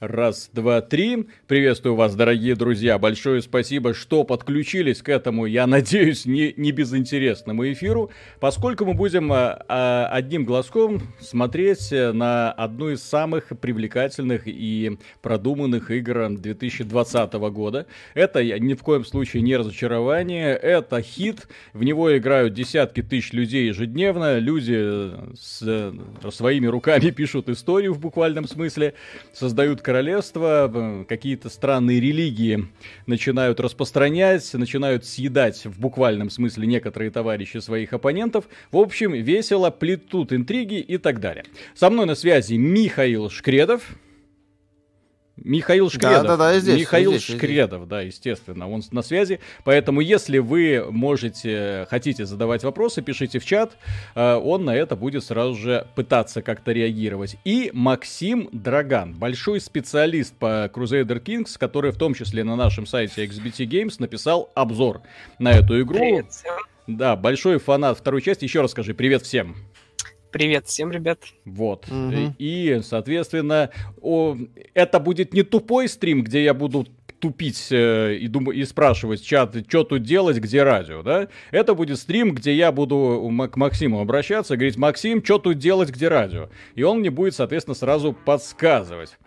Раз, два, три. Приветствую вас, дорогие друзья. Большое спасибо, что подключились к этому, я надеюсь, не, не безинтересному эфиру, поскольку мы будем а, а, одним глазком смотреть на одну из самых привлекательных и продуманных игр 2020 года. Это ни в коем случае не разочарование, это хит. В него играют десятки тысяч людей ежедневно. Люди с своими руками пишут историю в буквальном смысле, создают королевства, какие-то странные религии начинают распространять, начинают съедать в буквальном смысле некоторые товарищи своих оппонентов. В общем, весело плетут интриги и так далее. Со мной на связи Михаил Шкредов. Михаил Шкредов. Да, да, да, здесь. Михаил здесь, Шкредов, здесь. да, естественно, он на связи. Поэтому, если вы можете, хотите задавать вопросы, пишите в чат. Э, он на это будет сразу же пытаться как-то реагировать. И Максим Драган, большой специалист по Crusader Kings, который в том числе на нашем сайте XBT Games написал обзор на эту игру. Привет всем. Да, большой фанат второй части. Еще раз скажи привет всем. Привет всем, ребят. Вот. Угу. И, соответственно, о, это будет не тупой стрим, где я буду тупить э, и, дум- и спрашивать чат, что тут делать, где радио, да? Это будет стрим, где я буду к Максиму обращаться, говорить, Максим, что тут делать, где радио? И он мне будет, соответственно, сразу подсказывать.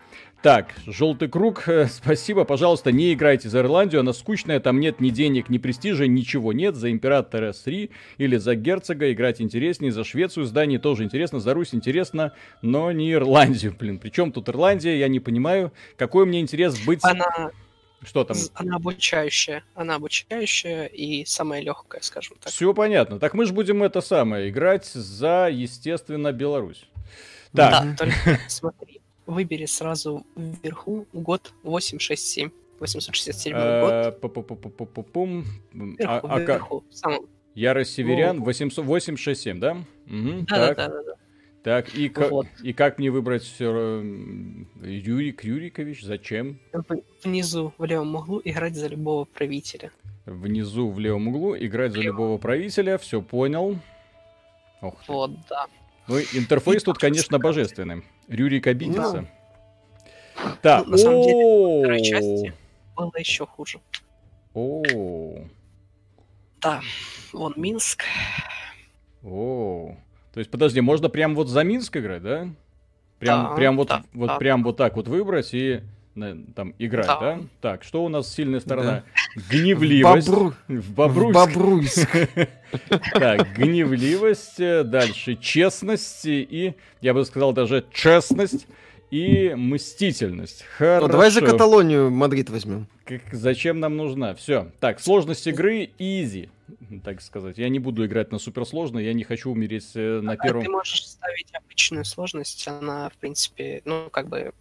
Так, желтый круг, э, спасибо, пожалуйста, не играйте за Ирландию, она скучная, там нет ни денег, ни престижа, ничего нет. За императора S3 или за герцога играть интереснее, за Швецию здание тоже интересно, за Русь интересно, но не Ирландию, блин. Причем тут Ирландия, я не понимаю, какой мне интерес быть... Она... Что там? Она обучающая, она обучающая и самая легкая, скажем так. Все понятно. Так мы же будем это самое играть за, естественно, Беларусь. Так. Да, только смотри выбери сразу вверху год 867. 867 год. Пум. Вверху, Ярость Северян, 867, да? Да, да, да, да. Так, и, вот. и как мне выбрать э, Юрик Юрикович? Зачем? Внизу в левом углу играть за любого правителя. Внизу в левом углу играть за любого правителя, все понял. Ох. Вот, да. Ну, интерфейс тут, конечно, божественный. Рюрик обиделся. Ну, так, на самом деле, второй части было еще хуже. О. Да, вон Минск. О. То есть, подожди, можно прям вот за Минск играть, да? Прям, да, прям вот, да, вот да. прям вот так вот выбрать и там играть, да. да? Так, что у нас сильная сторона? Да. Гневливость. Бобру... В Бобруйск. В Бобруйск. Так, гневливость, э, дальше честность и, я бы сказал, даже честность и мстительность. Хорошо. Давай за Каталонию Мадрид возьмем. Как, зачем нам нужна? Все. Так, сложность игры easy, так сказать. Я не буду играть на суперсложно, я не хочу умереть э, на первом... А ты можешь ставить обычную сложность, она, в принципе, ну, как бы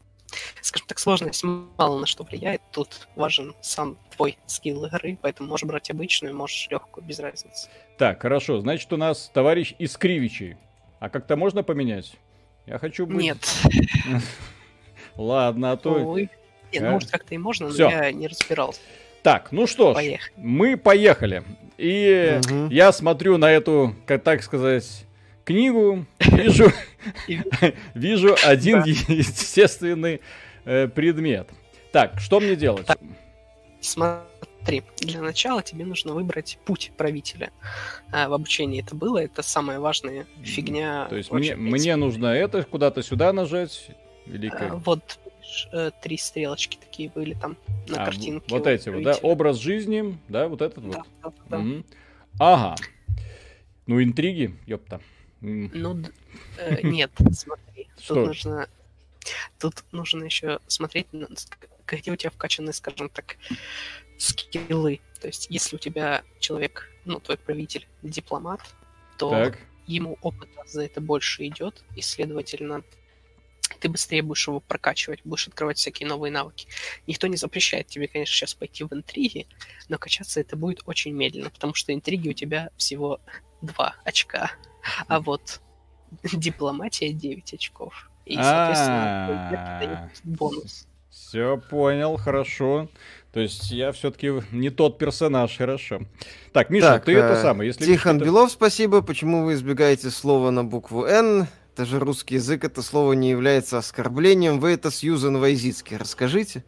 скажем так, сложность мало на что влияет. Тут важен сам твой скилл игры, поэтому можешь брать обычную, можешь легкую, без разницы. Так, хорошо. Значит, у нас товарищ из Кривичей. А как-то можно поменять? Я хочу быть... Нет. Ладно, а то... Ой. Нет, а? может, как-то и можно, но Всё. я не разбирался. Так, ну что ж, поехали. мы поехали. И угу. я смотрю на эту, как так сказать, книгу, вижу, вижу один естественный э, предмет. Так, что мне делать? Смотри, для начала тебе нужно выбрать путь правителя. А в обучении это было, это самая важная фигня. То есть мне, мне нужно это куда-то сюда нажать? Или а? Вот э, три стрелочки такие были там на а, картинке. Вот эти вот, да? Образ жизни, да, вот этот да, вот. Да, да. Угу. Ага. Ну, интриги, ёпта. Ну, э, нет, смотри. Тут нужно... Тут нужно еще смотреть, где у тебя вкачаны, скажем так, скиллы. То есть, если у тебя человек, ну, твой правитель, дипломат, то так. ему опыта за это больше идет, и, следовательно, ты быстрее будешь его прокачивать, будешь открывать всякие новые навыки. Никто не запрещает тебе, конечно, сейчас пойти в интриги, но качаться это будет очень медленно, потому что интриги у тебя всего два очка а вот дипломатия 9 очков. И, соответственно, бонус. Все понял, хорошо. То есть я все-таки не тот персонаж, хорошо. Так, Миша, так, ты это э, самое. Если Тихон Белов, спасибо. Почему вы избегаете слова на букву Н? Это же русский язык, это слово не является оскорблением. Вы это Сьюзен Вайзицки расскажите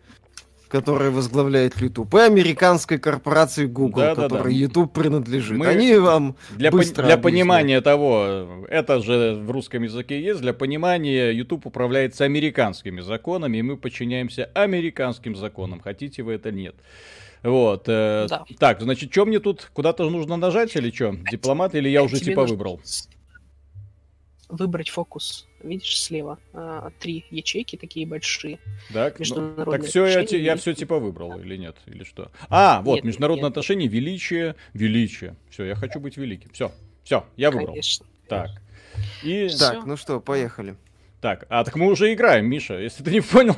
который возглавляет YouTube, и американской корпорации Google, да, которой да, да. YouTube принадлежит. Мы Они вам для, быстро для понимания того, это же в русском языке есть, для понимания YouTube управляется американскими законами, и мы подчиняемся американским законам, хотите вы это нет. Вот. Э, да. Так, значит, что мне тут? Куда-то нужно нажать или что? Дипломат или я уже Тебе типа выбрал? Выбрать фокус видишь, слева а, три ячейки такие большие. Так, ну, так все, я, я все типа выбрал или нет, или что? А, вот, нет, международные нет. отношения, величие, величие. Все, я хочу быть великим. Все, все, я выбрал. Конечно. Так. И... Так, ну что, поехали. Так, а так мы уже играем, Миша, если ты не понял.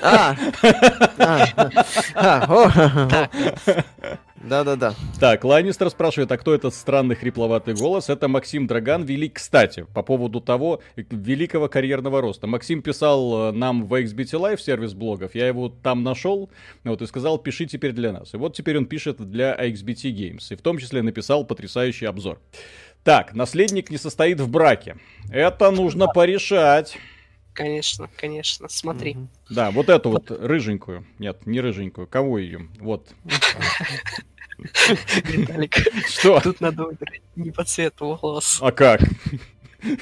А, да-да-да. Так, Ланнистер спрашивает, а кто этот странный хрипловатый голос? Это Максим Драган Велик. Кстати, по поводу того великого карьерного роста. Максим писал э, нам в XBT Live сервис блогов, я его там нашел, вот, и сказал, пиши теперь для нас. И вот теперь он пишет для XBT Games, и в том числе написал потрясающий обзор. Так, наследник не состоит в браке. Это нужно порешать. Конечно, конечно, смотри. Угу. Да, вот эту вот рыженькую. Нет, не рыженькую. Кого ее? Вот. Виталик. Что? Тут надо выбирать не по цвету волос. А как?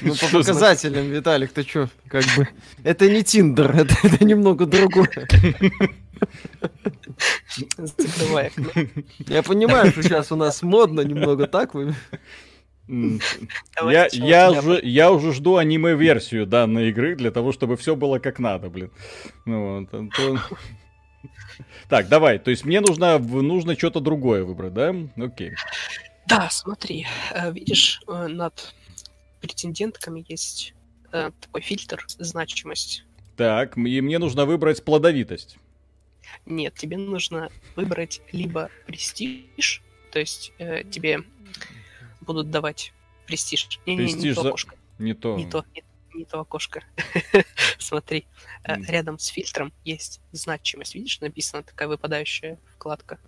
Ну, по показателям, Виталик, ты чё? Как бы... Это не Тиндер, это, это немного другое. Я понимаю, что сейчас у нас модно немного так. Вы... Я, я, уже, я уже жду аниме-версию данной игры для того, чтобы все было как надо, блин. Ну, вот, то... Так, давай, то есть мне нужно, нужно что-то другое выбрать, да? Окей. Да, смотри, э, видишь, э, над претендентками есть э, такой фильтр значимость. Так, и мне нужно выбрать плодовитость. Нет, тебе нужно выбрать либо престиж, то есть э, тебе будут давать престиж. Не, не, престиж не, не то окошко. Не то. Не то, не, не то окошко. Смотри, mm. рядом с фильтром есть значимость. Видишь, написана такая выпадающая вкладка.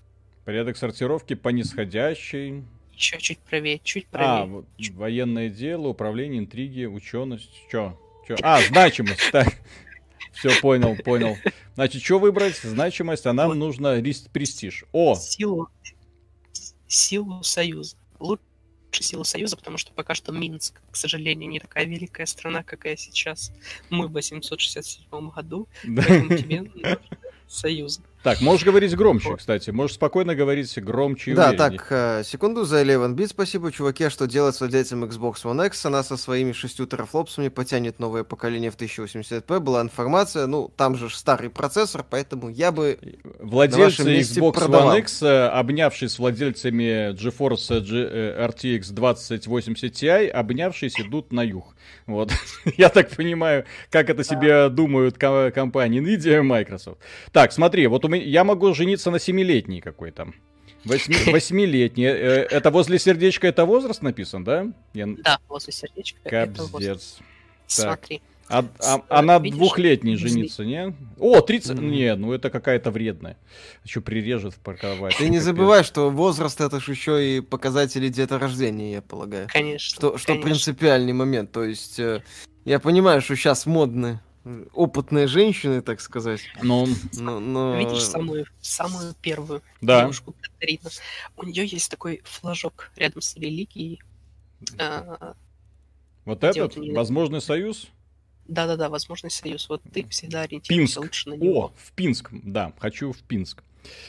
Порядок сортировки по нисходящей. Еще чуть правее, чуть а, правее. А, вот, военное дело, управление, интриги, ученость. Че? Че? А, значимость. Так. Все, понял, понял. Значит, что выбрать? Значимость, а нам вот. нужно престиж. О! Силу. Силу союза. Лучше силы Союза, потому что пока что Минск, к сожалению, не такая великая страна, какая сейчас. Мы в 867 году, поэтому тебе Союз. Так, можешь говорить громче, кстати. Можешь спокойно говорить громче и Да, увереннее. так, э, секунду за 11 бит. Спасибо, чуваки. А что делать с владельцем Xbox One X? Она со своими шестью терафлопсами потянет новое поколение в 1080p. Была информация. Ну, там же старый процессор, поэтому я бы Владельцы Xbox продавал. One X, э, обнявшись с владельцами GeForce G э, RTX 2080 Ti, обнявшись, идут на юг. Вот. я так понимаю, как это себе думают компании NVIDIA и Microsoft. Так, смотри, вот у меня, я могу жениться на семилетней какой-то. Восьмилетний. Э, это возле сердечка это возраст написан, да? Я... Да, возле сердечка это возраст. Смотри. А, а, а на двухлетней жениться, не? О, 30... Mm. Не, ну это какая-то вредная. Еще прирежет в парковать. Ты не забывай, что возраст это же еще и показатели деторождения, я полагаю. Конечно. Что, что конечно. принципиальный момент. То есть э, я понимаю, что сейчас модны опытные женщины, так сказать. Но... но, но... Видишь самую, самую первую да. девушку Катарину? У нее есть такой флажок рядом с религией. А, вот этот? Вот Возможный союз? Да-да-да, возможный союз. Вот ты всегда ориентируешься лучше на него. О, в Пинск, да, хочу в Пинск.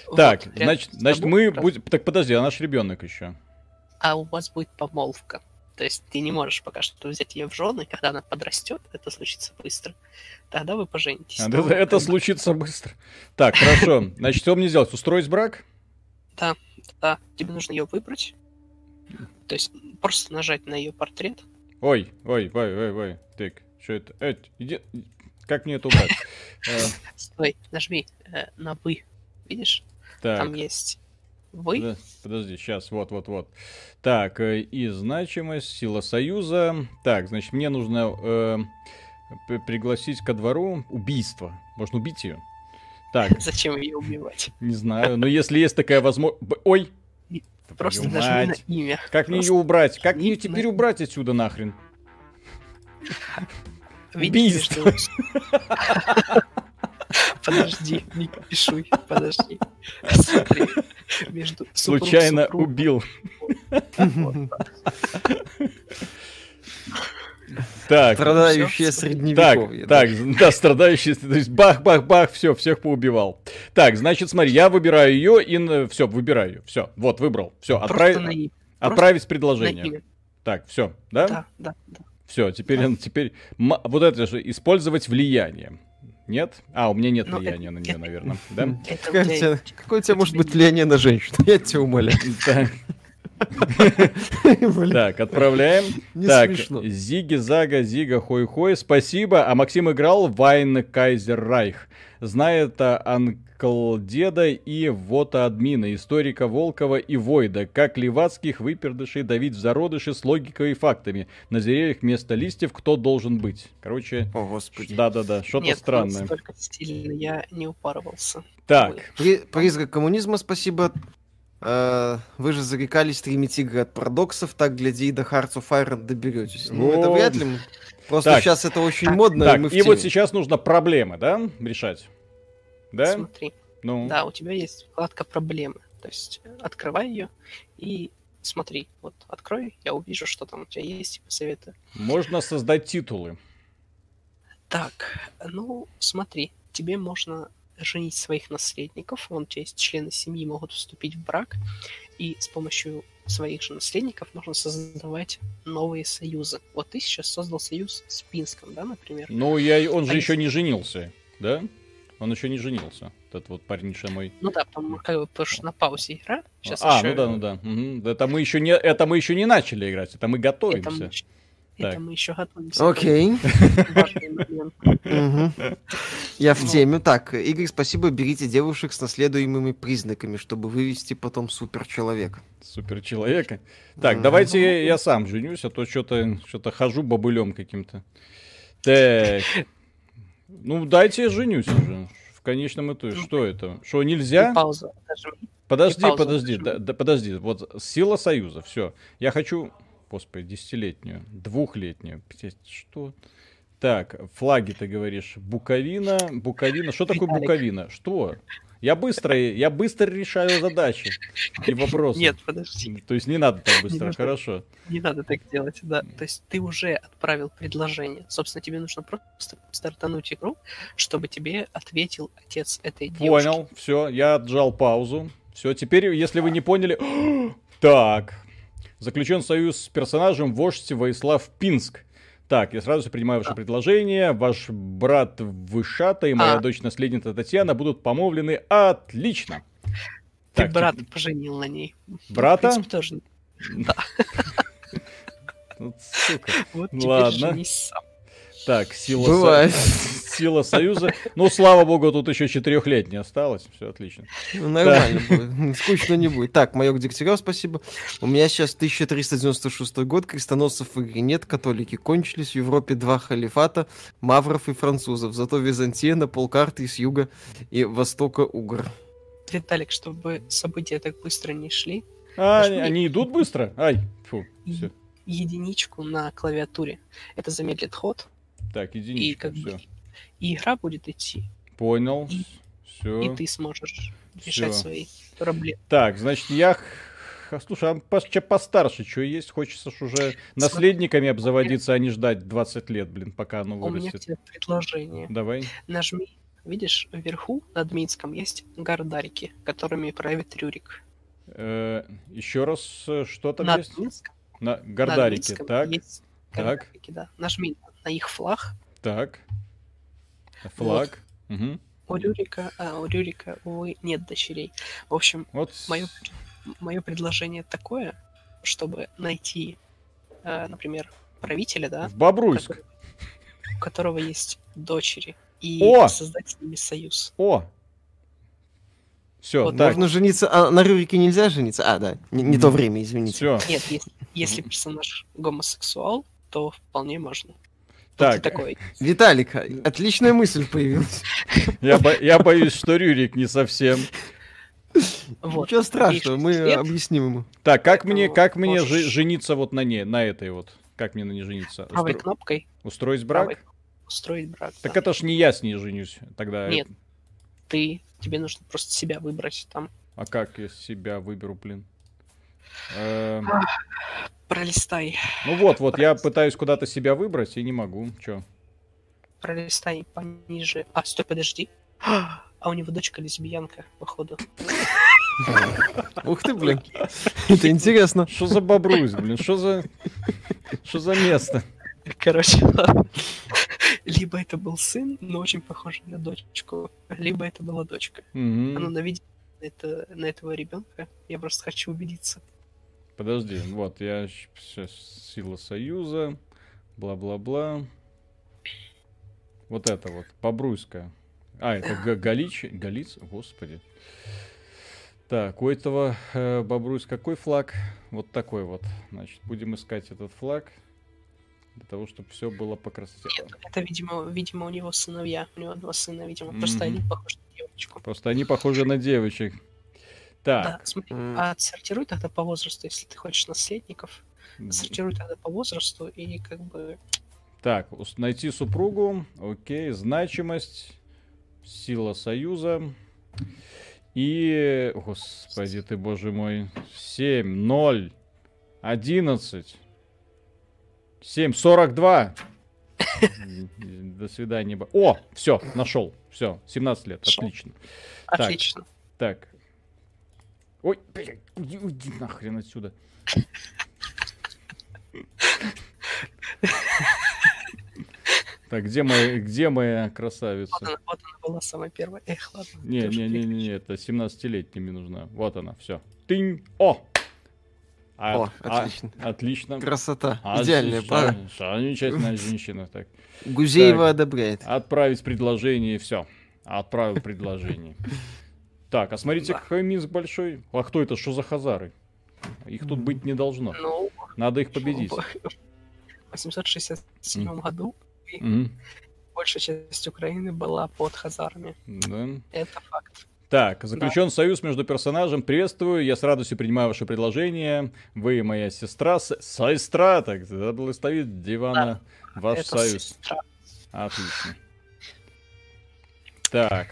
Вот, так, значит, значит мы будем... Так, подожди, а наш ребенок еще? А у вас будет помолвка. То есть ты не можешь пока что взять ее в жены, когда она подрастет, это случится быстро. Тогда вы поженитесь. А, это, это случится быстро. Так, хорошо. Значит, что мне сделать? Устроить брак? Да, да. Тебе нужно ее выбрать. То есть просто нажать на ее портрет. Ой, ой, ой, ой, ой. Так, что это? Эй, иди. Как мне это убрать? Э. Стой, нажми э, на вы. Видишь? Там есть вы? Подожди, сейчас, вот-вот-вот. Так, э, и значимость, сила союза. Так, значит, мне нужно э, пригласить ко двору убийство. Можно убить ее. Так. Зачем ее убивать? Не знаю, но если есть такая возможность... Ой! Просто нажми на имя. Как мне ее убрать? Как мне теперь убрать отсюда нахрен? Между... Подожди, не пишуй, подожди. Смотри, между Случайно супруг... убил. Так. Страдающие средневековье. Так, так, да, страдающие, то есть бах-бах-бах, все, всех поубивал. Так, значит, смотри, я выбираю ее и все, выбираю ее. Все, вот, выбрал. Все, отправить, отправить предложение. Так, все, да? Да, да, да. Все, теперь, да. теперь вот это же использовать влияние. Нет? А, у меня нет Но ну, влияния это, на нее, наверное, да? Какое у тебя, какое у тебя может быть влияние на женщину? Я тебя умоляю. Так, отправляем. Так, Зиги, Зага, Зига, Хой-Хой, спасибо. А Максим играл Вайн Кайзер Райх. Знает Анкл Деда и Вота Админа, историка Волкова и Войда, как левацких выпердышей давить в зародыши с логикой и фактами. На деревьях вместо листьев кто должен быть? Короче, О, господи. Да-да-да, что-то Нет, странное. Нет, столько стильно, я не упарывался. Так. При, призрак коммунизма, спасибо. Э, вы же зарекались стримить игры от парадоксов, так, гляди, и до Hearts of Iron доберетесь. Ну, это вряд ли. Просто так, сейчас это очень модно. Так, и, мы и вот сейчас нужно проблемы, да, решать? Да? Смотри. Ну. Да, у тебя есть вкладка проблемы. То есть открывай ее и смотри. Вот открой, я увижу, что там у тебя есть, и посоветую. Можно создать титулы. Так, ну смотри, тебе можно женить своих наследников, вон у тебя есть члены семьи, могут вступить в брак, и с помощью своих же наследников можно создавать новые союзы. Вот ты сейчас создал союз с Пинском, да, например? Ну, я, он же а еще если... не женился, да? Он еще не женился, этот вот парниша мой. Ну да, потому, как бы, потому что на паузе игра. Сейчас а, еще... ну да, ну да. Угу. Это мы еще не, это мы еще не начали играть, это мы готовимся. Это мы, так. Это мы еще готовимся. Окей. Я в теме. Так, Игорь, спасибо. Берите девушек с наследуемыми признаками, чтобы вывести потом суперчеловека. Суперчеловека? Так, давайте я сам женюсь, а то что-то что хожу бобылем каким-то. Так. Ну, дайте я женюсь уже. В конечном итоге. Что это? Что, нельзя? Пауза. Подожди, подожди, да, да, подожди. Вот сила союза, все. Я хочу господи, десятилетнюю, двухлетнюю. Что? Так, флаги ты говоришь. Буковина, Буковина. Что такое Буковина? Что? Я быстро, я быстро решаю задачи и вопросы. Нет, подожди. То есть не надо так быстро, не хорошо. Нужно, не надо так делать, да. То есть ты уже отправил предложение. Собственно, тебе нужно просто стартануть игру, чтобы тебе ответил отец этой девушки. Понял, все, я отжал паузу. Все, теперь, если вы не поняли... так, Заключен союз с персонажем вождь Воислав Пинск. Так, я сразу же принимаю ваше предложение. Ваш брат Вышата и моя а. дочь наследница Татьяна будут помолвлены отлично. Ты так, брата тип... поженил на ней. Брата? В принципе, тоже. Да. сука. Вот Ладно. женись сам. Так, сила, Бывает. Со... сила союза. Ну, слава богу, тут еще четырехлет не осталось. Все отлично. Ну, нормально да. будет. Скучно не будет. Так, Майор Дегтярев, спасибо. У меня сейчас 1396 год, крестоносцев в игре нет, католики кончились, в Европе два халифата, мавров и французов. Зато Византия на полкарты с юга и востока угр. Виталик, чтобы события так быстро не шли. А, они, они идут быстро? Ай, фу, все единичку на клавиатуре. Это замедлит ход, так, единичка, и как все. Бы, и игра будет идти. Понял. И, все. И ты сможешь решать все. свои проблемы. Так, значит, я... Слушай, а постарше что есть? Хочется ж уже наследниками обзаводиться, а не ждать 20 лет, блин, пока оно вырастет. У меня тебе предложение. Давай. Нажми. Видишь, вверху над Минском есть гардарики, которыми правит Рюрик. Э, еще раз, э, что там над есть? Минском, на гардарики, так. Есть так. да. Нажми на их флаг. Так. Флаг. Вот. Угу. У Рюрика, а, у Рюрика, увы, нет дочерей. В общем, вот. мое, мое предложение такое, чтобы найти, э, например, правителя, да? В Бобруйск. У, у которого есть дочери. И О! создать с ними союз. О! Все, вот, так. Можно жениться, а на Рюрике нельзя жениться? А, да, не, не то время, извините. Все. Нет, если, если персонаж гомосексуал, то вполне можно. Так, такой. Виталик, отличная мысль появилась. Я, бо- я боюсь, что Рюрик не совсем. Вот. Ничего страшного, мы лет. объясним ему. Так, как мне, как мне ж- жениться вот на ней, на этой вот? Как мне на ней жениться? Правой Устро- кнопкой Устроить брак? правой устроить брак. Так да. это ж не я с ней женюсь тогда. Нет. Ты, тебе нужно просто себя выбрать там. А как я себя выберу, блин? Эм, Пролистай, Ну вот, вот, я пытаюсь куда-то себя выбрать и не могу. Чё? пролистай пониже. А, стой, подожди. А у него дочка лесбиянка, походу. Ух ты, блин. Это интересно. Что за бобрусь, блин? Что за... Что за место? Короче, ладно. Либо это был сын, но очень похож на дочку, либо это была дочка. А ну наведи это, на этого ребенка. Я просто хочу убедиться. Подожди, вот, я сейчас сила союза, бла-бла-бла. Вот это вот, Бобруйская. А, это Га- Галич, Галиц, господи. Так, у этого э, Бобруйс какой флаг? Вот такой вот. Значит, будем искать этот флаг. Для того, чтобы все было по красоте. Это, видимо, видимо, у него сыновья. У него два сына, видимо. Просто Мгм. они похожи на девочку. Просто они похожи на девочек. Да, Так. смотри. М. А отсортируй тогда по возрасту, если ты хочешь наследников. Сортируй тогда по возрасту и как бы... Так, найти супругу, окей, значимость, сила союза. И, господи ты, боже мой, 7, 0, 11, 7, 42. До свидания. О, все, нашел. Все, 17 лет, отлично. Отлично. Так. Ой, блядь, уйди, уйди нахрен отсюда. Так, где моя, где моя красавица? Вот она, вот она была самая первая. Эх, ладно. Не, не, не, не, это 17-летней мне нужна. Вот она, все. Тынь. О! А- О, а- отлично. отлично. Красота. А, Идеальная пара. Замечательная женщина. Так. Гузеева Так. одобряет. Отправить предложение, все. Отправил предложение. Так, а смотрите, Да. какой Минск большой. А кто это? Что за хазары? Их тут быть не должно. Ну, Надо их победить. в 867 году Мгм. большая часть Украины была под хазарами. Да. Это факт. Так, заключен союз между персонажем. Приветствую, я с радостью принимаю ваше предложение. Вы моя сестра. С... Сестра, так, благословит дивана ваш это союз. сестра. Отлично. Так,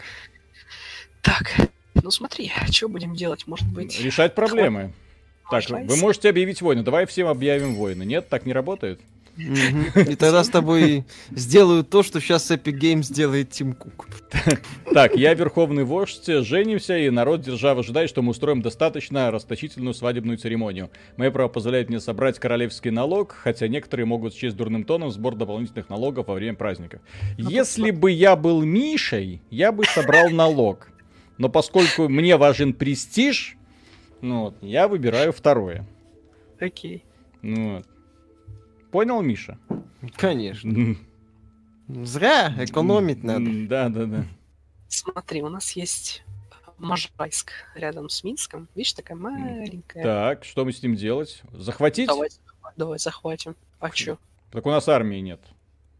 Так, ну смотри, что будем делать? Может быть... решать проблемы. Так, вы можете объявить войну. Давай всем объявим войны. Нет, так не работает. И тогда с тобой сделают то, что сейчас Epic Games делает Тим Кук. Так, я верховный вождь, женимся, и народ держав ожидает, что мы устроим достаточно расточительную свадебную церемонию. Мое право позволяет мне собрать королевский налог, хотя некоторые могут счесть дурным тоном сбор дополнительных налогов во время праздников. Если бы я был Мишей, я бы собрал налог. Но поскольку мне важен престиж, ну вот, я выбираю второе. Окей. Ну вот. Понял, Миша? Конечно. Зря экономить надо. Да, да, да. Смотри, у нас есть Можайск рядом с Минском. Видишь, такая маленькая. Так, что мы с ним делать? Захватить? Давай, давай захватим. А чё? Так у нас армии нет.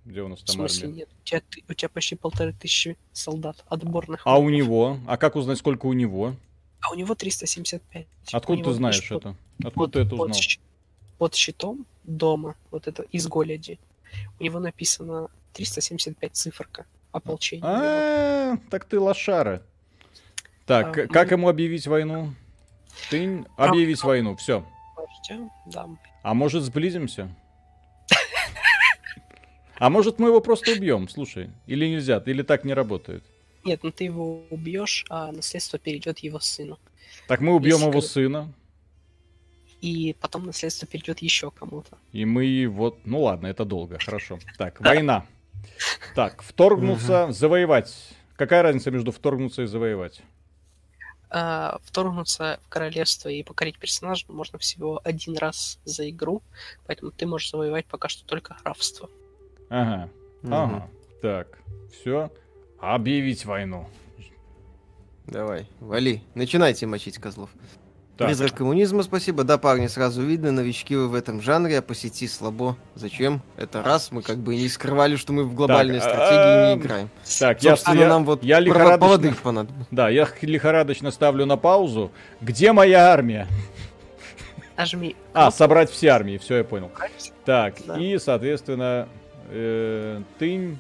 Где у нас В там смысле армия? нет? У тебя, ты- у тебя почти полторы тысячи солдат отборных. А у воинов. него? А как узнать, сколько у него? А у него 375. У Откуда него, ты знаешь под- это? Откуда ты это под узнал? щ- Под щитом дома, вот это из Голеди, у него написано 375 циферка ополчения. А, так ты лошара. Так, А, как мы- ему объявить войну? Ты объявить войну, все. Да. А может сблизимся? А может мы его просто убьем, слушай. Или нельзя, или так не работает. Нет, ну ты его убьешь, а наследство перейдет его сыну. Так мы убьем Если его сына, И потом наследство перейдет еще кому-то. и мы вот... Ну ладно, это долго, хорошо. Так, война. Так, вторгнуться, завоевать. Какая разница между вторгнуться и завоевать? А, вторгнуться в королевство и покорить персонажа можно всего один раз за игру, поэтому ты можешь завоевать пока что только графство. Ага, Мгм. ага. Так, все. Объявить войну. Давай, вали. Начинайте мочить козлов. Так, Призрак коммунизма, спасибо. Да, парни, сразу видно, новички вы в этом жанре, а по сети слабо. Зачем? Это раз, мы как бы и не скрывали, что мы в глобальной Так, стратегии эм, не играем. так я, Собственно, я- нам вот я лихорадочно, понадобится. да, я лихорадочно ставлю на паузу. Где моя армия? нажми. А, собрать все армии, все, я понял. Так, Да. и, соответственно, э, тынь.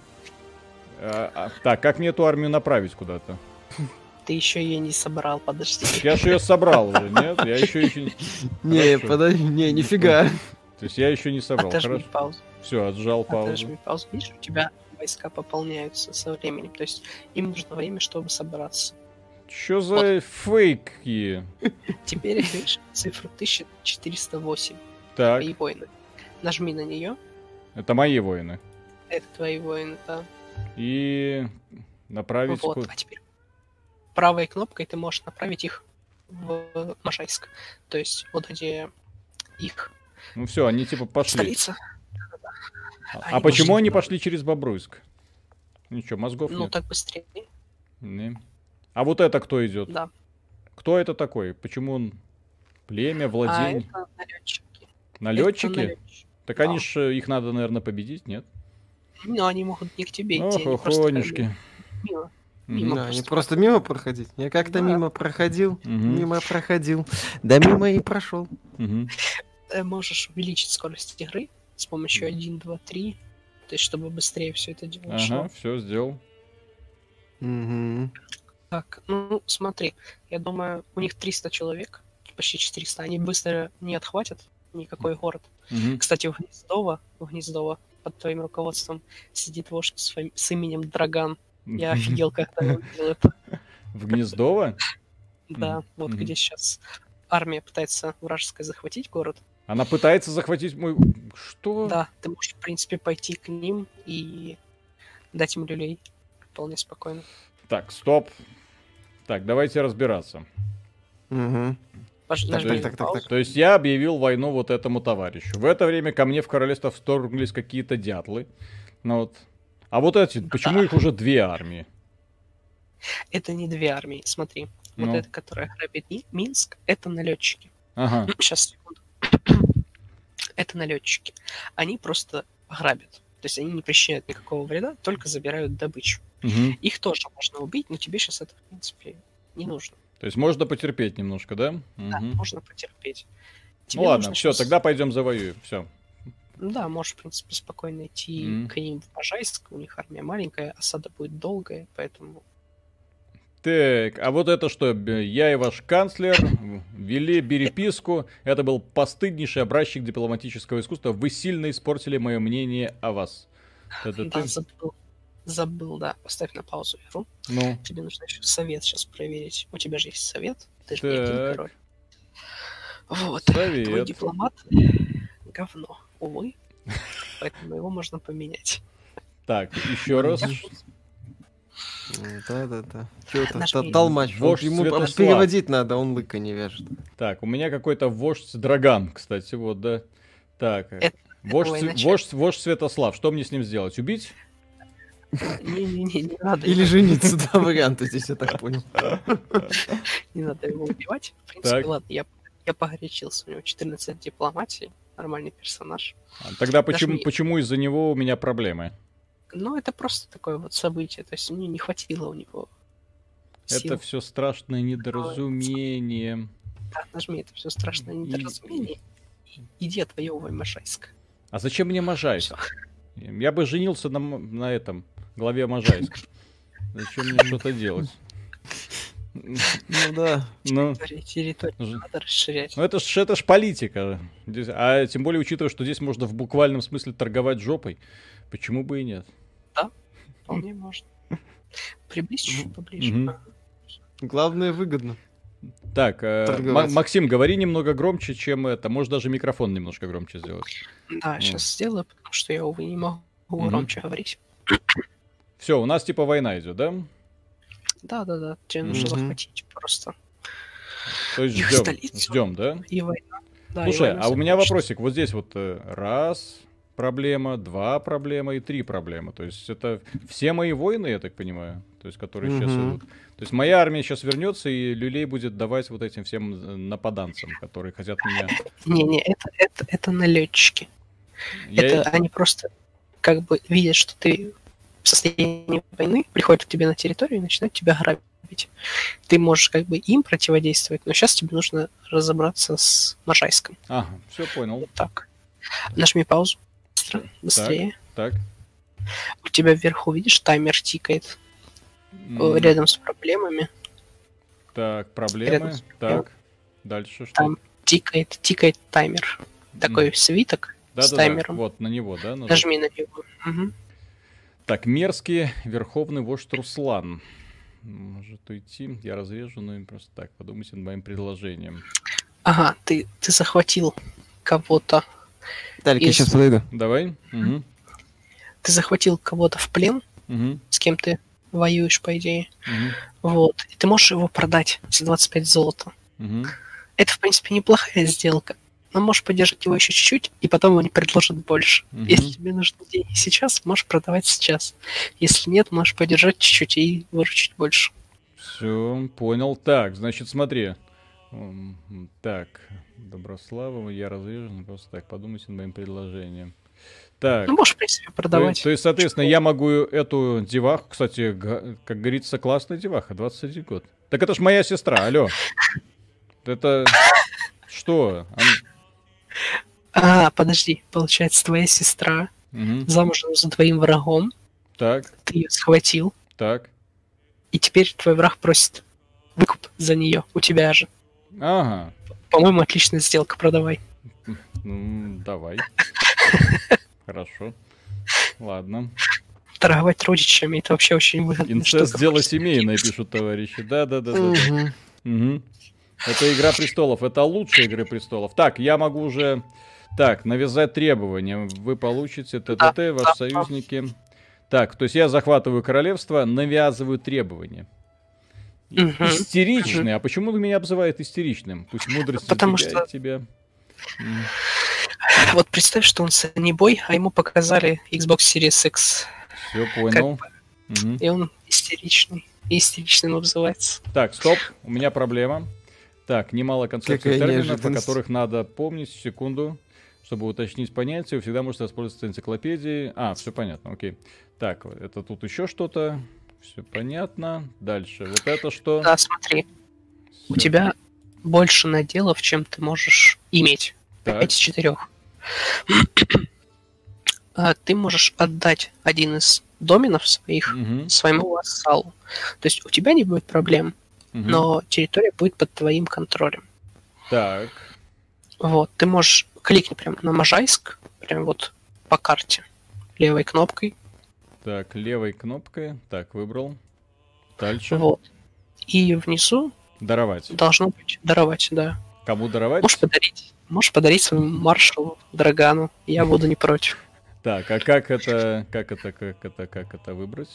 А, а, так, как мне эту армию направить куда-то? Ты еще ее не собрал, подожди. Я же ее собрал уже, нет? Я еще, еще... Не, Хорошо. подожди, не, нифига. То есть я еще не собрал. Отожми Хорошо. паузу. Все, отжал паузу. Отожми паузу. Видишь, у тебя войска пополняются со временем. То есть им нужно время, чтобы собраться. Что за фейки? Теперь видишь цифру 1408. Так, Твои воины. Нажми на нее. Это мои воины. Это твои воины, да. И направить... Вот, ку- а теперь правой кнопкой ты можешь направить их в Можайск. То есть вот где их Ну все, они типа пошли. столица. А, Они а почему пошли. они пошли через Бобруйск? Ничего, мозгов Ну нет. так быстрее. Не. А вот это кто идет? Да. Кто это такой? Почему он племя, А владение? это налетчики. Налетчики? Это налетчики. Так да. они ж э, их надо, наверное, победить, нет? Но они могут не к тебе Ох, идти, просто бы охонюшки. мимо. Да, не просто просто мимо проходить. Я как-то Да. мимо проходил, Мгм. мимо проходил. Да мимо и прошел. Ты можешь увеличить скорость игры с помощью 1, 2, 3. То есть, чтобы быстрее все это дело шло. Ага, все сделал. Мгм. Так, ну смотри, я думаю, у них 300 человек, почти 400, они быстро не отхватят никакой город. Мгм. Кстати, в Гнездово, в Гнездово под твоим руководством сидит вождь с, фами- с именем Драган. Я офигел, когда я увидел это. В Гнездово? Да, вот где сейчас армия пытается вражеская захватить город. Она пытается захватить мой... Что? Да, ты можешь, в принципе, пойти к ним и дать им люлей. Вполне спокойно. Так, стоп. Так, давайте разбираться. Мгм. Пож- Так, так, на так, паузу. То есть я объявил войну вот этому товарищу. В это время ко мне в королевство вторглись какие-то дятлы. Ну вот. А вот эти, почему их уже две армии? Это не две армии, смотри. Вот Ну. эта, которая грабит Ми- Минск, это налетчики. Ага. Сейчас, секунду. Это налетчики. Они просто грабят. То есть они не причиняют никакого вреда, только забирают добычу. Мгм. Их тоже можно убить, но тебе сейчас это, в принципе, не нужно. То есть можно потерпеть немножко, да? Да, Мгм. можно потерпеть. Тебе Ну ладно, все, тогда пойдем завоюем. Все. Ну Да, можешь, в принципе, спокойно идти Мгм. к ним в Можайск. У них армия маленькая, осада будет долгая, поэтому... Так, а вот это что? Я и ваш канцлер вели переписку. Это был постыднейший образчик дипломатического искусства. Вы сильно испортили мое мнение о вас. Это Да, ты? забыл. Забыл, да. Поставь на паузу игру. Ну, Тебе нужно еще совет сейчас проверить. У тебя же есть совет. Ты же не один Так. король. Вот. Твой совет. дипломат говно, увы. Поэтому его можно поменять. Так, еще раз. Да-да-да. Чё это? Нажми. Та- Толмач. Вождь Ему переводить надо, он лыка не вяжет. Так, у меня какой-то вождь Драган, кстати, вот, да. Так, вождь, твой вождь, вождь Святослав, что мне с ним сделать? Убить? Не-не-не, не надо. Или жениться, два варианта здесь, я так понял. Не надо его убивать. В принципе, ладно, я, я погорячился. У него 14 дипломатии. Нормальный персонаж. А, Тогда почему, почему из-за него у меня проблемы? Но это просто такое вот событие. То есть мне не хватило у него сил. Это все страшное недоразумение. Да, нажми, это все страшное недоразумение. Иди отвоевывай Можайск. А зачем мне Можайск? Я бы женился на, на этом, главе Можайска. Зачем мне что-то делать? Ну да. Ну, Территорию, надо расширять. ну это ж, это ж политика. Здесь- А тем более, учитывая, что здесь можно в буквальном смысле торговать жопой. Почему бы и нет? Вполне можно. Приблизь чуть поближе. Главное, выгодно. Так, э, Торговать. Ма- Максим, говори немного громче, чем это. Может, даже микрофон немножко громче сделать. Да, сейчас сделаю, потому что я, увы, не могу Мгм. громче говорить. Все, у нас типа война идет, да? Да, да, да. Тебе нужно Мгм. захватить просто. То есть ждем, ждем, да? И война. Да, и Слушай, война а у меня вопросик. Вот здесь вот э, раз проблема, два проблема и три проблемы. То есть это все мои воины, я так понимаю, то есть которые сейчас Мгм. идут. То есть моя армия сейчас вернется и люлей будет давать вот этим всем э, нападанцам, которые хотят меня. Не-не, это, это, это налетчики. Я- Это они просто как бы видят, что ты в состоянии войны, приходят к тебе на территорию и начинают тебя грабить. Ты можешь как бы им противодействовать, но сейчас тебе нужно разобраться с Можайском. Ага, все понял. Вот так. Нажми паузу. Быстрее. Так. У тебя вверху, видишь, таймер тикает М, рядом с проблемами. Так, проблемы. с Так. Дальше что? Там тикает, тикает таймер. Такой свиток да, с да, таймером. Вот, на него, да? нажать? Нажми на него. Мгм. Так, мерзкий верховный вождь Руслан. Может уйти, я разрежу, но им просто так, подумайте над моим предложением. Ага, ты, ты захватил кого-то. Я Из- сейчас подойду. Давай. Угу. Ты захватил кого-то в плен, Угу. с кем ты воюешь, по идее. Угу. Вот. И ты можешь его продать за 25 золота. Угу. Это, в принципе, неплохая сделка. Но можешь подержать его еще чуть-чуть, и потом они предложат больше. Мгм. Если тебе нужны деньги сейчас, можешь продавать сейчас. Если нет, можешь подержать чуть-чуть и выручить больше. Все, понял. Так, значит, смотри. Так, Доброслава, я разрежу, ну, просто так, подумайте над моим предложением. Так, Ну, можешь, в принципе, то, продавать. то есть, соответственно, я могу эту деваху, кстати, как говорится, классная деваха, 21 год. Так это ж моя сестра, алло. Это что? А, подожди, получается, твоя сестра Мгм. замужем за твоим врагом, Так, ты ее схватил, так. и теперь твой враг просит выкуп за нее у тебя же. Ага. По-моему, отличная сделка, продавай. Ну, давай. Хорошо. Ладно. Торговать родичами это вообще очень выгодно. Инцест дело семейное, пишут товарищи. Да, да, Это Игра престолов. Это лучшая Игры престолов. Так, я могу уже... Так, навязать требования. Вы получите ТТТ, ваши союзники. Так, то есть я захватываю королевство, навязываю требования. Истеричный. А почему он меня обзывает истеричным? Пусть мудрость Потому что- тебя. Вот представь, что он санебой, а ему показали Xbox Series X, Все понял. Мгм. и он истеричный. И истеричным обзывается. Так, стоп, у меня проблема. Так, немало концепций Какая терминов, о которых надо помнить секунду, чтобы уточнить понятие. Вы всегда можете воспользоваться энциклопедией. А, все понятно, окей. Так, это тут еще что-то. Все понятно. Дальше. Вот это что? Да, смотри, у Всё. тебя больше наделов, чем ты можешь иметь. Так, 5 из 4. Ты можешь отдать один из доменов своих мгм, своему вассалу. То есть у тебя не будет проблем, но территория будет под твоим контролем. Так, Вот, ты можешь кликнуть прям на Можайск, прям вот по карте, левой кнопкой. так, левой кнопкой. Так, выбрал. Дальше. Вот. И внизу Даровать. должно быть даровать, да. Кому даровать? Можешь подарить. Можешь подарить своему маршалу Драгану. Я буду не против. Так, а как это, как это, как это, как это выбрать?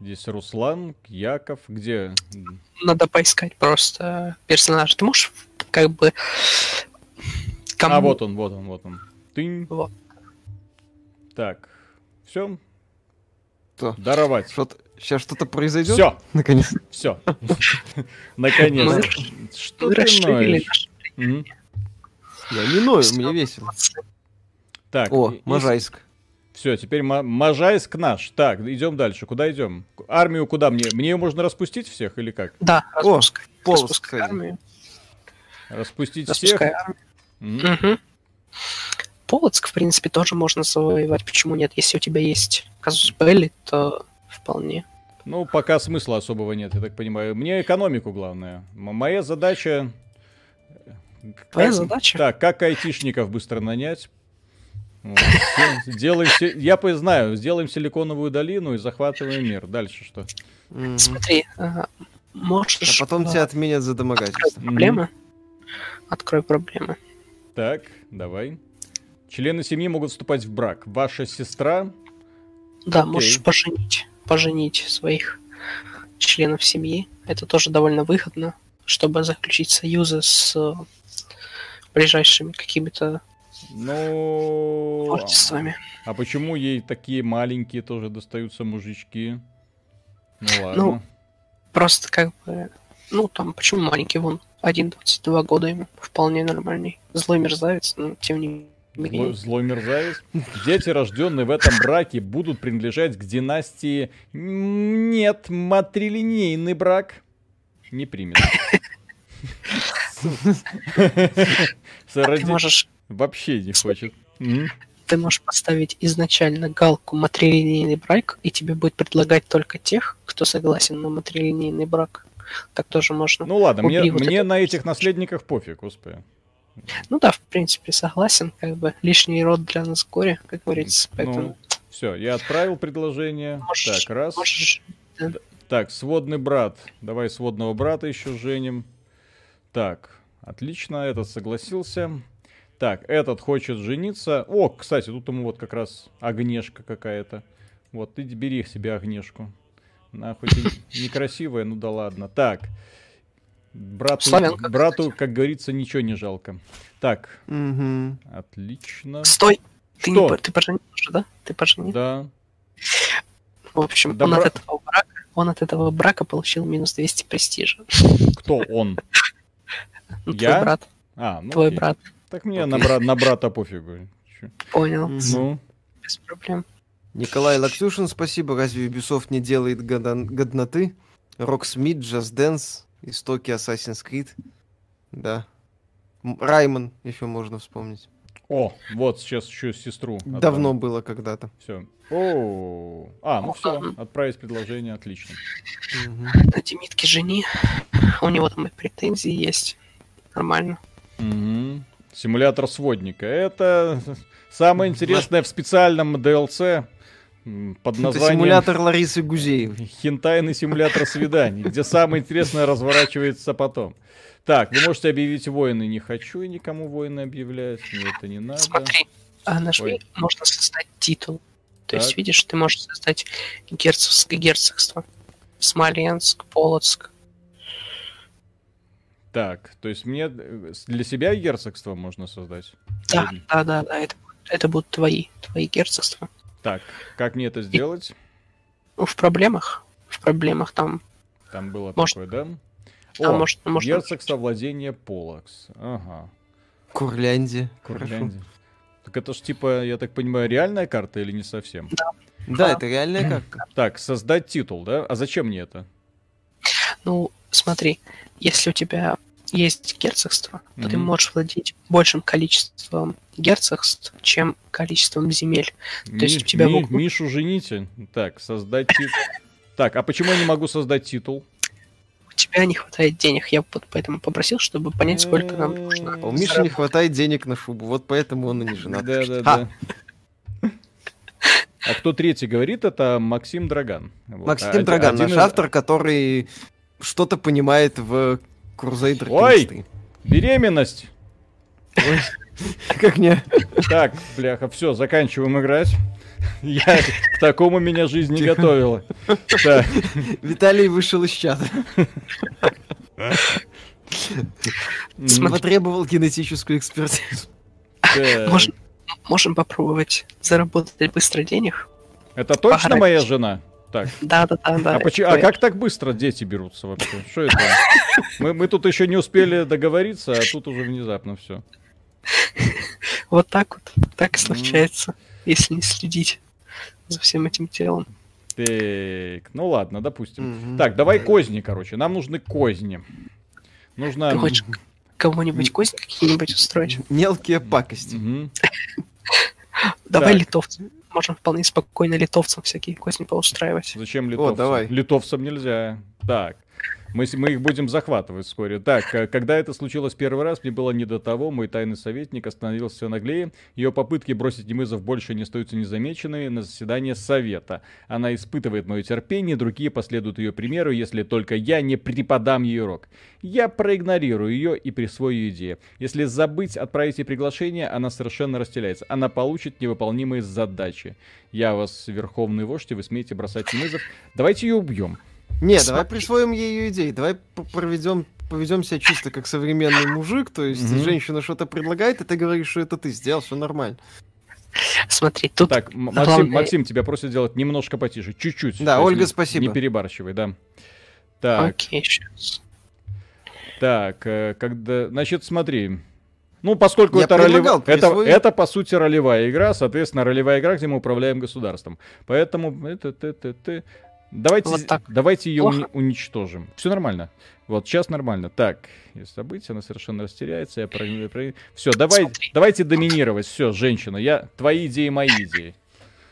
Здесь Руслан, Яков, где? Надо поискать просто персонажа. Ты можешь как бы... Кому... А, вот он, вот он, вот он. Тынь. Вот. Так, все. Что? Даровать. Что-то... Сейчас что-то произойдет? Все, Наконец. все. Наконец. Что ты ноешь? Я не ною, мне весело. Так. О, Можайск. Все, теперь Можайск наш. Так, идем дальше. Куда идем? Армию куда мне? Мне ее можно распустить всех или как? Да. Полоск, армию. Распустить всех? Распускай армию. Мгм. Мгм. Полоцк, в принципе, тоже можно завоевать. Почему нет? Если у тебя есть казус белли, то вполне. Ну, пока смысла особого нет, я так понимаю. Мне экономику главное. М- моя задача... э, Твоя как- задача? Так, как айтишников быстро нанять. Вот. Делаем, я знаю, сделаем силиконовую долину и захватываем мир. Дальше что? Смотри, ага, можешь... А потом а, тебя отменят за домогательство. проблемы. Открой проблемы. Так, давай. Члены семьи могут вступать в брак. Ваша сестра... Да, Окей. можешь поженить. Поженить своих членов семьи. Это тоже довольно выгодно, чтобы заключить союзы с э, ближайшими какими-то Ну... творчествами. А почему ей такие маленькие тоже достаются мужички? Ну ладно. Ну, Просто как бы... Ну, там, почему маленький? Вон, 1-22 года ему. Вполне нормальный. Злой мерзавец, но тем не Злой, злой мерзавец. Дети, рожденные в этом браке, будут принадлежать к династии... Нет, матрилинейный брак не примет. Ты можешь... Вообще не хочет. Ты можешь поставить изначально галку матрилинейный брак, и тебе будет предлагать только тех, кто согласен на матрилинейный брак. Так тоже можно. Ну ладно, мне, мне на этих наследниках пофиг, господи. Ну да, в принципе, согласен. Как бы лишний род для нас горе, как говорится. Поэтому... Ну, все, я отправил предложение. Можешь, так, раз. Можешь, да. Так, сводный брат. Давай сводного брата еще женим. Так, отлично, этот согласился. Так, этот хочет жениться. О, кстати, тут ему вот как раз огнешка какая-то. Вот, ты бери себе огнешку. Она хоть и некрасивая, ну да ладно. Так, Брату, Славянка, брату кстати. как говорится, ничего не жалко. Так, угу. отлично. Стой! Ты, Что? не, ты поженил уже, да? Ты поженил? Да. В общем, да он, бра... от этого брака, он от этого брака получил минус 200 престижа. Кто он? Ну, Я? Твой брат. А, ну Твой окей. брат. Так мне на, брат, на брата пофигу. Понял. Ну? Без проблем. Николай Лактюшин, спасибо. Разве Ubisoft не делает годноты? Rocksmith, Just Dance, Истоки Assassin's Creed. Да. Раймон еще можно вспомнить. О, вот сейчас еще сестру. Давно отдам. было когда-то. Все. О, а, ну все, отправить предложение, отлично. На Демитке жени. У него там и претензии есть. Нормально. Угу. Симулятор сводника. Это самое интересное в специальном DLC под названием... Это симулятор Ларисы Гузеевой. Хентайный симулятор свиданий, где самое интересное разворачивается потом. Так, вы можете объявить войны. Не хочу и никому войны объявлять. Мне это не надо. Смотри, а нажми, Ой. можно создать титул. То так. есть, видишь, ты можешь создать герцогское герцогство. Смоленск, Полоцк. Так, то есть мне для себя герцогство можно создать? Да, да, да, да, это, это будут твои, твои герцогства. Так, как мне это сделать? И, в проблемах. В проблемах там. Там было может, такое, да? О, а, может, может, герцогство владения Полакс. Ага. Курляндия. Курляндия. Так это ж типа, я так понимаю, реальная карта или не совсем? Да. Да, а. это реальная карта. Так, создать титул, да? А зачем мне это? Ну, смотри, если у тебя есть герцогство, то mm-hmm. ты можешь владеть большим количеством герцогств, чем количеством земель. Ми- то есть у тебя ми- в... Мишу жените. Так, создать титул. Так, а почему я не могу создать титул? У тебя не хватает денег. Я вот поэтому попросил, чтобы понять, сколько нам нужно. А у Миши не хватает денег на шубу, вот поэтому он и не женат. Да, да, да. А кто третий говорит, это Максим Драган. Максим а, Драган, наш автор, который что-то понимает в Crusader Ой! Беременность! Ой, как не? Так, бляха, все, заканчиваем играть. Я к такому меня жизнь не готовила. Виталий вышел из чата. Потребовал генетическую экспертизу. Можем попробовать заработать быстро денег. Это точно моя жена? Так. Да, да, да, да. А, поч... а как так быстро дети берутся вообще? Что это? Мы, мы тут еще не успели договориться, а тут уже внезапно все. Вот так вот. Так и случается, если не следить за всем этим телом. Так, ну ладно, допустим. Так, давай козни, короче. Нам нужны козни. Нужно... Ты хочешь кого-нибудь козни какие-нибудь устроить? Мелкие пакости. Давай литовцы можем вполне спокойно литовцам всякие козни поустраивать. Зачем литовцам? О, давай. Литовцам нельзя. Так. Мы, мы их будем захватывать вскоре. Так, э, когда это случилось первый раз, мне было не до того. Мой тайный советник остановился наглее. Ее попытки бросить Немызов больше не остаются незамеченными на заседание совета. Она испытывает мое терпение, другие последуют ее примеру, если только я не преподам ей урок. Я проигнорирую ее и присвою ее идеи. Если забыть отправить ей приглашение, она совершенно растеряется. Она получит невыполнимые задачи. Я вас верховный вождь, и вы смеете бросать Немызов. Давайте ее убьем. Не, давай присвоим ее идеи. Давай проведем поведем себя чисто как современный мужик, то есть mm-hmm. женщина что-то предлагает, и ты говоришь, что это ты сделал, все нормально. Смотри, тут... Так, Максим, главное... Максим, тебя просят делать немножко потише, чуть-чуть. Да, Ольга, не, спасибо. Не перебарщивай, да. Так. Окей, сейчас. Так, э, когда... Значит, смотри. Ну, поскольку Я это, ролев... предлагал это, это, по сути, ролевая игра, соответственно, ролевая игра, где мы управляем государством. Поэтому это, ты, ты, ты. Давайте, Вот так. давайте ее Плохо? уничтожим. Все нормально. Вот сейчас нормально. Так, есть событие, она совершенно растеряется. Я про... Все, давай, Смотри. давайте доминировать. Все, женщина, я твои идеи, мои идеи.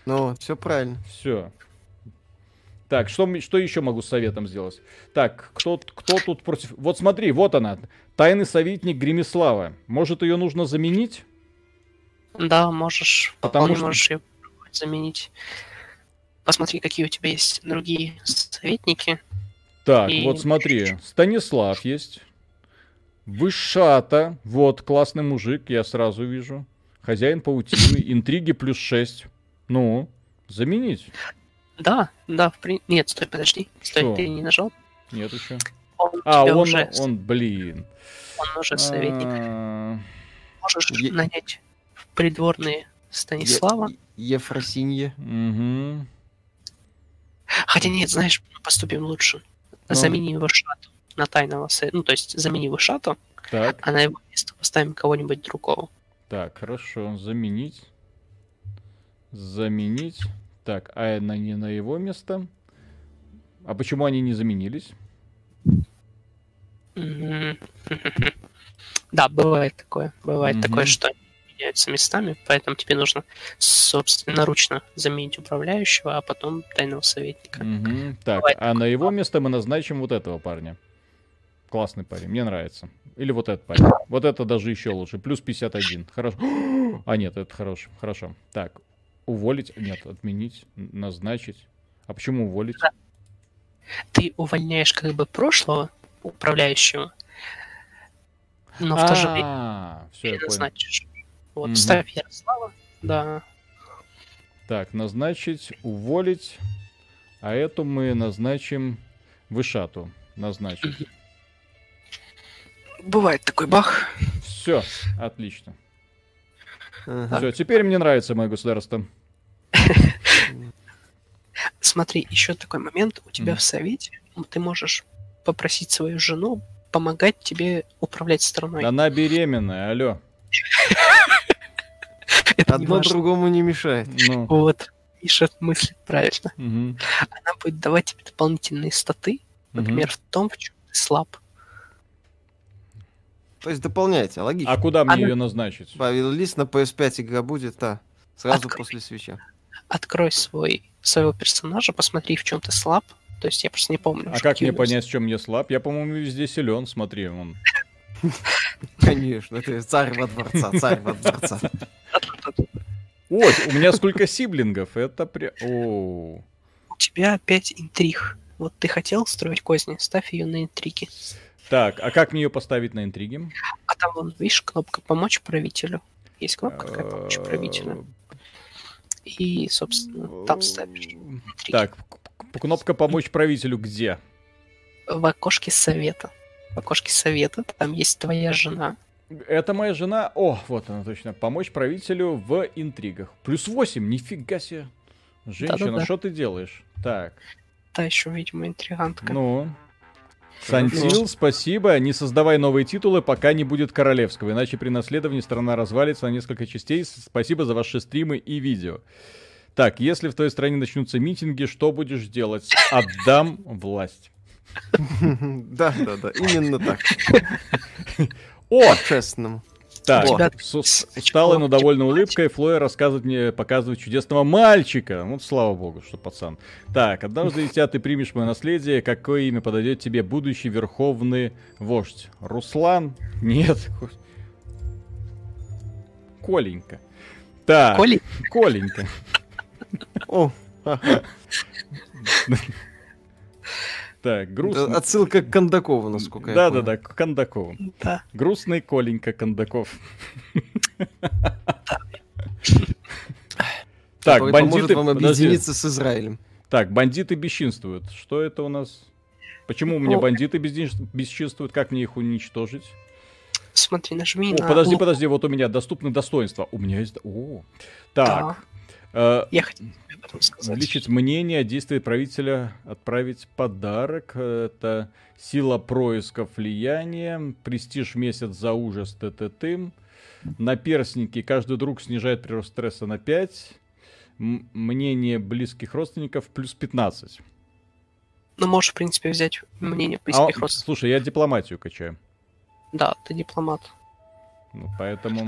Ну, все правильно. Все. Так, что, что еще могу с советом сделать? Так, кто, кто тут против... Вот смотри, вот она. Тайный советник Гремислава. Может, ее нужно заменить? Да, можешь, Потому что- можешь ее заменить. Посмотри, какие у тебя есть другие советники. Так, И- вот смотри. Станислав есть. Вышата. Вот, классный мужик, я сразу вижу. Хозяин паутины. Интриги плюс 6. Ну, заменить. Да, да, в при- Нет, стой, подожди. Стой, Что? ты не нажал. Нет еще. Он А, он, уже, он, блин. он уже советник. А, Можешь Е- нанять в придворные Станислава. Е- Ефросинье. мгм. Хотя нет, знаешь, поступим лучше. Ну. Замени Вышату на тайного. Ну, то есть замени Вышату, Так. а на его место поставим кого-нибудь другого. Так, хорошо. Заменить. Заменить. Так, а на, не на его место. А почему они не заменились? Да, бывает такое. Бывает Мгм. такое, что они меняются местами, поэтому тебе нужно собственноручно заменить управляющего, а потом тайного советника. Мгм. Так, Бывает а на его место мы назначим вот этого парня. Классный парень, мне нравится. Или вот этот парень. Вот это даже еще лучше. Плюс 51. Хорошо. А нет, это хорошо. Хорошо. Так, уволить? Нет, отменить, назначить. А почему уволить? Ты увольняешь как бы прошлого управляющего, но в то же время А, все, я понял. Вот, Мгм. ставь Ярослава, да. Так, назначить, уволить. А эту мы назначим Вышату. Назначить. Бывает такой бах. Все, отлично. Ага. Все, теперь мне нравится мое государство. Смотри, еще такой момент. У тебя Мгм. в совете ты можешь попросить свою жену помогать тебе управлять страной. Она беременная, алло. Это Одно другому не мешает. Ну, Вот. Миша мыслит правильно. Она будет давать тебе дополнительные статы, например, в том, в чем ты слаб. То есть дополняйте, логично. А куда мне Она- ее назначить? Добавил лист на PS5 игра будет, да. Сразу Открой. после свеча. Открой свой своего персонажа, посмотри, в чем ты слаб. То есть я просто не помню. А как мне понять, в чем я слаб? Я, по-моему, везде силен. Смотри, он. Конечно, ты царь во дворца, царь во дворца. Ой, у меня сколько сиблингов. Это прям... У тебя опять интриг. Вот ты хотел строить козни, ставь ее на интриги. Так, а как мне ее поставить на интриги? А там, вон, видишь, кнопка «Помочь правителю». Есть кнопка такая «Помочь правителю». И, собственно, там ставишь интриги. Так, кнопка «Помочь правителю» где? В окошке совета. В окошке совета там есть твоя жена. Это моя жена. О, вот она точно. Помочь правителю в интригах. Плюс 8, нифига себе. Женщина, что ты делаешь? Так, Та еще, видимо, интригантка. ну... Сантил, спасибо. Не создавай новые титулы, пока не будет королевского. Иначе при наследовании страна развалится на несколько частей. Спасибо за ваши стримы и видео. Так, если в твоей стране начнутся митинги, что будешь делать? Отдам власть. Да, да, да, именно так. О, По-честному. Так, тебя с- с усталой, но чего? довольной улыбкой Флоя рассказывает мне, показывает чудесного мальчика. Вот слава богу, что пацан. Так, однажды, дитя, ты примешь мое наследие. Какое имя подойдет тебе будущий верховный вождь? Руслан? Нет. Коленька. Так, Коли, Коленька. О, ага. Это грустно. Отсылка к Кондакову, насколько я понял. Да-да-да, к Кондакову. да. Грустный Коленька Кондаков. Так, Который поможет бандиты... вам объединиться с Израилем. Так, бандиты бесчинствуют. Что это у нас? Почему у меня бандиты бесчинствуют? Как мне их уничтожить? Смотри, нажми О, на подожди, подожди, вот у меня доступны достоинства. У меня есть... О, так. Э, Я хотел тебе об этом сказать. Мнение о действии правителя, отправить подарок. Это сила происков влияния, престиж месяц за ужас ТТТ. Наперстники. Каждый друг снижает прирост стресса на 5. М- мнение близких родственников плюс 15. Ну, можешь, в принципе, взять мнение А, близких родственников. слушай, я дипломатию качаю. Да, ты дипломат. Ну, поэтому...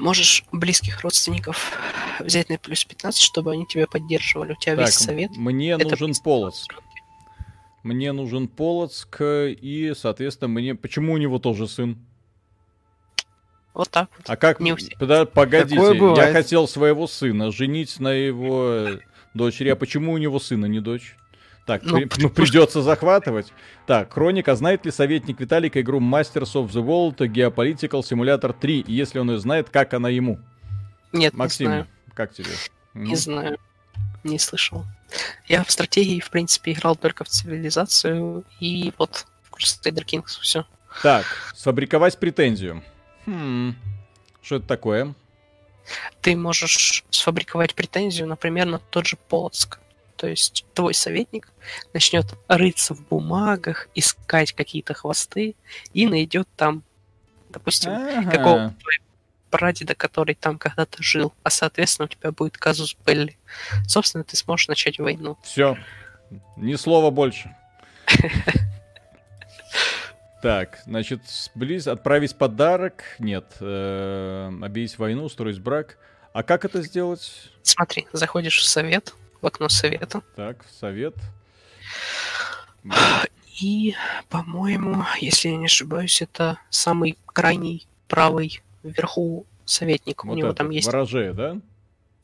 Можешь близких родственников взять на плюс 15, чтобы они тебя поддерживали. У тебя Так, весь совет. мне это нужен Полоцк. Мне нужен Полоцк, и, соответственно, мне... Почему у него тоже сын? Вот так вот. А как... Не. Подо- Погодите, я хотел своего сына женить на его дочери. А почему у него сын, а не дочь? Так, Ну, при- ну, придется захватывать. Так, Хроника, знает ли советник Виталика игру Masters of the World Geopolitical Simulator 3? И если он ее знает, как она ему? Нет, Максим, не знаю. как тебе? Не знаю. Не слышал. Я в стратегии, в принципе, играл только в цивилизацию и вот в Crusader Kings. Все. Так, сфабриковать претензию. Хм, что это такое? Ты можешь сфабриковать претензию, например, на тот же Полоцк. То есть твой советник начнет рыться в бумагах, искать какие-то хвосты и найдет там, допустим, Ага. какого прадеда, который там когда-то жил, а соответственно у тебя будет казус Белли. Собственно, ты сможешь начать войну. Все. Ни слова больше. Так, значит, близ отправить подарок. Нет. э, Объявить войну, устроить брак. А как это сделать? Смотри, заходишь в совет, в окно совета, Так, совет. и, по-моему, если я не ошибаюсь, это самый крайний правый вверху советник. у Вот него это, там есть ворожея, да?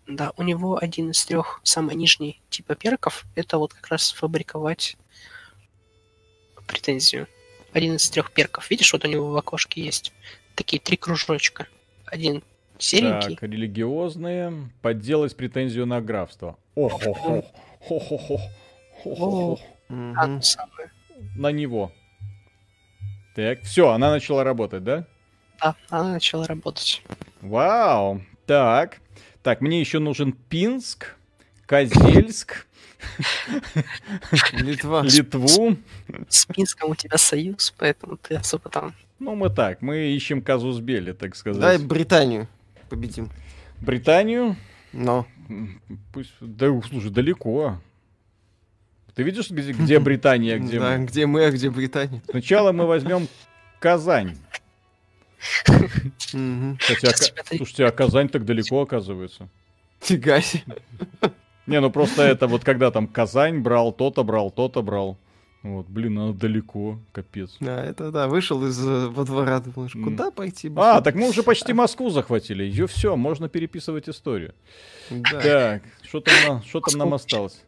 Да, у него один из трех самый нижний типа перков. Это вот как раз фабриковать претензию. Один из трех перков. Видишь, вот у него в окошке есть такие три кружочка. Один серенький. Так, религиозные. Подделать претензию на графство. Ох-ох-ох. Самое. На него. Так, все, она начала работать, да? Да, она начала работать. Вау. Так. Так, мне еще нужен Пинск, Козельск, Литва. Литву. С Минском у тебя союз, поэтому ты особо там... Ну, мы так, мы ищем казус Белли, так Дай сказать. Британию победим. Британию. Но. Пусть, да, слушай, далеко. Ты видишь, где, где Британия, где да, мы? где мы, а где Британия? Сначала мы возьмем Казань. Кстати, а слушайте, а Казань так далеко оказывается. Фига себе. Не, ну просто это вот когда там Казань брал, то-то брал, то-то брал. Вот, блин, она далеко, капец. Да, это да, вышел из э, во двора, думаешь, куда пойти? А, так мы уже почти Москву захватили. Ее все, можно переписывать историю. Да. Так, что там, на- что там нам осталось?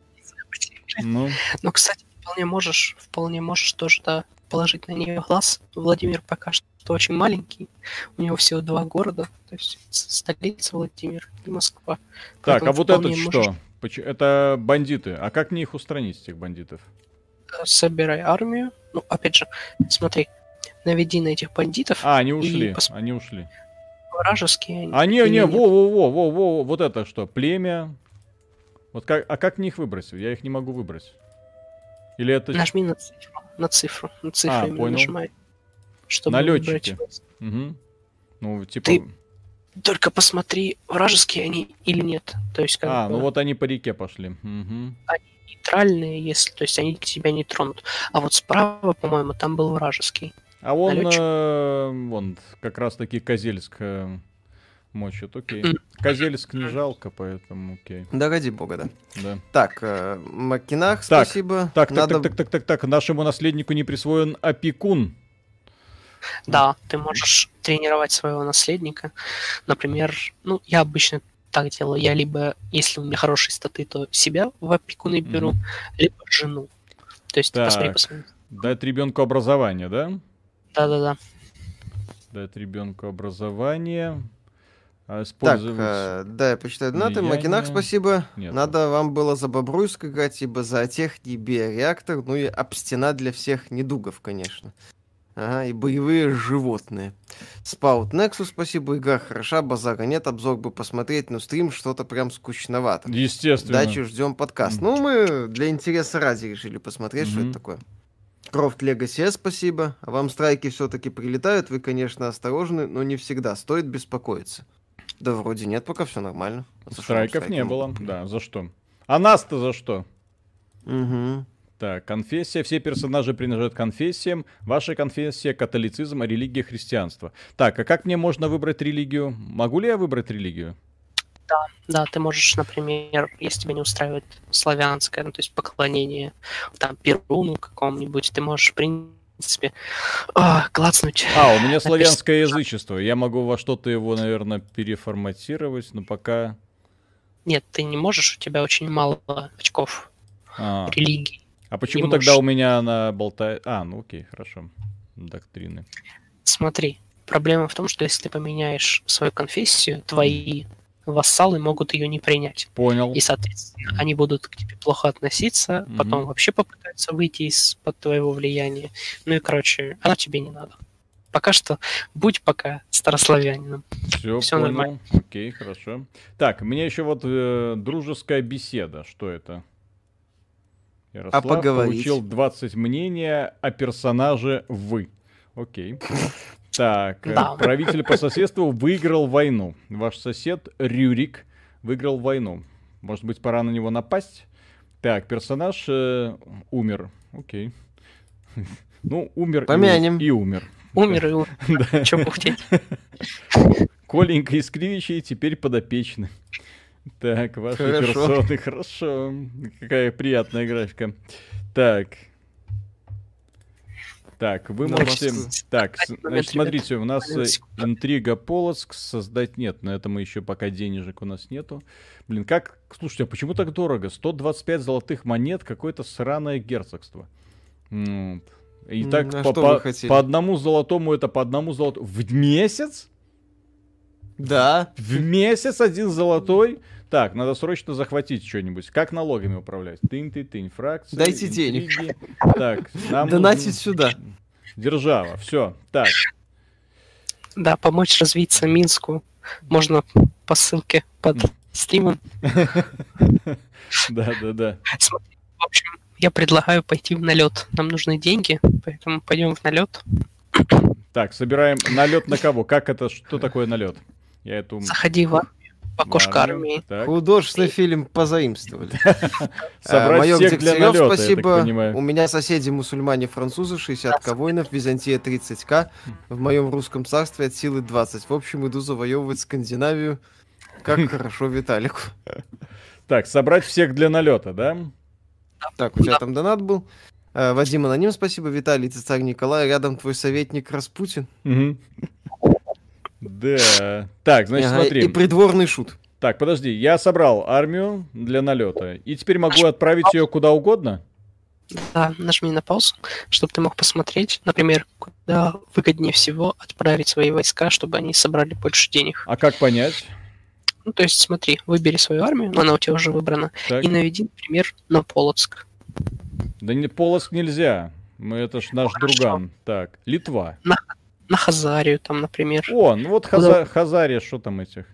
Ну, Ну, кстати, вполне можешь, вполне можешь тоже, да, положить на нее глаз. Владимир пока что очень маленький. У него всего два города. То есть столица Владимир и Москва. так, Поэтому а вот этот можешь, что? Это бандиты. А как мне их устранить, этих бандитов? Э, Собирай армию. Ну, опять же, смотри, наведи на этих бандитов. А, они ушли, пос- они ушли. Вражеские они. А, не, или не, нет. во-во-во-во-во, вот это что, племя? Вот как, а как мне их выбросить? Я их не могу выбросить. Или это... Нажми на цифру. На цифру. На цифру А, понял. нажимай. Чтобы Налетчики. Мгм. Ну, типа... Ты- Только посмотри, вражеские они или нет. То есть, как А, бы, ну вот они по реке пошли. Мгм. Нейтральные, если, то есть они тебя не тронут. А вот справа, по-моему, там был вражеский. А он, Налетчик. э, вон, как раз таки Козельск э, мочит, окей. Козельск не жалко, поэтому окей, Да ради бога, да. да. Так, э, Макинах, Так, спасибо. Так, так, Надо- так, так, так, так, так, нашему наследнику не присвоен опекун. Да, ты можешь тренировать своего наследника. Например, ну, я обычно так делаю. Я либо, если у меня хорошие статы, то себя в опекуны беру, Мгм. либо жену. То есть, ты посмотри, Так. посмотри. Дать ребенку образование, да? Да-да-да. Дать ребенку образование. А Так, э, да, я почитаю донаты. Макинах, спасибо. Нет. Надо вам было за Бобруйск играть, ибо за тех не биореактор, ну и обстена для всех недугов, конечно. Ага, и боевые животные. Спаут Nexus, спасибо, игра хороша, базара нет, обзор бы посмотреть, но стрим что-то прям скучновато. Естественно. Дачу ждем подкаст. Ну, мы для интереса ради решили посмотреть, что Мгм. это такое. Крофт Legacy, спасибо. А вам страйки все-таки прилетают, вы, конечно, осторожны, но не всегда. Стоит беспокоиться. Да вроде нет, пока все нормально. А Страйков не было, да, за что? А нас-то за что? Угу. Так, конфессия. Все персонажи принадлежат конфессиям. Ваша конфессия — католицизм, религия — христианство. Так, а как мне можно выбрать религию? Могу ли я выбрать религию? Да, да, ты можешь, например, если тебя не устраивает славянское, ну, то есть поклонение, там, Перуну какому-нибудь, ты можешь, в принципе, а, клацнуть. А, у меня славянское язычество. Я могу во что-то его, наверное, переформатировать, но пока... Нет, ты не можешь, у тебя очень мало очков а. религии. А почему не тогда можешь... у меня она болтает... А, ну окей, хорошо. Доктрины. Смотри, проблема в том, что если ты поменяешь свою конфессию, твои вассалы могут ее не принять. Понял. И, соответственно, они будут к тебе плохо относиться, mm потом вообще попытаются выйти из-под твоего влияния. Ну и, короче, оно тебе не надо. Пока что будь пока старославянином. Все, Все понял. нормально. Окей, хорошо. Так, меня еще вот э, дружеская беседа. Что это? Ярослав а поговорить? получил 20 мнения о персонаже «Вы». Окей. Так, э, да. правитель по соседству выиграл войну. Ваш сосед Рюрик выиграл войну. Может быть, пора на него напасть? Так, персонаж э, умер. Окей. Ну, умер Помянем. И, и умер. Умер и умер. Да. Че бухтеть? Коленька Кривичей теперь подопечны. Так, ваши хорошо. персоны, хорошо. Какая приятная графика. Так, так, вы да, можете... Так, значит, смотрите, у нас э, интрига Полоцк создать нет, на это мы еще пока денежек у нас нету. Блин, как... Слушайте, а почему так дорого? 125 золотых монет, какое-то сраное герцогство. И так а по, по, по одному золотому это по одному золотому. В месяц? Да. В месяц один золотой? Так, надо срочно захватить что-нибудь. Как налогами управлять? Тынь-ты-тынь, фракции. Дайте интриги. денег. Так, нам Донатить нужно... сюда. Держава, все. Так. Да, помочь развиться Минску можно по ссылке под стримом. Да, да, да. В общем, я предлагаю пойти в налет. Нам нужны деньги, поэтому пойдем в налет. Так, собираем налет на кого? Как это? Что такое налет? Я эту... Заходи в Окошко армии. Художественный фильм позаимствовали. Собрать Майор Дегтярев, спасибо. У меня соседи мусульмане-французы, 60к воинов, Византия 30к. В моем русском царстве от силы 20. В общем, иду завоевывать Скандинавию. Как хорошо Виталику. Так, собрать всех для налета, да? Так, у тебя там донат был. Э, Вадим Аноним, спасибо. Виталий, ты царь Николай. Рядом твой советник Распутин. Да. Так, значит, ага, смотри. И придворный шут. Так, подожди, я собрал армию для налета. И теперь могу отправить ее куда угодно? Да, нажми на паузу, чтобы ты мог посмотреть, например, куда выгоднее всего отправить свои войска, чтобы они собрали больше денег. А как понять? Ну, то есть, смотри, выбери свою армию, но она у тебя уже выбрана, так. и наведи, например, на Полоцк. Да не Полоцк нельзя. Мы это ж наш Хорошо. друган. Так, Литва. На на Хазарию там, например. О, ну вот Хаза... Хазария, что там этих?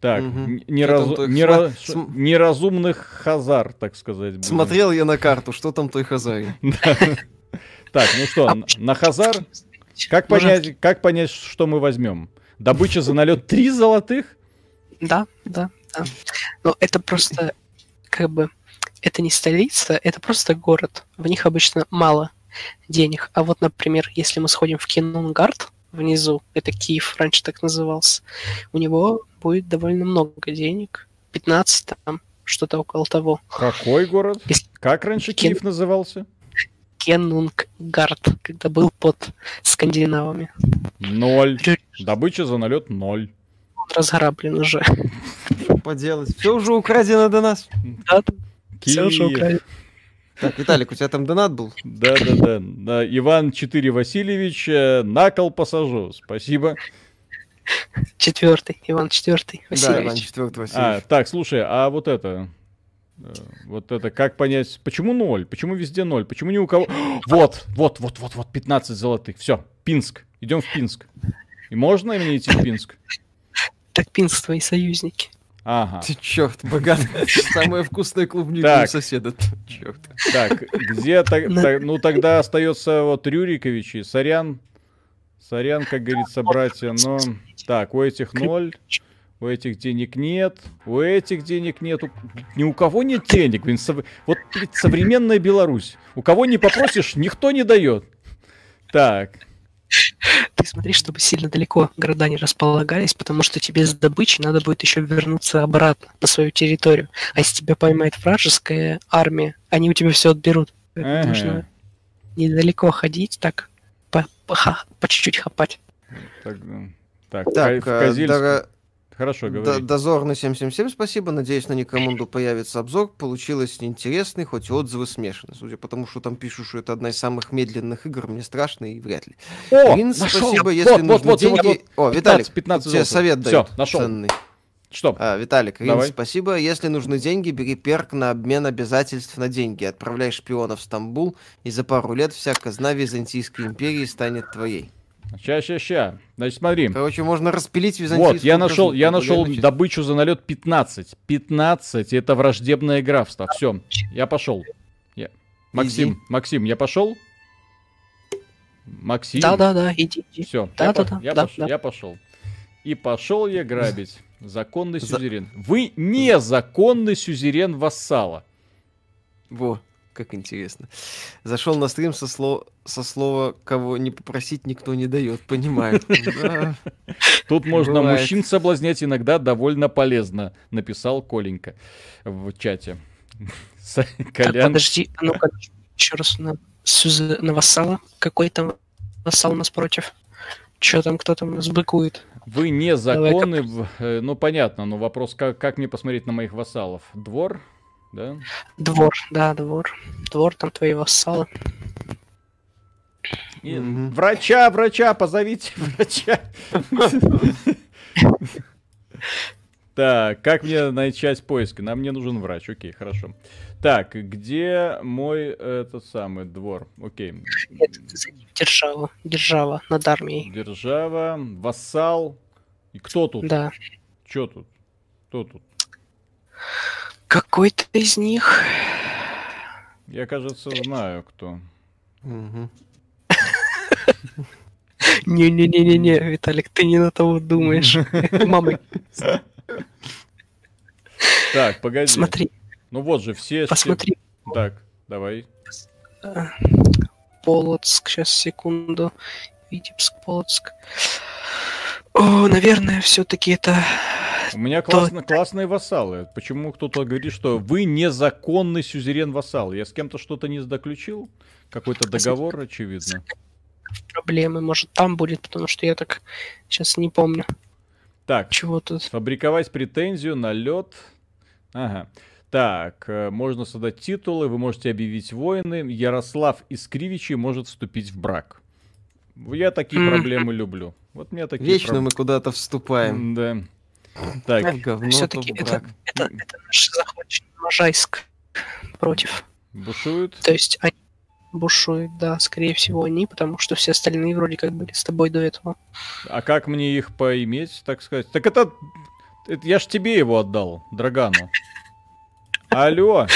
Так, угу. неразу... нера... См... неразумных хазар, так сказать. Будем. Смотрел я на карту, что там той хазари. Так, ну что, а на хазар? Как понять, как понять, что мы возьмем? Добыча за налет три золотых? Да, да, да. Но это просто, как бы, это не столица, это просто город. В них обычно мало денег. А вот, например, если мы сходим в Кинунгард, внизу, это Киев раньше так назывался, у него будет довольно много денег. 15 там, что-то около того. Какой город? Если... Как раньше Кен... Киев назывался? Кенунгард, когда был под скандинавами. Ноль. Добыча за налет ноль. разграблен уже. Что поделать? Все уже украдено до нас. Да, Все уже украдено. Так, Виталик, у тебя там донат был? Да, да, да. да. Иван 4 Васильевич, на кол посажу. Спасибо. Четвертый, Иван четвертый Васильевич. Да, Иван четвертый Васильевич. А, так, слушай, а вот это, э, вот это, как понять, почему ноль? Почему везде ноль? Почему ни у кого... Вот, вот, вот, вот, вот, 15 золотых. Все, Пинск. Идем в Пинск. И можно мне идти в Пинск? Так Пинск твои союзники. Ага. Ты черт, богатый. Самая вкусная клубника у соседа. Черт. Так, где так, ну тогда остается вот Рюриковичи, Сорян. Сорян, как говорится, братья, но... Так, у этих ноль, у этих денег нет, у этих денег нет, у- ни у кого нет денег, блин, сов- вот блин, современная Беларусь. У кого не попросишь, никто не дает. Так, Ты смотри, чтобы сильно далеко города не располагались, потому что тебе с добычей надо будет еще вернуться обратно на свою территорию. А если тебя поймает вражеская армия, они у тебя все отберут. Ага. нужно недалеко ходить, так по, по, по чуть-чуть хапать. так, так, Так, в э, дора- Хорошо, Д- говори. Дозорный 777, спасибо. Надеюсь, на Никомунду появится обзор. Получилось интересный, хоть и отзывы смешаны. Судя по тому, что там пишут, что это одна из самых медленных игр, мне страшно и вряд ли. О, Рин, нашел! спасибо, Вот, если вот, нужны вот, деньги... вот, О, 15, Виталик, 15 тут тебе совет дают нашел. ценный. Что? А, Виталик, Рин, Давай. спасибо. Если нужны деньги, бери перк на обмен обязательств на деньги. Отправляй шпиона в Стамбул, и за пару лет вся казна Византийской империи станет твоей. Ща, ща, ща. Значит, смотри. Короче, можно распилить Византийскую Вот, я нашел, я нашел добычу за налет 15. 15 это враждебное графство. Все, я пошел. Я... Максим, Максим, я пошел? Максим. Да-да-да, иди, иди. Все, Да, я, да, по- да, я да, пош- да. я пошел. И пошел я грабить законный За- сюзерен. Вы незаконный сюзерен вассала. Во, как интересно. Зашел на стрим со, сло- со слова «кого не попросить, никто не дает». Понимаю. Тут можно мужчин соблазнять иногда довольно полезно, написал Коленька в чате. Подожди, а ну-ка, еще раз на, сюзе- на вассала. Какой там вассал у нас против? Че там, кто там нас быкует? вы незаконны, в- э, ну понятно, но вопрос, как, как мне посмотреть на моих вассалов? Двор, да? Двор, да, двор. Двор, там твои вассалы. И Мгм. Врача, врача, позовите врача. Так, как мне начать поиск? Нам не нужен врач, окей, хорошо. Так, где мой этот самый двор? Окей. Это держава, держава над армией. Держава, вассал. И кто тут? Да. Чё тут? Кто тут? Какой-то из них. Я, кажется, знаю, кто. Не-не-не-не-не, Виталик, ты не на того думаешь. Мама, Так, погоди. смотри, Ну вот же, все... посмотри. Так, давай. Полоцк, сейчас, секунду. Витебск, Полоцк. О, наверное, все-таки это... У меня То- классно, классные вассалы. Почему кто-то говорит, что вы незаконный сюзерен вассал? Я с кем-то что-то не заключил? Какой-то договор, очевидно. проблемы. Может, там будет, потому что я так сейчас не помню, Так, чего тут. Фабриковать претензию на лед. Ага. Так, э, можно создать титулы, вы можете объявить войны. Ярослав Искривичи может вступить в брак. Я такие проблемы люблю. Вот мне такие Вечно проб- мы куда-то вступаем. Да. Так, Говно, Все-таки то это, это, это наш захваченный Можайск против. бушуют. То есть они бушуют, да, скорее всего они, потому что все остальные вроде как были с тобой до этого. А как мне их поиметь, так сказать? Так это... это я ж тебе его отдал, Драгану. Алло.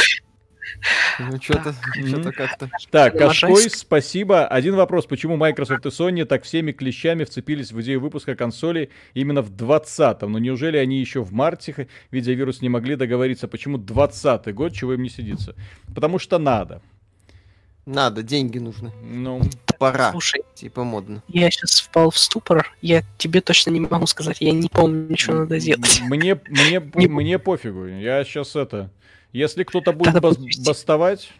Ну, что-то Мгм. как-то... Так. Кашкой, спасибо. Один вопрос. Почему Microsoft и Sony так всеми клещами вцепились в идею выпуска консолей именно в 20-м? Ну неужели они еще в марте, видя вирус, не могли договориться? Почему 20-й год, чего им не сидится? Потому что надо. Надо, деньги нужны. Ну, Пора. Слушай, Типа модно. я сейчас впал в ступор, я тебе точно не могу сказать, я не помню, что надо делать. мне, мне, Не- мне пофигу. Я сейчас это... Если кто-то будет Надо бас- бастовать,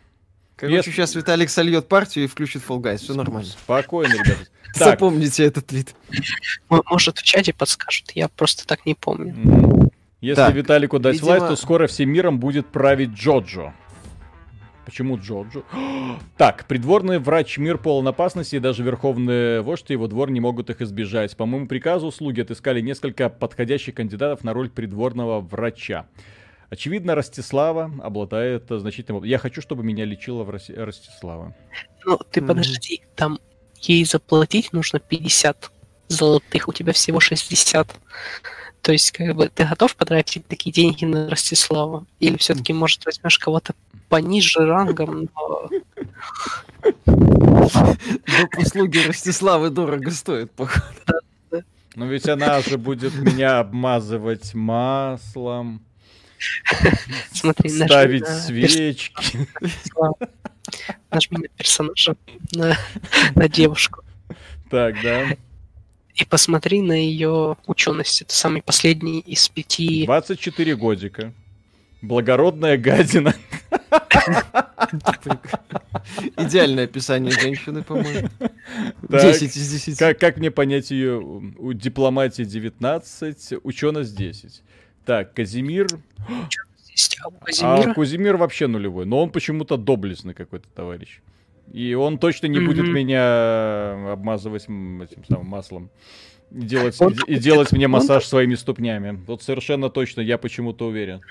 Короче, Если- сейчас Виталик сольет партию и включит Fall Guys. Все нормально. спокойно, ребята. Так, Запомните этот твит. М- Может, в чате подскажут, я просто так не помню. Если Так, Виталику дать видимо- власть, то скоро всем миром будет править Джоджо. Почему Джоджо? Так, придворный врач мир полон опасности, и даже верховный вождь и его двор не могут их избежать. По моему приказу слуги отыскали несколько подходящих кандидатов на роль придворного врача. Очевидно, Ростислава обладает значительным... Я хочу, чтобы меня лечила в Рос- Ростислава. Ну, ты подожди, там ей заплатить нужно 50 золотых, у тебя всего 60. То есть, как бы, ты готов потратить такие деньги на Ростиславу? Или все-таки, может, возьмешь кого-то пониже рангом, но... Доп. услуги Ростиславы дорого стоят, походу. Но ведь она же будет меня обмазывать маслом, Смотри, ставить свечки. Нажми на персонажа, на, на девушку. Так, да. И посмотри на ее ученость. Это самый последний из пяти. 24 годика. Благородная гадина. Идеальное описание женщины, по-моему. Так, 10 из 10. Как, как мне понять ее? У дипломатии 19, ученость 10. Так, Казимир. А Кузимир вообще нулевой. Но он почему-то доблестный какой-то товарищ. И он точно не будет меня обмазывать м, этим самым маслом. И делать, Он и делать мне он массаж своими ступнями. Вот совершенно точно, я почему-то уверен.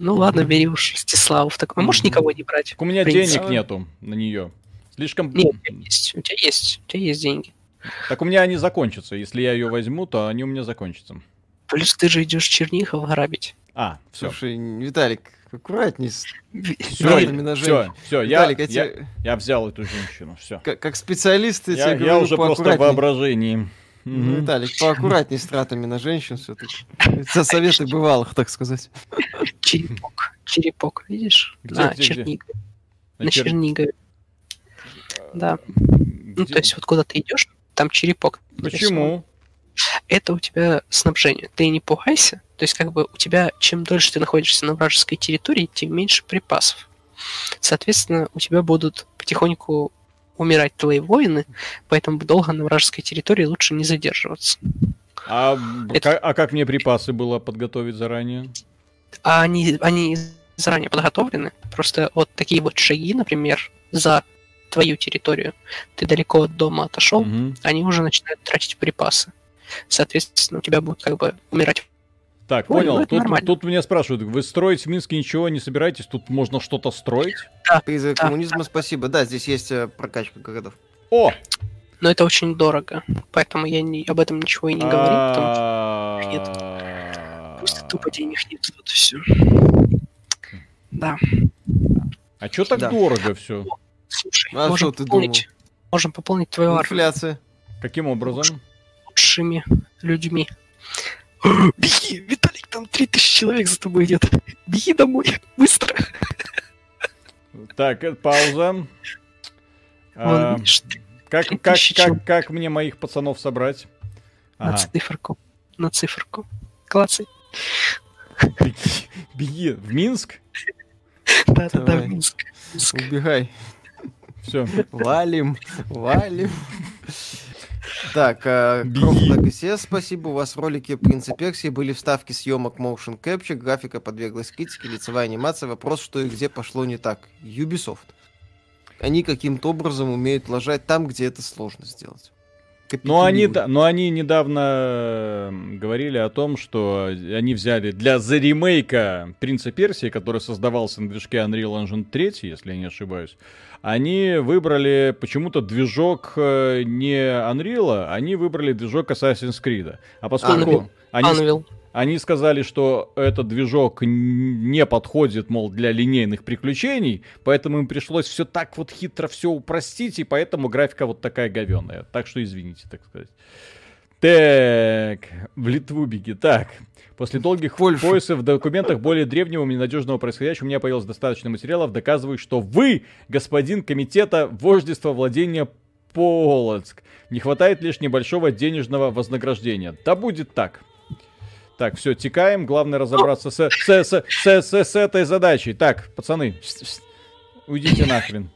Ну ладно, бери уж Ростиславу. Так, а можешь никого не брать? Так у меня В денег нету на нее. Слишком... Нет, у тебя есть. У тебя есть. У тебя есть деньги. Так у меня они закончатся. Если я ее возьму, то они у меня закончатся. Плюс ты же идешь Чернихов грабить. А, все. Слушай, Виталик, аккуратней с Все, на все, женщин. все, я, Виталик, я я, тебе- я взял эту женщину, все. Как, как специалист, я, Я, тебе я говорю уже просто в воображении. Ну, Мгм. Виталик, поаккуратней с тратами на женщин все-таки. Это советы бывалых, так сказать. Черепок. Черепок, видишь? Где, на где, где? Чернигове. На На чер- Чернигове. Да. Ну, Где- то есть вот куда ты идешь, там черепок. Почему? Это у тебя снабжение. Ты не пугайся. То есть, как бы у тебя, чем дольше ты находишься на вражеской территории, тем меньше припасов. Соответственно, у тебя будут потихоньку умирать твои воины, поэтому долго на вражеской территории лучше не задерживаться. А, Это- а как мне припасы было подготовить заранее? А они, они заранее подготовлены. Просто вот такие вот шаги, например, за твою территорию. Ты далеко от дома отошел, Мгм. они уже начинают тратить припасы. Соответственно, у тебя будут как бы умирать. Так, Ой, понял. ну Тут, нормально. тут меня спрашивают, вы строить в Минске ничего не собираетесь? Тут можно что-то строить? Призрак Да. коммунизма, спасибо. Да, здесь есть э, прокачка городов. О! Но это очень дорого. Поэтому я не, об этом ничего и не говорю, потому что А, просто тупо денег нет. Вот и все. Да. А чё так Да. дорого все? Слушай, А можем что ты пополнить, можем пополнить твою армию Инфляция. Каким образом? лучшими людьми. Беги, Виталик, там 3000 человек за тобой идет. Беги домой, быстро. Так, э, пауза. А, как, как, как, как мне моих пацанов собрать? на Ага. циферку. На циферку. Клацай. Беги, беги в Минск. Да-да-да, в. Минск. Убегай. Все. Валим, валим. Так, э. Крофт GCS, спасибо. У вас в ролике «Принцип Персии» были вставки съемок Motion Capture, графика подверглась критике, лицевая анимация. Вопрос, что и где пошло не так. Ubisoft. Они каким-то образом умеют лажать там, где это сложно сделать. Но они, но они недавно говорили о том, что они взяли для за ремейка Принца Персии, который создавался на движке Unreal Engine 3, если я не ошибаюсь, они выбрали почему-то движок э, не Unreal, они выбрали движок Assassin's Creed. А поскольку Unreal. они, Unreal. Они сказали, что этот движок не подходит, мол, для линейных приключений, поэтому им пришлось все так вот хитро все упростить, и поэтому графика вот такая говенная. Так что извините, так сказать. Так, в Литву беги. Так, после долгих Польшу. поисков в документах более древнего и ненадежного происходящего у меня появилось достаточно материалов, доказывающих, что вы, господин комитета вождества владения Полоцк, не хватает лишь небольшого денежного вознаграждения. Да будет так. Так, все, текаем. Главное разобраться с, с, с, с, с- с этой задачей. Так, пацаны, уйдите нахрен.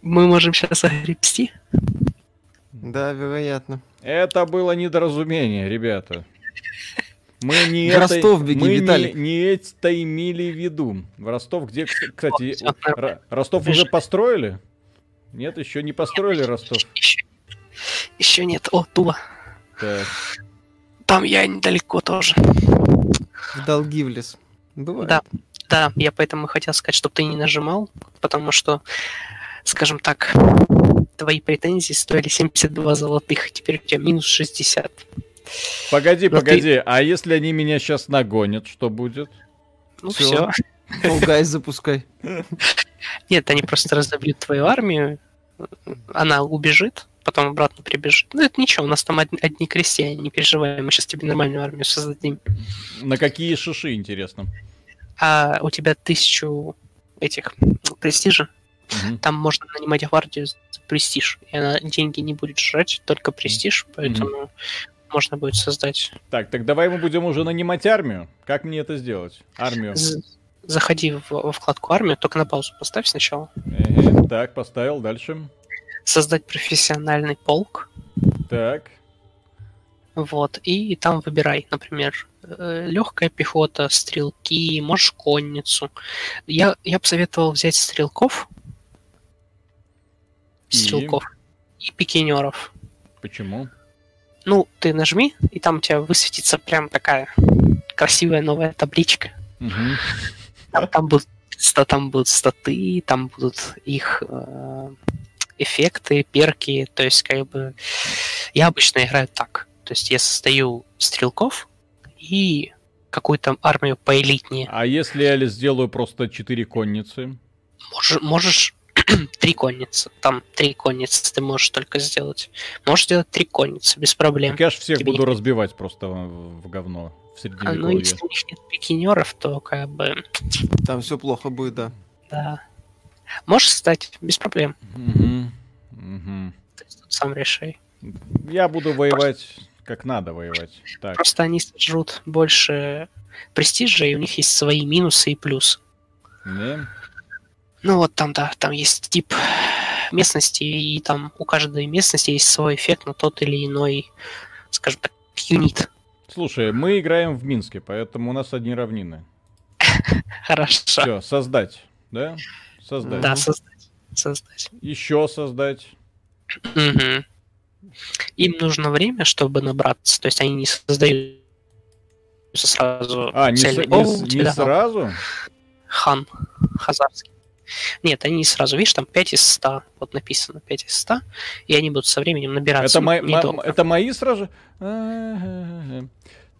Мы можем сейчас огребсти. Да, вероятно. Это было недоразумение, ребята. Мы не В это, Ростов беги, мы не, Виталик. не это имели в виду. В Ростов где, кс- кстати. Р- Ростов уже построили? Нет, еще не построили Ростов. Еще, еще нет. О, Тула. Так, Там я недалеко тоже. В долги влез. Бывает. Да. Да, я поэтому хотел сказать, чтобы ты не нажимал, потому что, скажем так, твои претензии стоили 72 золотых, а теперь у тебя минус 60. Погоди, Но погоди, ты... а если они меня сейчас нагонят, что будет? Ну все. Fall запускай. Нет, они просто разобьют твою армию, она убежит, потом обратно прибежит. Ну, это ничего, у нас там одни, одни крестьяне, не переживай, мы сейчас тебе нормальную армию создадим. На какие шиши, интересно? А у тебя тысячу этих престижа, угу. там можно нанимать гвардию за престиж, и она деньги не будет жрать, только престиж, поэтому угу. можно будет создать. Так, так давай мы будем уже нанимать армию. Как мне это сделать? Армию. Заходи в, во вкладку армию, только на паузу поставь сначала. Э-э, так, поставил, дальше создать профессиональный полк. Так. Вот, и там выбирай, например, э, легкая пехота, стрелки, можешь конницу. Я, я бы советовал взять стрелков. И? Стрелков. И пикинеров. Почему? Ну, ты нажми, и там у тебя высветится прям такая красивая новая табличка. Угу. Там, там, будут, там будут статы, там будут их э, эффекты, перки, то есть как бы я обычно играю так. То есть я состою стрелков и какую-то армию поэлитнее. А если я сделаю просто четыре конницы? Можешь, можешь три конницы. Там три конницы ты можешь только сделать. Можешь сделать три конницы, без проблем. Так я же всех Тебе буду не... разбивать просто в говно в А, ну, если у них нет пикинеров, то как бы... Там все плохо будет, да. Да. Можешь стать, без проблем. Угу. Угу. Тут сам решай. Я буду воевать Просто... как надо воевать. Так. Просто они сожрут больше престижа, и у них есть свои минусы и плюсы. Да. Ну вот там, да, там есть тип местности, и там у каждой местности есть свой эффект на тот или иной, скажем так, юнит. Слушай, мы играем в Минске, поэтому у нас одни равнины. Хорошо. Все, создать, да? Создать. Да, создать. Создать. Еще создать. Угу. Им нужно время, чтобы набраться. То есть они не создают сразу. А, не, цельный. с, не, не сразу? Хан. Хазарский. Нет, они не сразу. Видишь, там 5 из 100. Вот написано 5 из 100. И они будут со временем набираться. Это, мои, это мои сразу?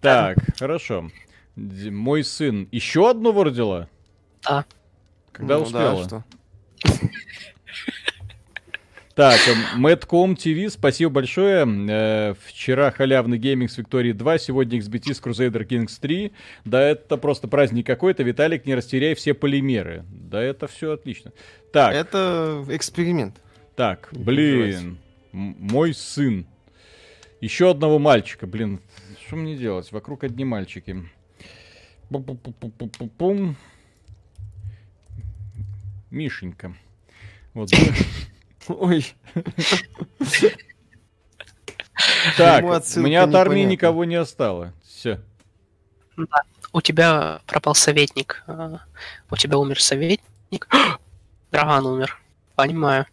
Так, хорошо. Мой сын еще одну родила? Да. Когда ну, успела? Да, Так, Madcom TV, спасибо большое. Э, вчера халявный гейминг с Виктории 2, сегодня XBT с Crusader Kings 3. Да это просто праздник какой-то. Виталик, не растеряй все полимеры. Да это все отлично. Так. Это эксперимент. Так, блин, мой сын. Еще одного мальчика, блин. Что мне делать? Вокруг одни мальчики. Пум-пум-пум-пум-пум. Мишенька. Вот. Ой. Так, у меня от армии никого не осталось. Все. Да. У тебя пропал советник. А, у тебя умер советник. Драган умер. Понимаю.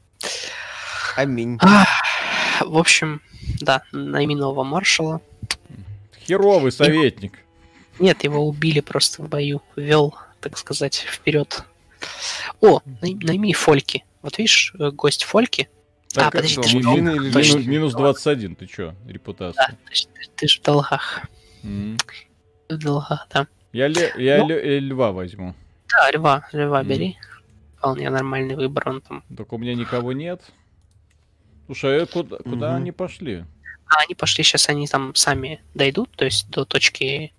Аминь. В общем, да, найми нового маршала. Херовый советник. Нет, его убили просто в бою. Вел, так сказать, вперед. О, найми фольки. Вот видишь, э, гость Фольки. Так, а, подожди, ты же минус, точно, минус 21, ты чё, репутация? Да, точно, ты же в долгах. Mm. В долгах, да. Я, ле, я ну, ле, льва возьму. Да, льва, льва mm. бери. Вполне нормальный выбор он там. Так у меня никого нет. Слушай, а куда, куда mm-hmm. они пошли? А они пошли, сейчас они там сами дойдут, то есть до точки,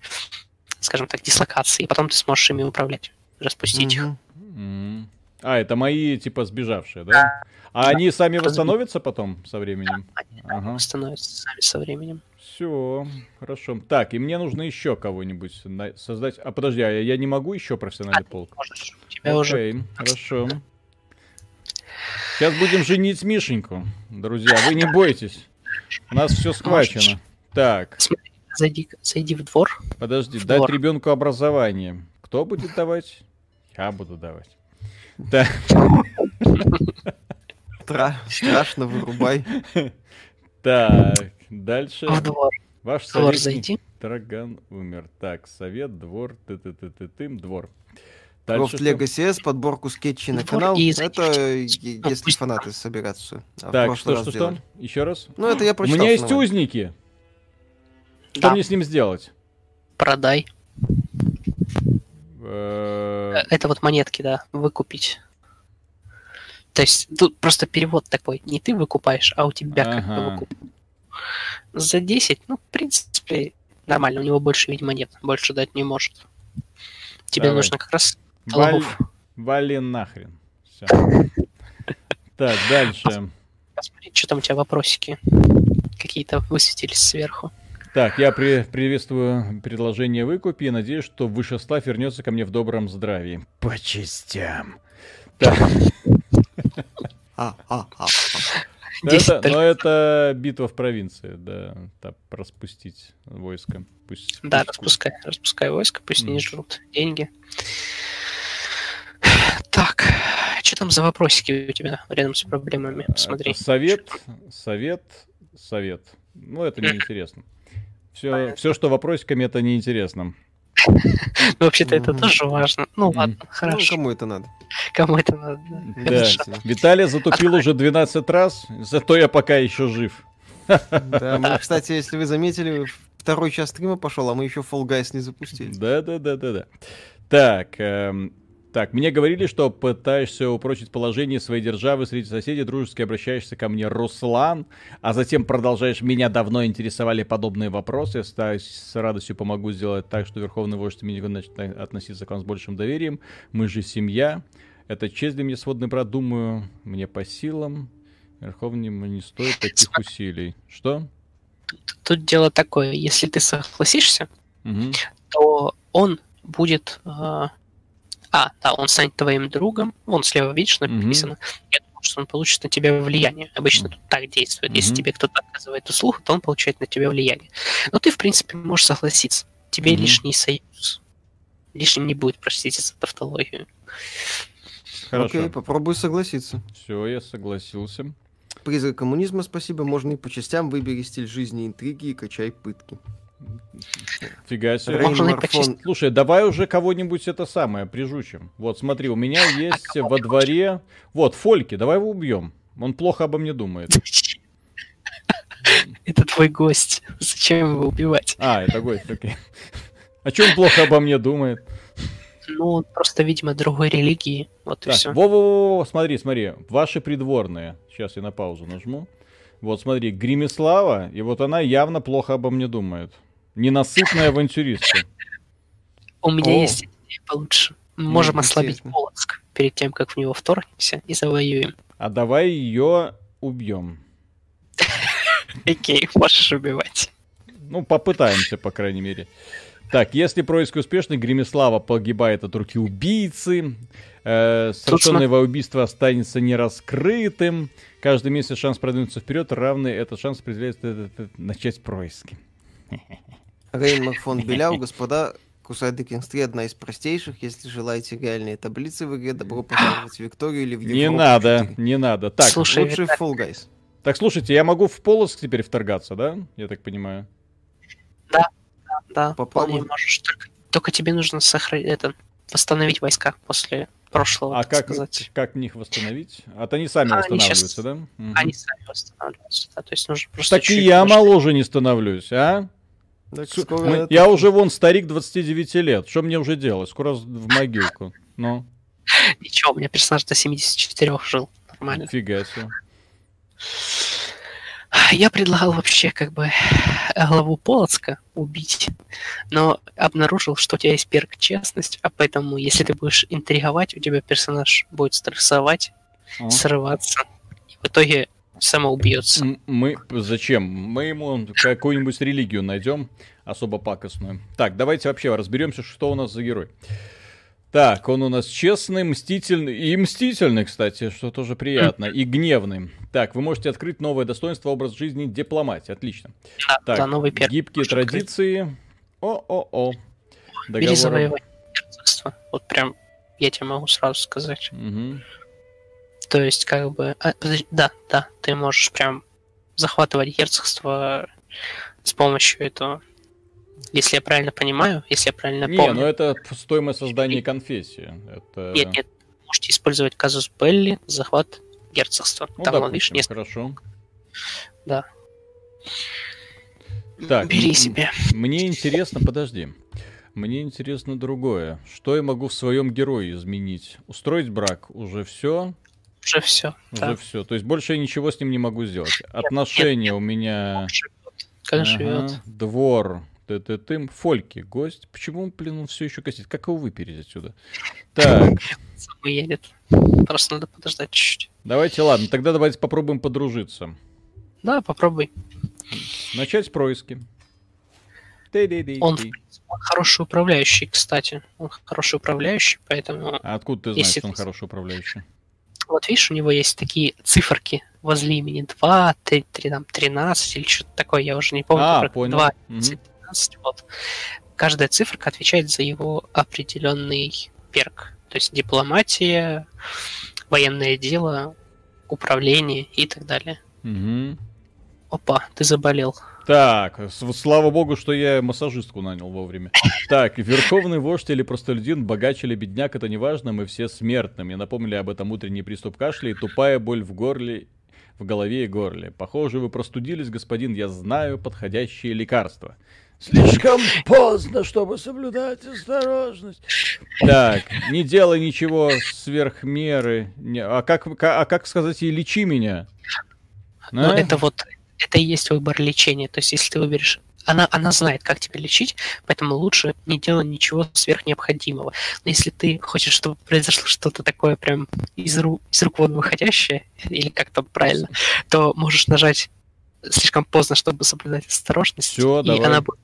скажем так, дислокации, и потом ты сможешь ими управлять, распустить mm-hmm. их. Mm-hmm. А, это мои, типа, сбежавшие, да? А да. они сами восстановятся потом со временем? Да, они ага. восстановятся сами со временем. Все, хорошо. Так, и мне нужно еще кого-нибудь создать. А подожди, а я не могу еще профессиональный а, полк? Можешь. У тебя Окей, уже... хорошо. Сейчас будем женить Мишеньку, друзья. Вы не бойтесь. У нас все схвачено. Так. Смотри, зайди, зайди в двор. Подожди, в дать двор. ребенку образование. Кто будет давать? Я буду давать. Да. Страшно, вырубай. Так, дальше. Двор. Ваш совет. Драган умер. Так, совет, двор, ты ты ты ты ты двор. Дальше что? Legacy S, подборку скетчей на канал. и Это если фанаты собираются. А Так, что, что, что? Еще раз? Ну, это я У прочитал. меня есть узники. Что Да, мне с ним сделать? продай. Э, Это вот монетки, да, выкупить. То есть тут просто перевод такой, не ты выкупаешь, а у тебя как бы Ага. выкуп. За 10, ну, в принципе, нормально, у него больше, видимо, нет, больше дать не может. Тебе Давай. нужно как раз Валь... головов. Вали нахрен. Всё. Так, дальше. Посмотреть, что там у тебя вопросики какие-то высветились сверху. Так, я при- приветствую предложение выкупи и надеюсь, что Вышеслав вернется ко мне в добром здравии. По частям. Так, 10 это, но это битва в провинции, да, так, распустить войско. Пусть, Да, пусть- распускай, распускай войско, пусть Мгм. не жрут деньги. Так, что там за вопросики у тебя рядом с проблемами? Посмотри. Это совет, совет, совет. Ну, это неинтересно. Все, все, что вопросиками, это неинтересно. Ну, вообще-то это Мгм. тоже важно. Ну ладно, Ну, хорошо. кому это надо? Кому это надо? Да. Виталий затупил уже 12 раз, зато я пока еще жив. Да, мы, кстати, если вы заметили, второй час стрима пошел, а мы еще Fall Guys не запустили. Да, да, да, да, да. Так, эм, так, мне говорили, что пытаешься упрочить положение своей державы среди соседей, дружески обращаешься ко мне Руслан, а затем продолжаешь, меня давно интересовали подобные вопросы, я с радостью помогу сделать так, что Верховный Вождь Миникон начнет относиться к вам с большим доверием, мы же семья, это честь для меня, сводный брат, думаю, мне по силам, Верховный не стоит таких усилий. Что? Тут дело такое, если ты согласишься, Мгм. то он будет... э, А, да, он станет твоим другом. Вон слева, видишь, написано. Я думаю, что он получит на тебя влияние. Обычно тут так действует. Если Мгм. тебе кто-то оказывает услугу, то он получает на тебя влияние. Но ты, в принципе, можешь согласиться. Тебе Мгм. лишний союз. Лишним не будет, простите за тавтологию. Хорошо. Окей, попробую согласиться. Все, я согласился. Призрак коммунизма, спасибо, можно и по частям выбери стиль жизни интриги и качай пытки. Фига себе. И Марфон. Слушай, давай уже кого-нибудь это самое прижучим. Вот, смотри, у меня есть кого во дворе... Вот, Фольки, давай его убьем. Он плохо обо мне думает. Это твой гость. Зачем его убивать? А, это гость, окей. А че он плохо обо мне думает? Ну, он просто, видимо, другой религии. Вот и Так, все. во-во-во, смотри, смотри. Ваши придворные. Сейчас я на паузу нажму. Вот, смотри, Гримислава, и вот она явно плохо обо мне думает. Ненасытная авантюристка. У меня О. есть идея получше. Мы можем Ну, ослабить. Полоцк перед тем, как в него вторгнемся и завоюем. А давай ее убьем. Окей, можешь убивать. Ну, попытаемся, по крайней мере. Так, если происк успешный, Гремислава погибает от руки убийцы. Э, совершенное его убийство останется нераскрытым. Каждый месяц шанс продвинуться вперед, равный этот шанс определяет э, начать происки. Рейн Макфон Беляу, господа, Кусайды Кингс 3 одна из простейших. Если желаете реальные таблицы в игре, добро пожаловать в Викторию или в Не Европу надо, 4. не надо. Так, Слушай, Лучше в Fall Guys. так, слушайте, я могу в Полоск теперь вторгаться, да? Я так понимаю. Да, Попробуй. вполне можешь. Только, только тебе нужно сохранить это, восстановить войска после прошлого, А так как, сказать. как них восстановить? А то они сами А, они восстанавливаются, щас- да? Мгм. Они сами восстанавливаются, да, то есть нужно просто Так и я больше. моложе не становлюсь, а? Так, скоро мы- это- Я уже вон старик 29 лет. Что мне уже делать? Скоро в могилку. Ну, Ничего, у меня персонаж до 74 жил. Нормально. фига себе. Я предлагал вообще как бы главу Полоцка убить, но обнаружил, что у тебя есть перк честность, а поэтому, если ты будешь интриговать, у тебя персонаж будет стрессовать, О. срываться, и в итоге самоубьется. Мы зачем? Мы ему какую-нибудь религию найдем особо пакостную. Так, давайте вообще разберемся, что у нас за герой. Так, он у нас честный, мстительный и мстительный, кстати, что тоже приятно, и гневный. Так, вы можете открыть новое достоинство, образ жизни, дипломатия. Отлично. Да, Так, да, новый перк. гибкие открыть. традиции. О-о-о. Договор. Вот прям я тебе могу сразу сказать. Мгм. То есть, как бы... а, подожди, да, да, ты можешь прям захватывать герцогство с помощью этого Если я правильно понимаю, если я правильно Не, помню. ну это стоимость создания конфессии. Это... Нет, нет, можете использовать казус Белли, захват герцогства. Ну, Там, допустим, видишь, несколько. хорошо. Да. Так, Бери себе. Мне интересно, подожди. Мне интересно другое. Что я могу в своем герое изменить? Устроить брак? Уже все? Уже все. Уже все. То есть больше я ничего с ним не могу сделать. Отношения у меня... Как Ага? Двор. ты ты тым Фольки, гость. Почему, блин, он все еще косит? Как его выпереть отсюда? Так, едет. Просто надо подождать чуть-чуть. давайте, ладно, тогда давайте попробуем подружиться. Да, попробуй. Начать с происки. Он, он хороший управляющий, кстати. Он хороший управляющий, поэтому... А откуда ты знаешь, Если что он хороший управляющий? Вот видишь, у него есть такие циферки возле имени 2, 3, 3 там, 13 или что-то такое, я уже не помню. А, как понял. 2, Мгм. 13, вот. Каждая циферка отвечает за его определенный перк. То есть дипломатия, военное дело, управление и так далее. Мгм. Опа, ты заболел. Так, слава богу, что я массажистку нанял вовремя. Так, верховный вождь или простолюдин, богач или бедняк, это не важно, мы все смертны. Мне напомнили об этом утренний приступ кашля и тупая боль в горле, в голове и горле. Похоже, вы простудились, господин, я знаю подходящие лекарства. Слишком поздно, чтобы соблюдать осторожность. Так, не делай ничего сверх меры. Не- а, как, ка- а как сказать ей «лечи меня»? Но А? это вот, это и есть выбор лечения. То есть если ты выберешь... Она, она знает, как тебя лечить, поэтому лучше не делать ничего сверх необходимого. Но если ты хочешь, чтобы произошло что-то такое прям из, ру, из рук вон выходящее, или как там правильно, то можешь нажать слишком поздно, чтобы соблюдать осторожность, Всё, и давай. она будет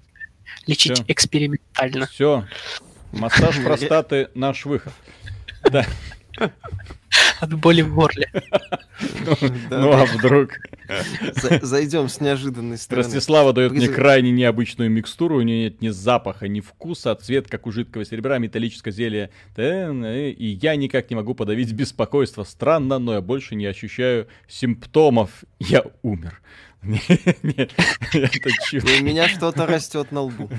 лечить Всё. экспериментально. Все. Массаж простаты наш выход. Да. От боли в горле. Да. Ну а вдруг? За- Зайдем с неожиданной стороны. Ростислава дает мне крайне необычную микстуру. У нее нет ни запаха, ни вкуса, а цвет, как у жидкого серебра, металлическое зелье. Э, И я никак не могу подавить беспокойство. Странно, но я больше не ощущаю симптомов. Я умер. Нет, это у меня что-то растет на лбу.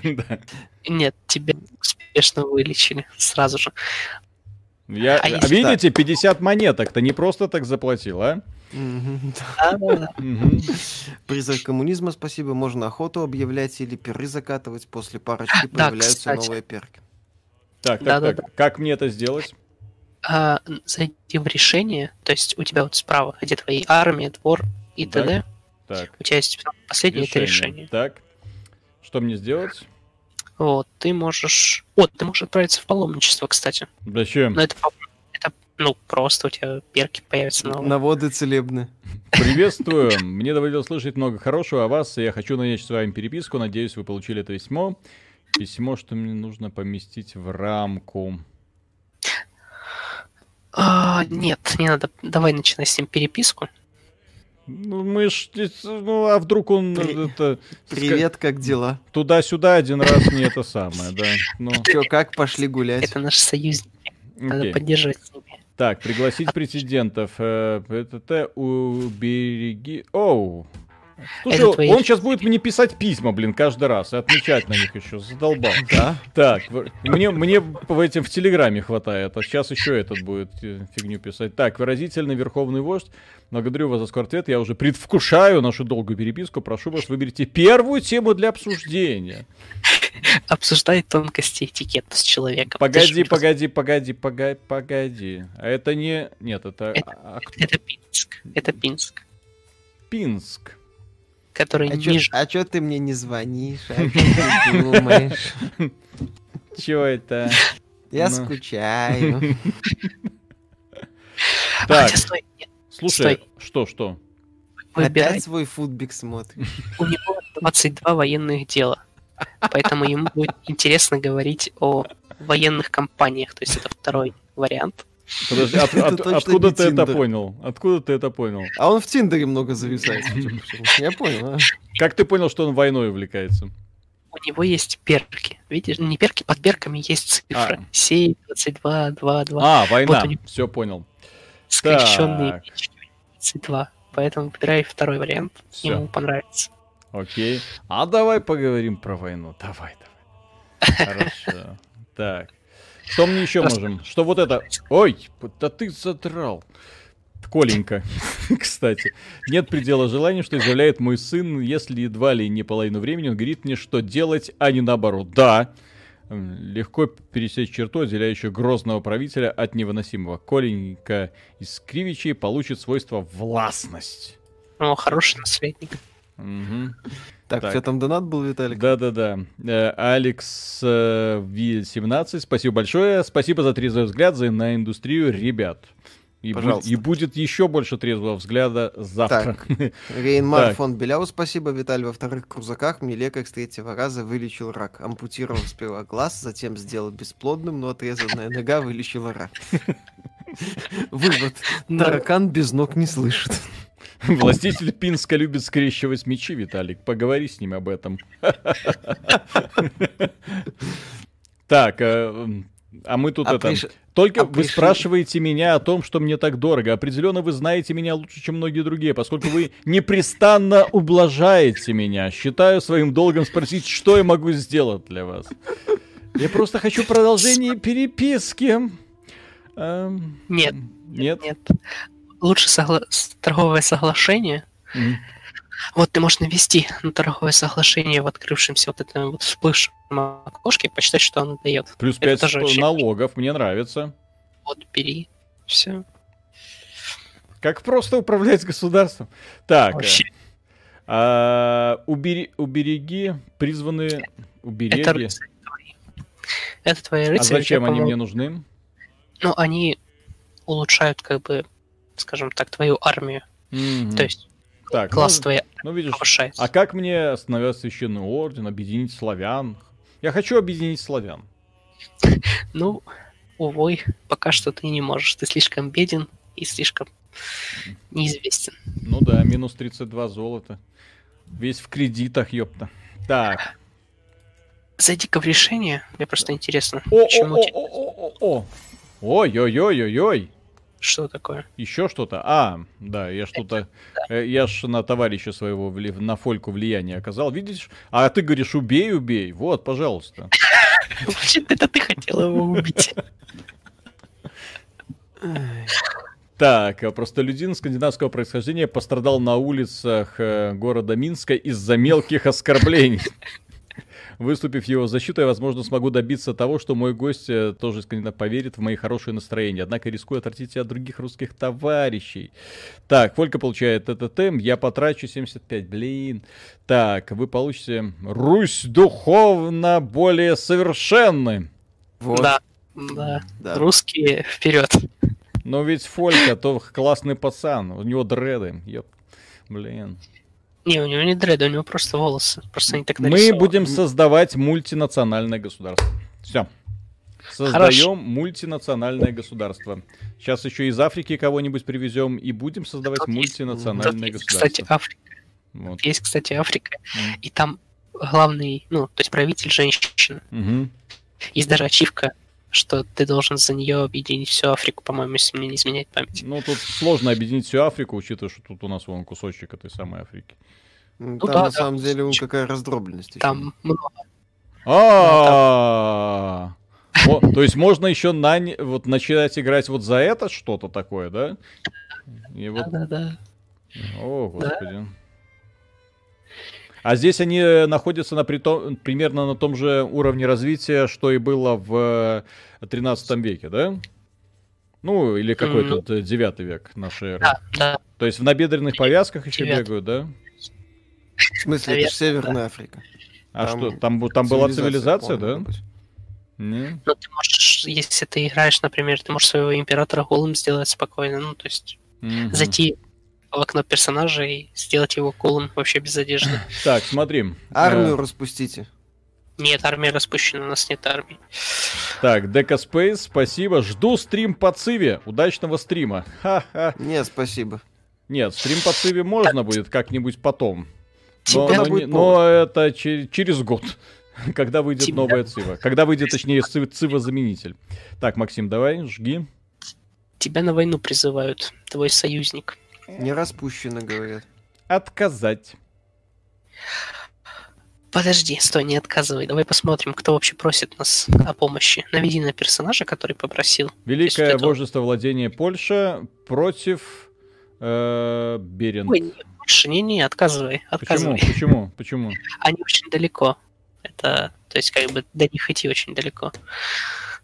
Нет, тебя успешно вылечили сразу же. Я, А видите, 50 монеток, ты не просто так заплатил, а? Призрак коммунизма, спасибо. Можно охоту объявлять или перы закатывать. После парочки появляются новые перки. Так, так, так. Как мне это сделать? а, зайди в решение, то есть у тебя вот справа, где твои армии, двор и Так. т.д., Так, у тебя есть последнее это решение. Так. Что мне сделать? Вот, ты можешь... Вот, ты можешь отправиться в паломничество, кстати. Зачем? Но это, это ну, просто у тебя перки появятся новые. Наводы целебные. Приветствую. Мне доводилось слышать много хорошего о вас, и я хочу начать с вами переписку. Надеюсь, вы получили это письмо. Письмо, что мне нужно поместить в рамку. А, нет, не надо. Давай начинай с ним переписку. Ну, мы ж... Ну, а вдруг он При- это, Привет, как дела? туда-сюда один раз не это самое, да? Ну, Чё, как пошли гулять? Это наш союзник. Надо поддерживать с ними. Так, пригласить президентов. Э, ПТТ, убереги... Оу. Слушай, Это твои- он сейчас будет мне писать письма, блин, каждый раз, и отмечать на них еще, задолбал. Да? Так, мне, мне в этим в Телеграме хватает, а сейчас еще этот будет э, фигню писать. Так, выразительный Верховный Вождь, благодарю вас за скорый ответ, я уже предвкушаю нашу долгую переписку, прошу вас, выберите первую тему для обсуждения. Обсуждай тонкости этикета с человеком. Погоди, погоди, погоди, погоди, погоди. А это не... Нет, это... Это- а- а? Это Пинск. Это Пинск. Пинск. Который А чё, ниже. а чё ты мне не звонишь? А чё ты думаешь? Это? Я Ну. скучаю. Так, хотя, стой, нет, слушай, стой. что, что? выбирай. Опять свой футбик смотришь. У него 22 военных дела. Поэтому ему будет интересно говорить о военных компаниях. То есть это второй вариант. Подожди, от- Это от- откуда ты это Тиндер. понял? Откуда ты это понял? А он в Тиндере много зависает. Я понял, а? Как ты понял, что он войной увлекается? У него есть перки. Видишь, не перки, под перками есть цифры. А. 7, 22, 2, 2. А, война. Вот. Все понял. Скрещенные так. мечты 22. Поэтому выбирай второй вариант. Всё. Ему понравится. Окей. А давай поговорим про войну. Давай, давай. Хорошо. Так. Что мне еще можем? Что вот это? Ой, да ты задрал. Коленька, кстати. Нет предела желания, что изъявляет мой сын, если едва ли не половину времени он говорит мне, что делать, а не наоборот. Да, легко пересечь черту, отделяющую грозного правителя от невыносимого. Коленька из Кривичей получит свойство властность. О, хороший наследник. Угу. Так, так, у тебя там донат был, Виталик? Да-да-да. Э, Алекс э, V17, спасибо большое. Спасибо за трезвый взгляд за на индустрию, ребят. И, будет, и будет еще больше трезвого взгляда завтра. Так, Рейнмар фон Беляу, спасибо, Виталий. Во вторых крузаках мне лекарь с третьего раза вылечил рак. Ампутировал сперва глаз, затем сделал бесплодным, но отрезанная нога вылечила рак. Вывод. Таракан без ног не слышит. Властитель Пинска любит скрещивать мечи, Виталик. Поговори с ним об этом. Так, э, а мы тут а это... Приш... Только а вы приш... спрашиваете меня о том, что мне так дорого. Определенно вы знаете меня лучше, чем многие другие, поскольку вы непрестанно ублажаете меня. Считаю своим долгом спросить, что я могу сделать для вас. Я просто хочу продолжение переписки. Эм... Нет. Нет? Нет. Лучше согла... торговое соглашение. Mm. Вот ты можешь навести на торговое соглашение в открывшемся вот этом вот всплывшем окошке, почитать, что оно дает. Плюс 5 налогов, мне нравится. Вот, бери. Все. Как просто управлять государством. Так. Вообще. А, убери, убереги, призваны убереги. Это рыцари твои. Это твои рыцари. А зачем они мне нужны? Ну, они улучшают, как бы, скажем так, твою армию. Mm-hmm. То есть так, класс ну, твоя ну, видишь, повышается. А как мне остановить священный орден, объединить славян? Я хочу объединить славян. Ну, увой, пока что ты не можешь. Ты слишком беден и слишком неизвестен. Ну да, минус 32 золота. Весь в кредитах, ёпта. Так. Зайди-ка в решение. Мне просто интересно, о, почему... О, о, о, о, о. Ой-ой-ой-ой-ой. Что такое? Еще что-то? А, да, я что-то... Да. Э, я ж на товарища своего, на Фольку влияние оказал. Видишь? А ты говоришь, убей, убей. Вот, пожалуйста. Это ты хотел его убить. Так, а простолюдин скандинавского происхождения пострадал на улицах э, города Минска из-за мелких оскорблений. Выступив в его защиту, я, возможно, смогу добиться того, что мой гость э, тоже поверит в мои хорошие настроения. Однако рискую отвратить от других русских товарищей. Так, Фолька получает этот темп, я потрачу 75, блин. Так, вы получите Русь духовно более совершенной. Вот. Да, да, да. русские вперед. Но ведь Фолька то классный пацан, у него дреды, ёп, блин. Не, у него не дреды, у него просто волосы. Просто они так нарисованы. Мы будем создавать мультинациональное государство. Все. Создаем Хорошо. мультинациональное государство. Сейчас еще из Африки кого-нибудь привезем и будем создавать Тут мультинациональное есть, государство. Кстати, Африка. Вот. Есть, кстати, Африка. Mm. И там главный, ну, то есть правитель женщина. Mm-hmm. Есть даже ачивка, что ты должен за нее объединить всю Африку, по-моему, если мне не изменяет память. Ну, тут сложно объединить всю Африку, учитывая, что тут у нас вон кусочек этой самой Африки. Ну, там да, на да, самом деле у какая раздробленность. Там много. А, то есть можно еще на вот начать играть вот за это что-то такое, да? Да, да, да. О, господи. А здесь они э, находятся на притом, примерно на том же уровне развития, что и было в 13 э, веке, да? Ну, или какой mm-hmm. тут 9 век нашей эры. Да, да. То есть в набедренных повязках еще 9. бегают, да? В смысле, Наверное, это же Северная да. Африка. А там, что, там, там была цивилизация, да? Не? Ну, ты можешь, если ты играешь, например, ты можешь своего императора голым сделать спокойно, ну, то есть угу. зайти в окно персонажа и сделать его голым вообще без одежды. Так, смотри. Армию э... распустите. Нет, армия распущена, у нас нет армии. Так, Дека Спейс, спасибо. Жду стрим по Циве. Удачного стрима. Ха-ха. Нет, спасибо. Нет, стрим по Циве можно будет как-нибудь потом. Но, но, но, но это через, через год, когда выйдет Тебя... новая Цива. Когда выйдет, точнее, Цива-заменитель. Так, Максим, давай, жги. Тебя на войну призывают, твой союзник. Не распущено, говорят. Отказать. Подожди, стой, не отказывай. Давай посмотрим, кто вообще просит нас о помощи. Наведи на персонажа, который попросил. Великое это- вожество владения Польша против э, Беринг. Ой, не, больше, не-не, отказывай, Почему? отказывай. Почему? Почему? Они очень далеко. Это, то есть, как бы до них идти очень далеко.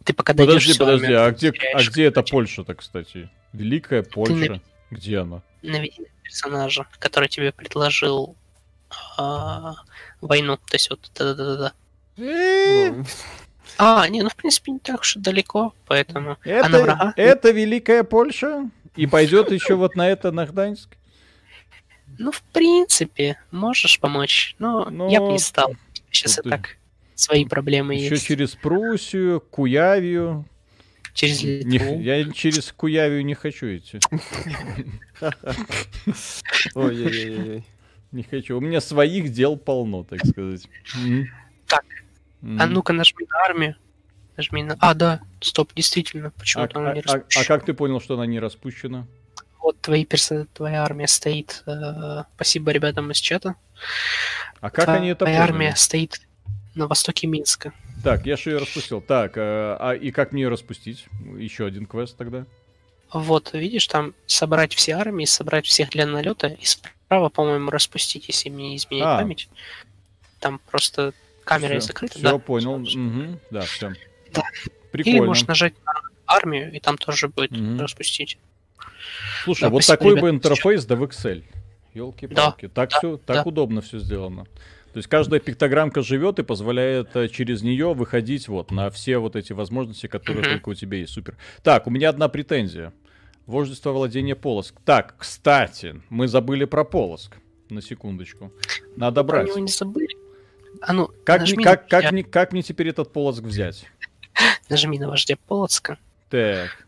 Ты пока дойдешь Подожди, всё, подожди, а где, а где это короче. Польша-то, кстати? Великая Польша. нави- Где она? Наведи на персонажа, который тебе предложил а, войну. То есть, вот, да-да-да-да. Ну, А, не, ну, в принципе, не так уж и далеко, поэтому... А на Это, врага? это Великая Польша? И пойдет еще вот на это, на Гданьск? Ну, в принципе, можешь помочь, но Но я бы не стал. Сейчас и так свои проблемы Еще есть. через Пруссию, Куявию. Через Не- Литву. я через Куявию не хочу идти. Ой-ой-ой. Не хочу. У меня своих дел полно, так сказать. Так. А ну-ка, нажми на армию. Нажми на... А, да, стоп, действительно, А, почему-то она не а- а- а распущена. как ты понял, что она не распущена? Вот твои перса... твоя армия стоит. э, Спасибо ребятам из чата. А как они это Твоя поняли? армия стоит на востоке Минска. Так, я же ее распустил. Так, э, а и как мне ее распустить? Еще один квест тогда. Вот, видишь, там собрать все армии, собрать всех для налета и справа, по-моему, распустить, если мне не изменяет А. память. Там просто камера Все, закрыта. все да. понял. Мгм, Да, все. Да. Прикольно. Или можешь нажать на армию, и там тоже будет Мгм. распустить. Слушай, Да, вот спасибо, такой ребят, бы интерфейс, да в Excel. Елки-палки. так да, все, так да. удобно все сделано. То есть каждая пиктограммка живет и позволяет э, через нее выходить вот на все вот эти возможности, которые только у тебя есть. Супер. Так, у меня одна претензия. Вождество владения Полоск. Так, кстати, мы забыли про Полоск. На секундочку. Надо Про брать. него не забыли. А ну, Как, нажми, мне- как, как, вождя, мне, как мне теперь этот Полоск взять? нажми на вождя Полоцка. Так.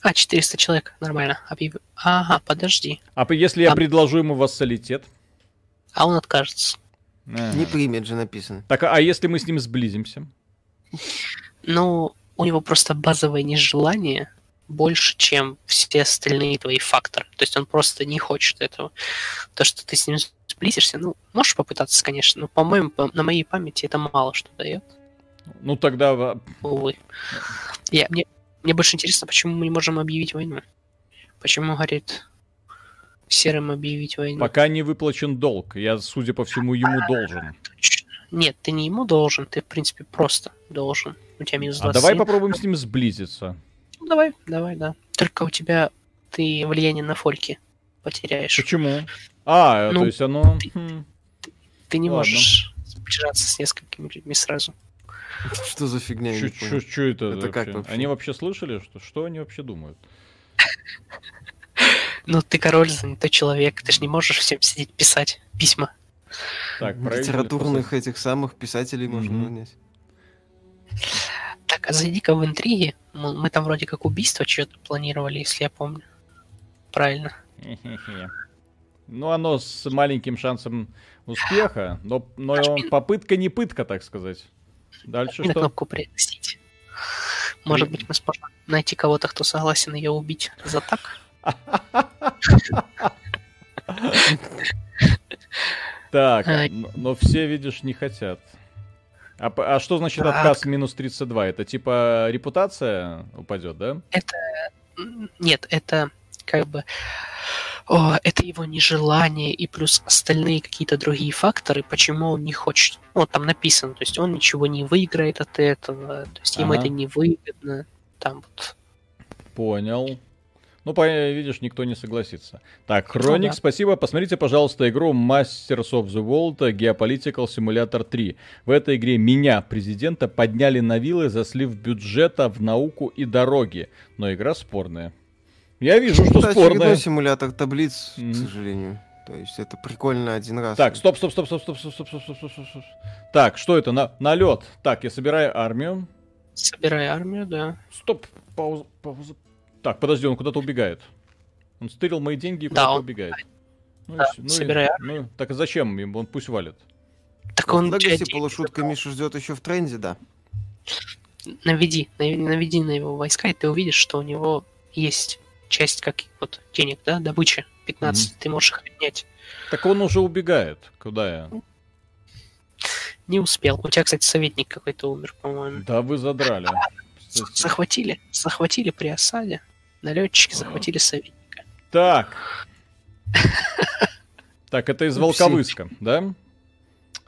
А, 400 человек, нормально. Объяв- Ага, подожди. А если я А- предложу ему вассалитет? А он откажется. Не примет же написано. Так, а если мы с ним сблизимся? Ну, у него просто базовое нежелание больше, чем все остальные твои факторы. То есть он просто не хочет этого. То, что ты с ним сблизишься, ну, можешь попытаться, конечно, но, по-моему, по- на моей памяти это мало что дает, Ну тогда увы. Я, мне, мне больше интересно, почему мы не можем объявить войну. Почему, говорит, серым объявить войну? пока не выплачен долг. Я, судя по всему, ему должен. Нет, ты не ему должен, ты, в принципе, просто должен. У тебя минус А 27. давай попробуем с ним сблизиться. Ну, давай, давай, да. Только у тебя ты влияние на фольки потеряешь. Почему? А, Ну, то есть оно... ты- хм. Ты не Ладно. можешь сближаться с несколькими людьми сразу. Что за фигня? чё это, Это как вообще? вообще? Они вообще слышали, что, что они вообще думают? Ну, ты король, занятой человек, ты же не можешь всем сидеть писать письма. Так. Литературных этих самых писателей можно Мгм. нанять. Так, а зайди-ка в интриги. Мы, мы там вроде как убийство что-то планировали, если я помню. Правильно. Ну, оно с маленьким шансом успеха, но, но Нажми. попытка не пытка, так сказать. Дальше на что? кнопку пригласить. Может быть, мы сможем найти кого-то, кто согласен ее убить за так? Так, но, все, видишь, не хотят. А, а что значит Так. отказ минус 32? Это типа репутация упадет, да? М, Нет, это как бы... О, это его нежелание и плюс остальные какие-то другие факторы, почему он не хочет. Ну, вот там написано, то есть он ничего не выиграет от этого, то есть ему Ага. это не выгодно. Там вот. Понял. Ну, по- видишь, никто не согласится. Так, Хроник, Ну да. спасибо. Посмотрите, пожалуйста, игру Masters of the World Geopolitical Simulator 3. В этой игре меня, президента, подняли на вилы за слив бюджета в науку и дороги. Но игра спорная. Я вижу, что Это очередной спорная. симулятор таблиц, Мгм. к сожалению. То есть это прикольно один раз. Так, стоп, стоп, стоп, стоп, стоп, стоп, стоп, стоп, стоп, стоп, стоп, стоп. Так, что это? На, налет. Так, я собираю армию. Собирай армию, да. Стоп, пауза, пауза. Так, подожди, он куда-то убегает. Он стырил мои деньги и Да, куда-то он- убегает. Ну, да, ну и- собирай ну, так а зачем им? Он пусть валит. Так он деньги полушутка забрал. Миша ждет еще в тренде, да. Наведи, наведи на его войска, и ты увидишь, что у него есть часть как вот денег, да, добыча 15, ты можешь их обменять. Так он уже убегает. Куда я? Не успел. У тебя, кстати, советник какой-то умер, по-моему. Да вы задрали. Захватили, захватили при осаде. Налетчики захватили советника. Так. Так, это из Волковыска, да?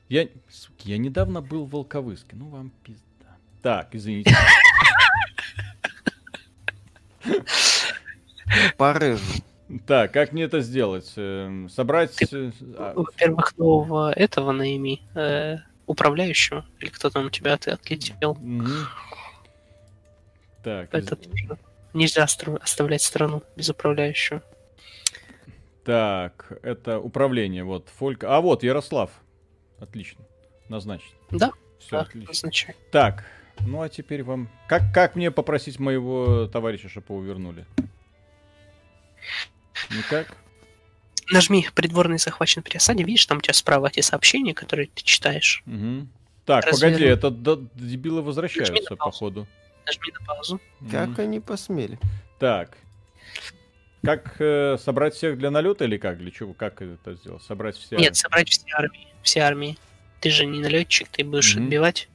Я, суки, я недавно был в Волковыске. Ну вам пизда. Так, извините. Париж. Так, как мне это сделать? Эм, собрать... Ты, а, во-первых, нового этого найми, э, управляющего, или кто там у тебя ты отлетел. Угу. Так. Это. Нельзя оставлять страну без управляющего. Так, это управление, вот, Фолька. А вот, Ярослав. Отлично. Назначить. Да. Все да, отлично. Назначай. Так, ну а теперь вам... Как, как мне попросить моего товарища, чтобы его вернули? Никак? Нажми «Придворный захвачен при осаде». Видишь, там у тебя справа эти сообщения, которые ты читаешь. Угу. Так, Разверну. погоди, это дебилы возвращаются, походу. Нажми на паузу. Как угу. они посмели? Так. Как э, собрать всех для налета или как? Для чего? Как это сделать? Собрать все Нет, собрать все армии. Все армии. Ты же не налетчик, ты будешь угу. отбивать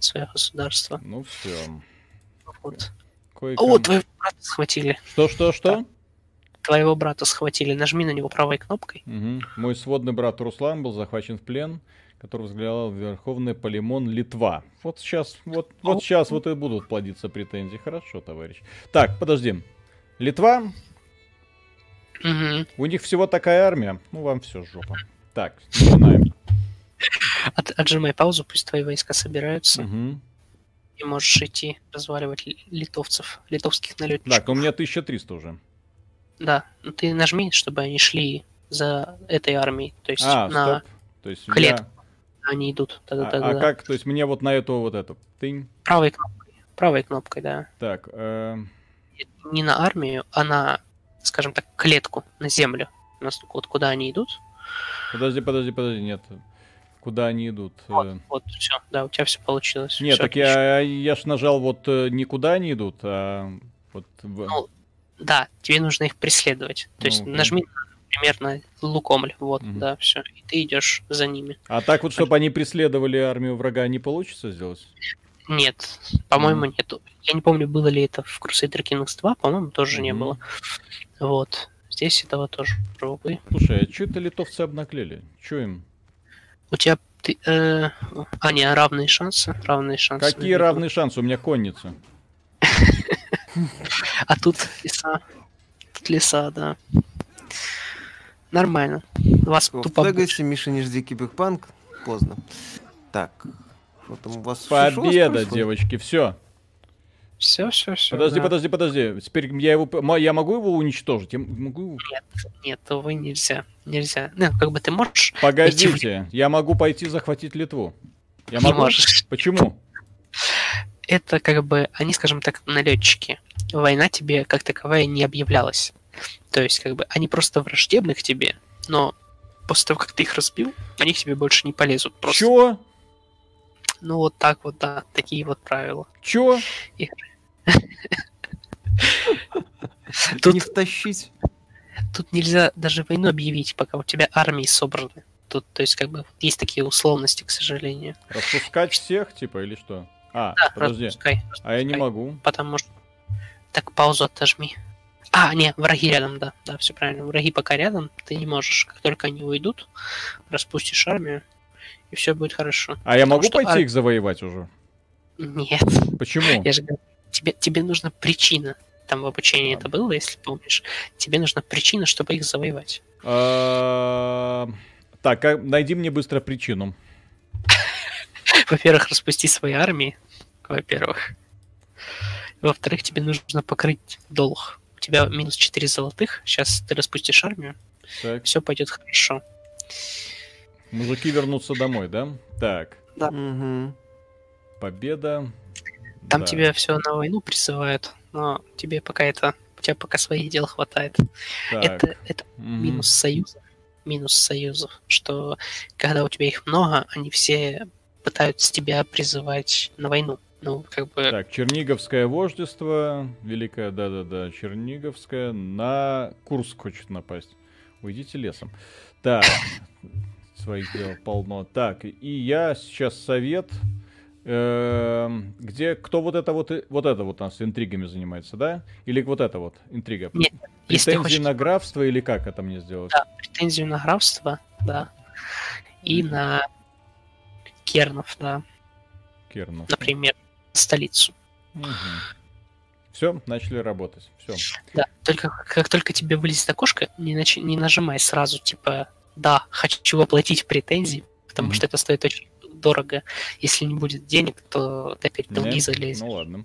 свое государство. Ну все. Вот. О, твоего брата схватили. Что, что, что? Да. Твоего брата схватили. Нажми на него правой кнопкой. Угу. Мой сводный брат Руслан был захвачен в плен, который взглядал в Верховный Полимон Литва. Вот сейчас, вот, вот сейчас вот и будут плодиться претензии. Хорошо, товарищ. Так, подожди. Литва? Угу. У них всего такая армия. Ну, вам все жопа. Так, начинаем. От, отжимай паузу, пусть твои войска собираются. Угу. И можешь идти разваливать литовцев, литовских налетчиков. Так, у меня 1300 уже. Да, ты нажми, чтобы они шли за этой армией, то есть а, на стоп. То есть. Я... Они идут. Да, да, а, да, а да. как, то есть мне вот на эту вот эту? Тынь? Правой кнопкой. Правой кнопкой, да. Так. Э... Не на армию, а на, скажем так, клетку, на землю. Вот куда они идут. Подожди, подожди, подожди, нет куда они идут. Вот, э. вот, все, да, у тебя все получилось. Нет, все так я, я ж нажал вот э, никуда они идут, а вот... Ну, да, тебе нужно их преследовать. То ну, есть нажми примерно лукомль, вот, угу. да, все, и ты идешь за ними. А так вот, чтобы они преследовали армию врага, не получится сделать? Нет, по-моему, mm. нет. Я не помню, было ли это в Crusader Kings 2, по-моему, тоже mm не было. Вот. Здесь этого тоже, увы. Слушай, а что это литовцы обнаклели? Что им? У тебя... Ты, э, а, не, равные шансы. Равные шансы. Какие равные шансы? У меня конница. А тут леса. Тут леса, да. Нормально. Вас в тупо... Легаси, Миша, не жди киберпанк. Поздно. Так. Что там у вас? Победа, девочки, все. Все, все, все. Подожди, да. подожди, подожди. Теперь я его, я могу его уничтожить? Я могу? Нет, нет, увы, нельзя, нельзя. Ну, как бы ты можешь. Погодите, в... я могу пойти захватить Литву. Я могу. Не можешь. Почему? Это как бы они, скажем так, налетчики. Война тебе как таковая не объявлялась. То есть, как бы они просто враждебны к тебе, но после того, как ты их разбил, они к тебе больше не полезут. Просто. Чё? Ну вот так вот, да, такие вот правила. Чё? Тут не втащить. Тут нельзя даже войну объявить, пока у тебя армии собраны. Тут, то есть, как бы, есть такие условности, к сожалению. Распускать всех, типа, или что? А, да, подожди. Распускай, распускай. А я не могу. Потому что... Так, паузу отожми. А, не, враги рядом, да. Да, все правильно. Враги пока рядом, ты не можешь. Как только они уйдут, распустишь армию, и все будет хорошо. А я могу пойти ар... их завоевать уже? Нет. Почему? Я же говорю, тебе, тебе нужна причина. Там в обучении это было, если помнишь. Тебе нужна причина, чтобы их завоевать. А, так, а найди мне быстро причину. Во-первых, распусти свои армии. Во-первых. Во-вторых, тебе нужно покрыть долг. У тебя минус 4 золотых. Сейчас ты распустишь армию. Так. Все пойдет хорошо. Мужики вернутся домой, да? Так. Да. Угу. Победа. Там да. тебя все на войну призывают, но тебе пока это, у тебя пока своих дел хватает. Так. Это, это угу. минус союзов. Минус союзов, что когда у тебя их много, они все пытаются тебя призывать на войну. Ну, как бы... Так, Черниговское вождество, великое, да-да-да, Черниговское, на Курск хочет напасть. Уйдите лесом. Так, Своих дел полно. Так, и я сейчас совет, эм, где кто вот это вот, вот это вот у нас интригами занимается, да? Или вот это вот интрига? Нет, Претензии хочешь- на графство или как это мне сделать? Да, претензию на графство, да. И на кернов, да. Керну. Например, столицу. Все, начали работать. Все. Да, только как только тебе вылезет окошко, не, нач- не нажимай сразу, типа, да, хочу оплатить претензии, потому Мгм. что это стоит очень дорого. Если не будет денег, то ты опять долги залезешь. Ну ладно.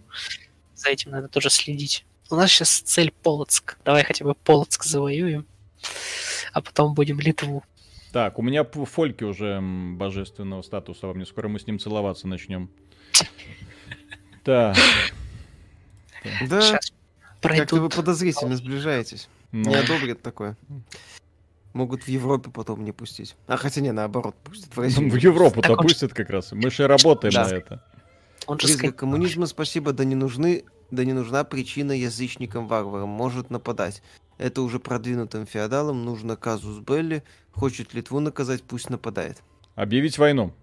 За этим надо тоже следить. У нас сейчас цель Полоцк. Давай хотя бы Полоцк завоюем, а потом будем Литву. Так, у меня фольки уже божественного статуса во мне. Скоро мы с ним целоваться начнем. Так. Да, Сейчас как-то вы подозрительно сближаетесь. ну, Не одобрят такое. Могут в Европе потом не пустить. А хотя не, наоборот, пустят в Россию. В Европу Так он допустят как раз. Мы же работаем Да. на это. Он же Призрак коммунизма, спасибо, да не нужны, да не нужна причина язычникам-варварам, может нападать. Это уже продвинутым феодалам нужно казус Белли, хочет Литву наказать, пусть нападает. Объявить войну.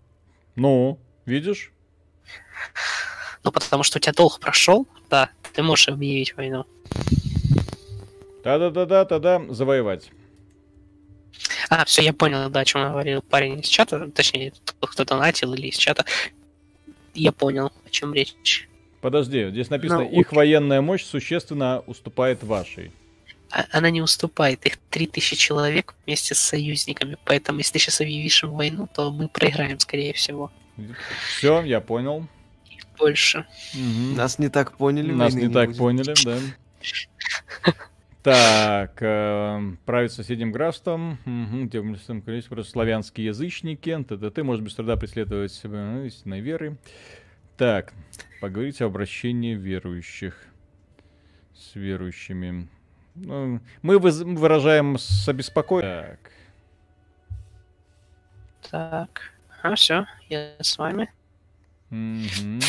Ну, видишь? Ну, потому что у тебя долг прошел, да, ты можешь объявить войну. Да-да-да-да, тогда завоевать. А, все, я понял, да, о чем говорил парень из чата, точнее, кто донатил или из чата. Я понял, о чем речь. Подожди, здесь написано, Ну, их военная мощь существенно уступает вашей. А- Она не уступает, их 3000 человек вместе с союзниками, поэтому если ты сейчас объявишь им войну, то мы проиграем, скорее всего. Все, я понял. Больше. Мгм. Нас не так поняли, Нас войны не так будет. поняли, да. Так, э, править соседним графством, в большинстве количестве просто славянские язычники, т.т.т. может без труда преследовать себя ну, истинной веры. Так, поговорить о обращении верующих с верующими. Ну, мы выражаем с обеспокоением. Так, Так. А, все, я с вами. мгм.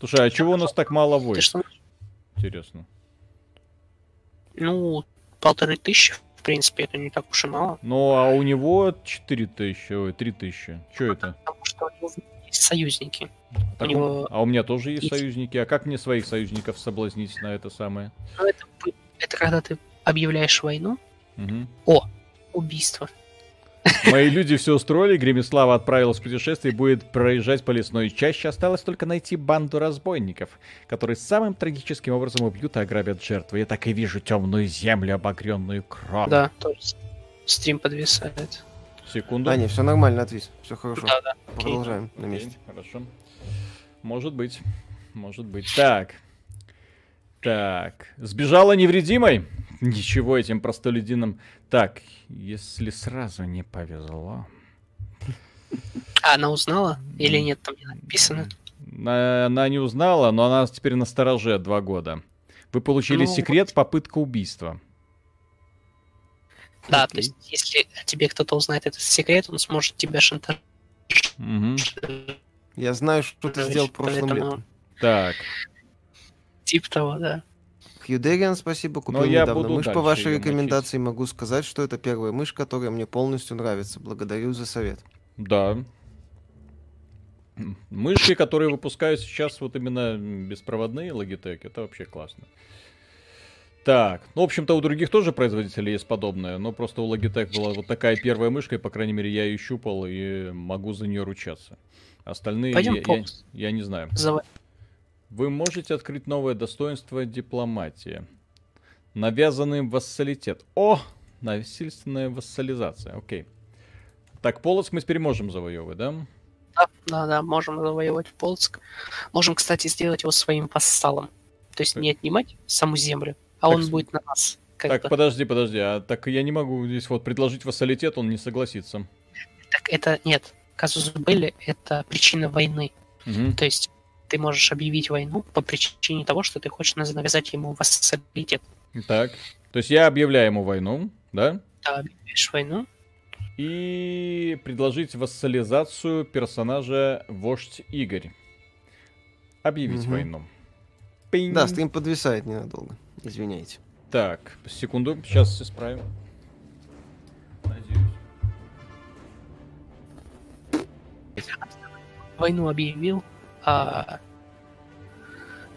Слушай, а чего у нас так мало войск? Интересно. Ну, полторы тысячи, в принципе, это не так уж и мало. Ну, а у него 4 тысячи, ой, 3 тысячи. Че это? Потому что у него есть союзники. Так У него- А у меня тоже есть есть. союзники. А как мне своих союзников соблазнить на это самое? Но это, это когда ты объявляешь войну, Мгм. убийство. Мои люди все устроили, Гремислава отправилась в путешествие и будет проезжать по лесной чаще. Осталось только найти банду разбойников, которые самым трагическим образом убьют и ограбят жертву. Я так и вижу темную землю, обогренную кровью. Да, тоже стрим подвисает. Секунду. А, не, все нормально, отвис. Все хорошо. Да, да. Продолжаем на Окей, месте. Хорошо. Может быть. Может быть. Так. Так. Сбежала невредимой? Ничего этим простолюдинам. Так, если сразу не повезло. А она узнала или нет, там не написано. На- Она не узнала, но она теперь на стороже два года. Вы получили Ну, секрет попытка убийства. Да, то Окей. есть, если о тебе кто-то узнает этот секрет, он сможет тебя шантажировать. Мгм. Я знаю, что ты сделал прошлым Поэтому- летом. Так. Тип того, да. Хьюдериан, спасибо, купил Но я недавно буду мышь. По вашей рекомендации могу сказать, что это первая мышь, которая мне полностью нравится. Благодарю за совет. Да. М, Мышки, которые выпускают сейчас вот именно беспроводные Logitech, это вообще классно. Так, ну, в общем-то, у других тоже производителей есть подобное, но просто у Logitech была вот такая первая мышка, и, по крайней мере, я ее щупал и могу за нее ручаться. Остальные Пойдем я, я- я не знаю. Зава- Вы можете открыть новое достоинство дипломатия. Навязанный вассалитет. О! Насильственная вассализация. Окей. Так, Полоцк мы теперь можем завоевывать, да? Да, да, да, можем завоевать Полоцк. Можем, кстати, сделать его своим вассалом. То есть не отнимать саму землю, а Так, он будет на нас. Так, бы. подожди, подожди. А так я не могу здесь вот предложить вассалитет, он не согласится. Так это нет. Казус Белли — это причина войны. Мгм. То есть ты можешь объявить войну по причине того, что ты хочешь навязать ему вассалитет. Так. То есть я объявляю ему войну, да? Да, объявляешь войну, И предложить вассализацию персонажа Вождь Игорь. Объявить Мгм. войну. Пинь. Да, стрим подвисает ненадолго. Извиняйте. Так, секунду, сейчас исправим. Надеюсь. войну объявил, а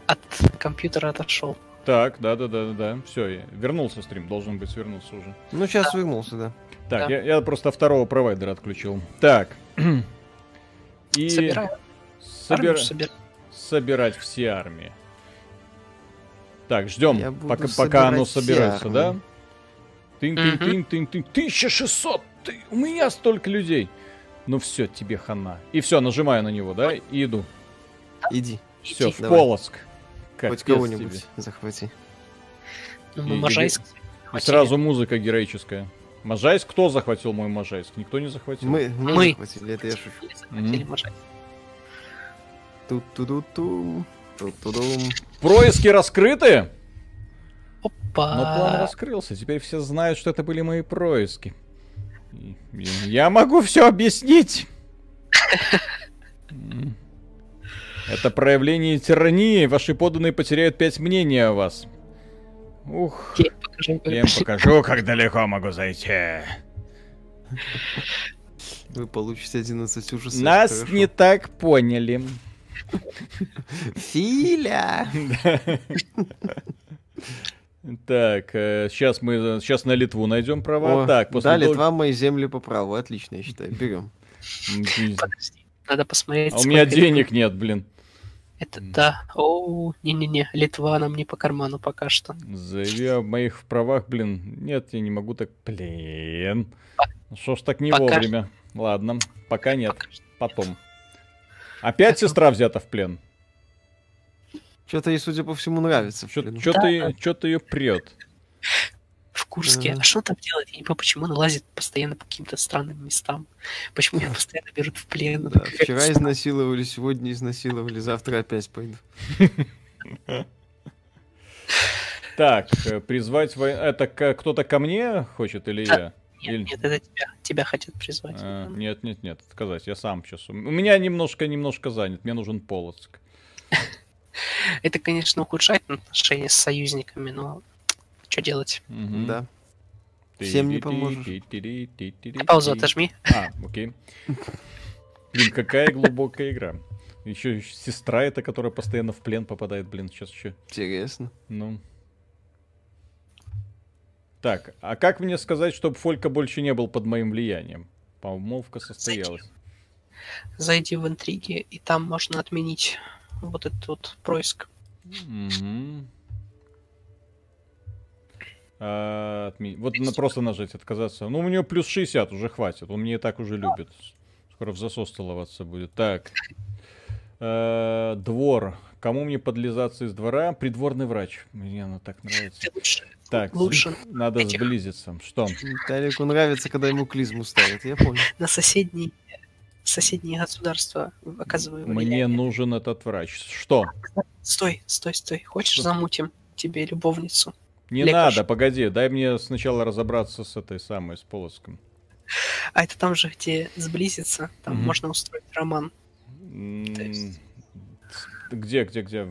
от компьютера отошел. Так, да, да, да, да, да. Все, вернулся стрим, должен быть вернулся уже. Ну, сейчас вернулся, да. Так, Да. я, я просто второго провайдера отключил. Так. И Собираю. собираю. собирать все армии. Так, ждем, пока, пока оно собирается, да? Тынь, тынь, тынь, тынь. 1600! Ты, у меня столько людей! Ну все, тебе хана. И все, нажимаю на него, да, и иду. Иди, Все, в Давай. Полоск. хоть Капец кого-нибудь тебе. захвати. Ну, и- Можайск И захватили. сразу музыка героическая. Можайск? Кто захватил мой Можайск? Никто не захватил. Мы, мы, Мы. захватили, это я шучу. Захватили Мгм. Можайск. Тут-ту-ду-тум, тут-ту-дум. Происки раскрыты? Но план Опа! раскрылся. Теперь все знают, что это были мои происки. И- и Я могу все объяснить. М. Это проявление тирании. Ваши подданные потеряют пять мнений о вас. Ух. Я им покажу, как далеко могу зайти. Вы получите 11 ужасов. Нас хорошо. не так поняли. Филя! Так, сейчас мы сейчас на Литву найдем права. О, так, после да, дол- Литва мои земли по праву. Отлично, я считаю. Берем. Подожди. Надо посмотреть. А у меня денег нет, блин. Это да. О, не-не-не, Литва нам не по карману пока что. Заяви о моих правах, блин. Нет, я не могу так. Блин. Ну Что ж так не Пока вовремя? Ладно, пока нет, Пока потом. Опять сестра взята в плен. Что-то ей, судя по всему, нравится. Что-то что-то ее прет. Курске. Ага. А что там делает? Я не понимаю, почему он лазит постоянно по каким-то странным местам. Почему его постоянно берут в плен? Да, вчера изнасиловали, сегодня изнасиловали, завтра опять пойду. Так, э, призвать вой- Это кто-то ко мне хочет или я? Нет, Или- нет, это тебя, тебя хотят призвать. А, нет, нет, нет, отказать. Я сам сейчас. У меня немножко, немножко занят. Мне нужен Полоцк. Это, конечно, ухудшает отношения с союзниками, но что делать? Мгм. Да. Всем не поможешь. Ты паузу отожми. А, окей. Блин, какая глубокая игра. Еще сестра эта, которая постоянно в плен попадает, блин, сейчас еще. Интересно. Ну. Так, а как мне сказать, чтобы Фолька больше не был под моим влиянием? Помолвка состоялась. Зайди в интриги, и там можно отменить вот этот вот происк. Мгм. А, отме- Вот на- просто нажать отказаться. Ну, у него плюс 60 уже хватит. Он мне и так уже любит. Скоро в засос целоваться будет. Так. Э, Двор. Кому мне подлизаться из двора? Придворный врач. Мне она так нравится. Так, лучше надо этих- сблизиться. Что? Виталику нравится, когда ему клизму ставят, я понял. на соседние, соседние государства оказываю Мне влияние. нужен этот врач. Что? Стой, стой, стой. Хочешь замутим тебе любовницу? Не Лекарш. надо, погоди. Дай мне сначала разобраться с этой самой, с Полоском. А это там же, где сблизиться, там Мгм. можно устроить роман. Есть- Где, где, где?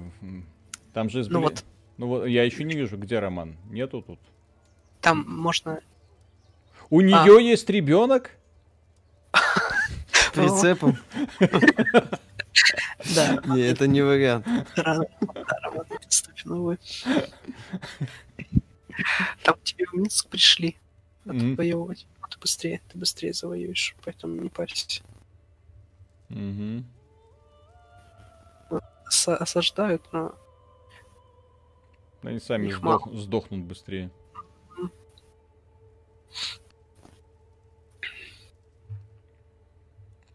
Там же... Ну сбли- вот. Ну вот, я еще не вижу, где Роман. Нету тут. Там можно... У А. нее есть ребенок? Прицепом. Да, Не, это не вариант. недоступен, увы. Там тебе в Минск пришли отвоевывать. Ну, Ты быстрее, ты быстрее завоюешь, поэтому не парься. Оса- осаждают, но Они сами Их сдох- сдохнут быстрее.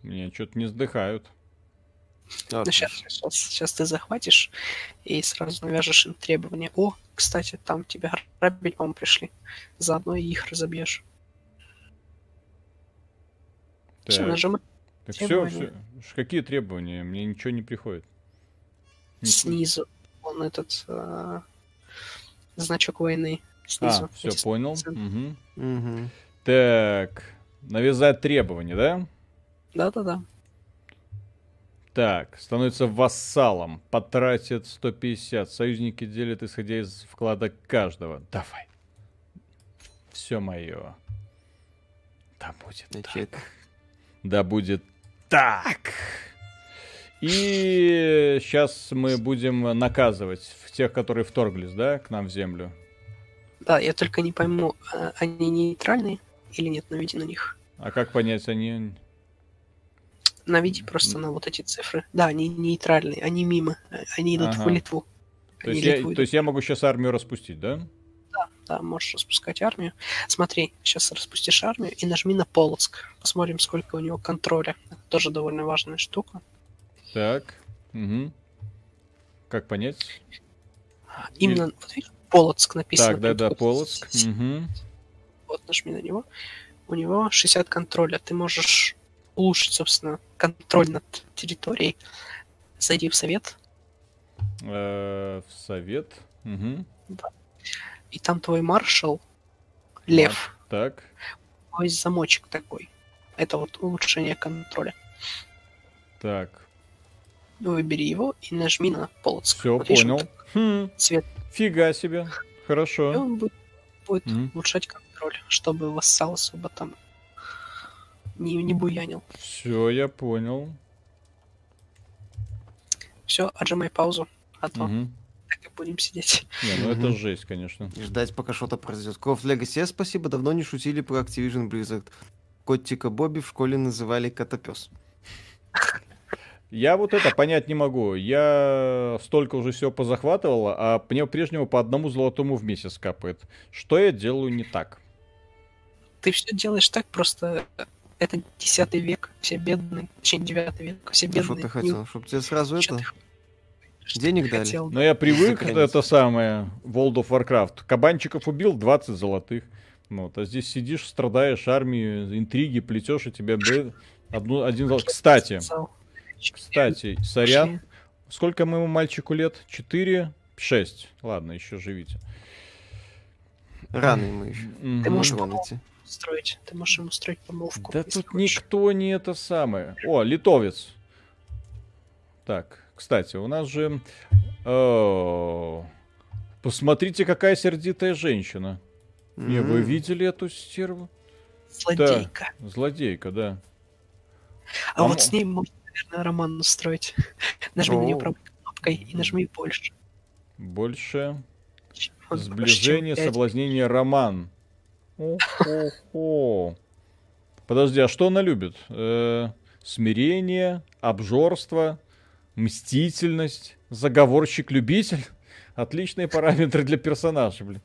Мне что-то не сдыхают. Ну, сейчас, сейчас, сейчас ты захватишь и сразу навяжешь им требования. О, кстати, там тебя грабить, по-моему, пришли. Заодно и их разобьешь. Все, Так, нажимай так все, требования. Какие требования? Мне ничего не приходит. Ничего. снизу. Он этот а, значок войны А, снизу. все, Эти понял. Мгм. Мгм. Так, навязать требования, да? Да-да-да. Так, становится вассалом, потратит 150, союзники делят исходя из вклада каждого. Давай. Все мое. Да будет На так. чек. Да будет так. И сейчас мы будем наказывать тех, которые вторглись, да, к нам в землю. Да, я только не пойму, а они нейтральные или нет, наведи на них. А как понять, они... Наведи просто на вот эти цифры. Да, они нейтральные, они мимо, они идут Ага. в Литву. То есть, я, то есть я могу сейчас армию распустить, да? Да, можешь распускать армию. Смотри, сейчас распустишь армию и нажми на Полоцк. Посмотрим, сколько у него контроля. Это тоже довольно важная штука. Так. Мгм. Как понять? Именно, вот видишь, Полоцк написано. так, да-да, прям Полоцк. Мгм. Вот, нажми на него. У него 60 контроля. Ты можешь улучшить, собственно, контроль над территорией. Зайди в совет, Э, в совет. Мгм. и там твой маршал, Лев, Так. у есть замочек такой. Это вот улучшение контроля. Так. Выбери его и нажми на Полоцк. Все, Вот видишь, понял. вот Хм, Цвет. фига себе. И Хорошо. он будет, будет Мгм. улучшать контроль, чтобы вассал особо там не, не буянил. Все, я понял. Все, отжимай паузу, а то Мгм. так и будем сидеть. Не, ну это жесть, конечно. Ждать, пока что-то произойдет. Of Legacy, спасибо, давно не шутили про Activision Blizzard. Котика Бобби в школе называли котопес. Я вот это понять не могу. Я столько уже всего позахватывал, а мне по-прежнему по одному золотому в месяц капает. Что я делаю не так? Ты все делаешь так, просто это 10 век, все бедные, точнее 9 век, все А бедные. что ты хотел? Чтобы тебе сразу это... что денег дали? хотел? Но я привык, это самое, World of Warcraft. Кабанчиков убил, 20 золотых. Вот, а здесь сидишь, страдаешь армию, интриги плетешь, и тебе бы одну, один золотой. Кстати, кстати, сорян, сколько моему мальчику лет? 4? 6. Ладно, еще живите. Рано ему еще. Ты можешь идти. Устроить, ты можешь ему устроить помолвку. Да тут хочешь. никто не это самое. О, литовец. Так, кстати, у нас же... О, Посмотрите, какая сердитая женщина. Не, вы видели эту стерву? Злодейка. Злодейка, да. А Помо- вот с ней можно, наверное, роман устроить. Нажми на нее правой кнопкой и нажми больше. Больше сближение, соблазнение, роман. О-хо-хо. Подожди, а что она любит? Э, смирение, обжорство, мстительность, заговорщик-любитель. Отличные параметры для персонажа, блин.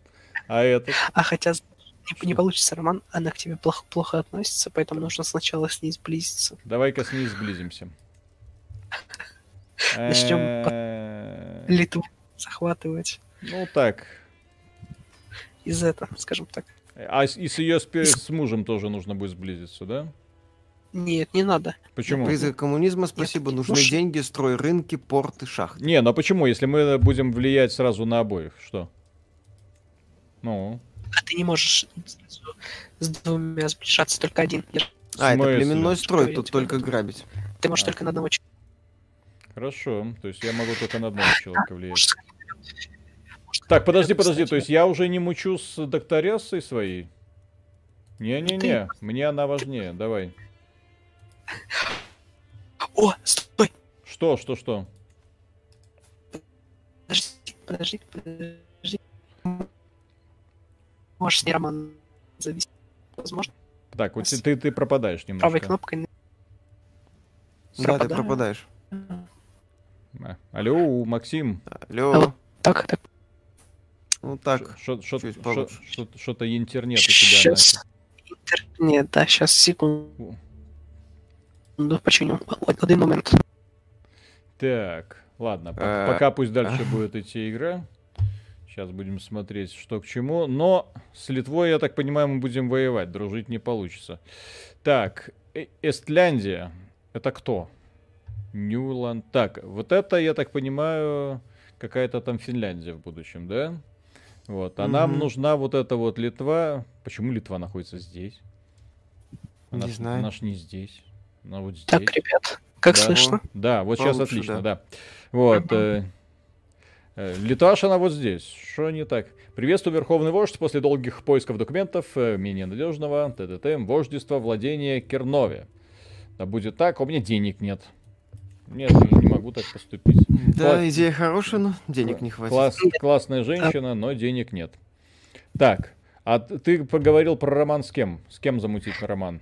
А этот? А хотя не, не получится роман, она к тебе плохо, плохо относится, поэтому нужно сначала с ней сблизиться. Давай-ка с ней сблизимся. Начнем Э, Литву захватывать Ну так. из этого, скажем так. А с- и с ее с мужем тоже нужно будет сблизиться, да? Нет, не надо. Почему? Призрак коммунизма, спасибо. Нет, Нужны слушай. деньги, строй рынки, порты, шахты. Не, ну а почему, если мы будем влиять сразу на обоих? Что? Ну, А ты не можешь сразу с двумя сближаться, только один. А, это племенной строй, тут я только грабить. Ты можешь А. только на одного человека. Хорошо. То есть я могу только на одного человека влиять. Так, подожди, подожди. То есть я уже не мучу с докторессой своей? Не-не-не, мне она важнее. Давай. О, стой! Что, что, что? Подожди, подожди, подожди. Можешь с ней роман завести. Возможно, Так, вот ты, ты, пропадаешь немножко. правой кнопкой. Да, ты пропадаешь. А, Алло, Максим. Алло. Алло. Так, так. Ну так. Что-то интернет у тебя. Сейчас. Интернет, да, сейчас, секунду. Починю. О- Один момент. Так, ладно, Э, пока пусть дальше будет идти игра. Сейчас будем смотреть, что к чему. Но с Литвой, я так понимаю, мы будем воевать. Дружить не получится. Так, Э- Эстляндия. Это кто? Ньюланд. Так, вот это, я так понимаю, какая-то там Финляндия в будущем, да? Вот. А нам Мгм. нужна вот эта вот Литва. Почему Литва находится здесь? Она Не ж- знаю. Она ж не здесь. Она вот здесь. Так, ребят, как Да. слышно? Да, вот сейчас Получше, отлично, да. да. Вот. Э, э, Литваш, она вот здесь. Что не так? Приветствую, Верховный Вождь. После долгих поисков документов, э, менее надежного, ТТТ, вождества, владения Кернове. Да будет так, а у меня денег нет. Нет, я не могу так поступить. Да, Класс- идея хорошая, но денег не хватит. Класс, классная женщина, но денег нет. Так, а ты поговорил про роман с кем? С кем замутить роман?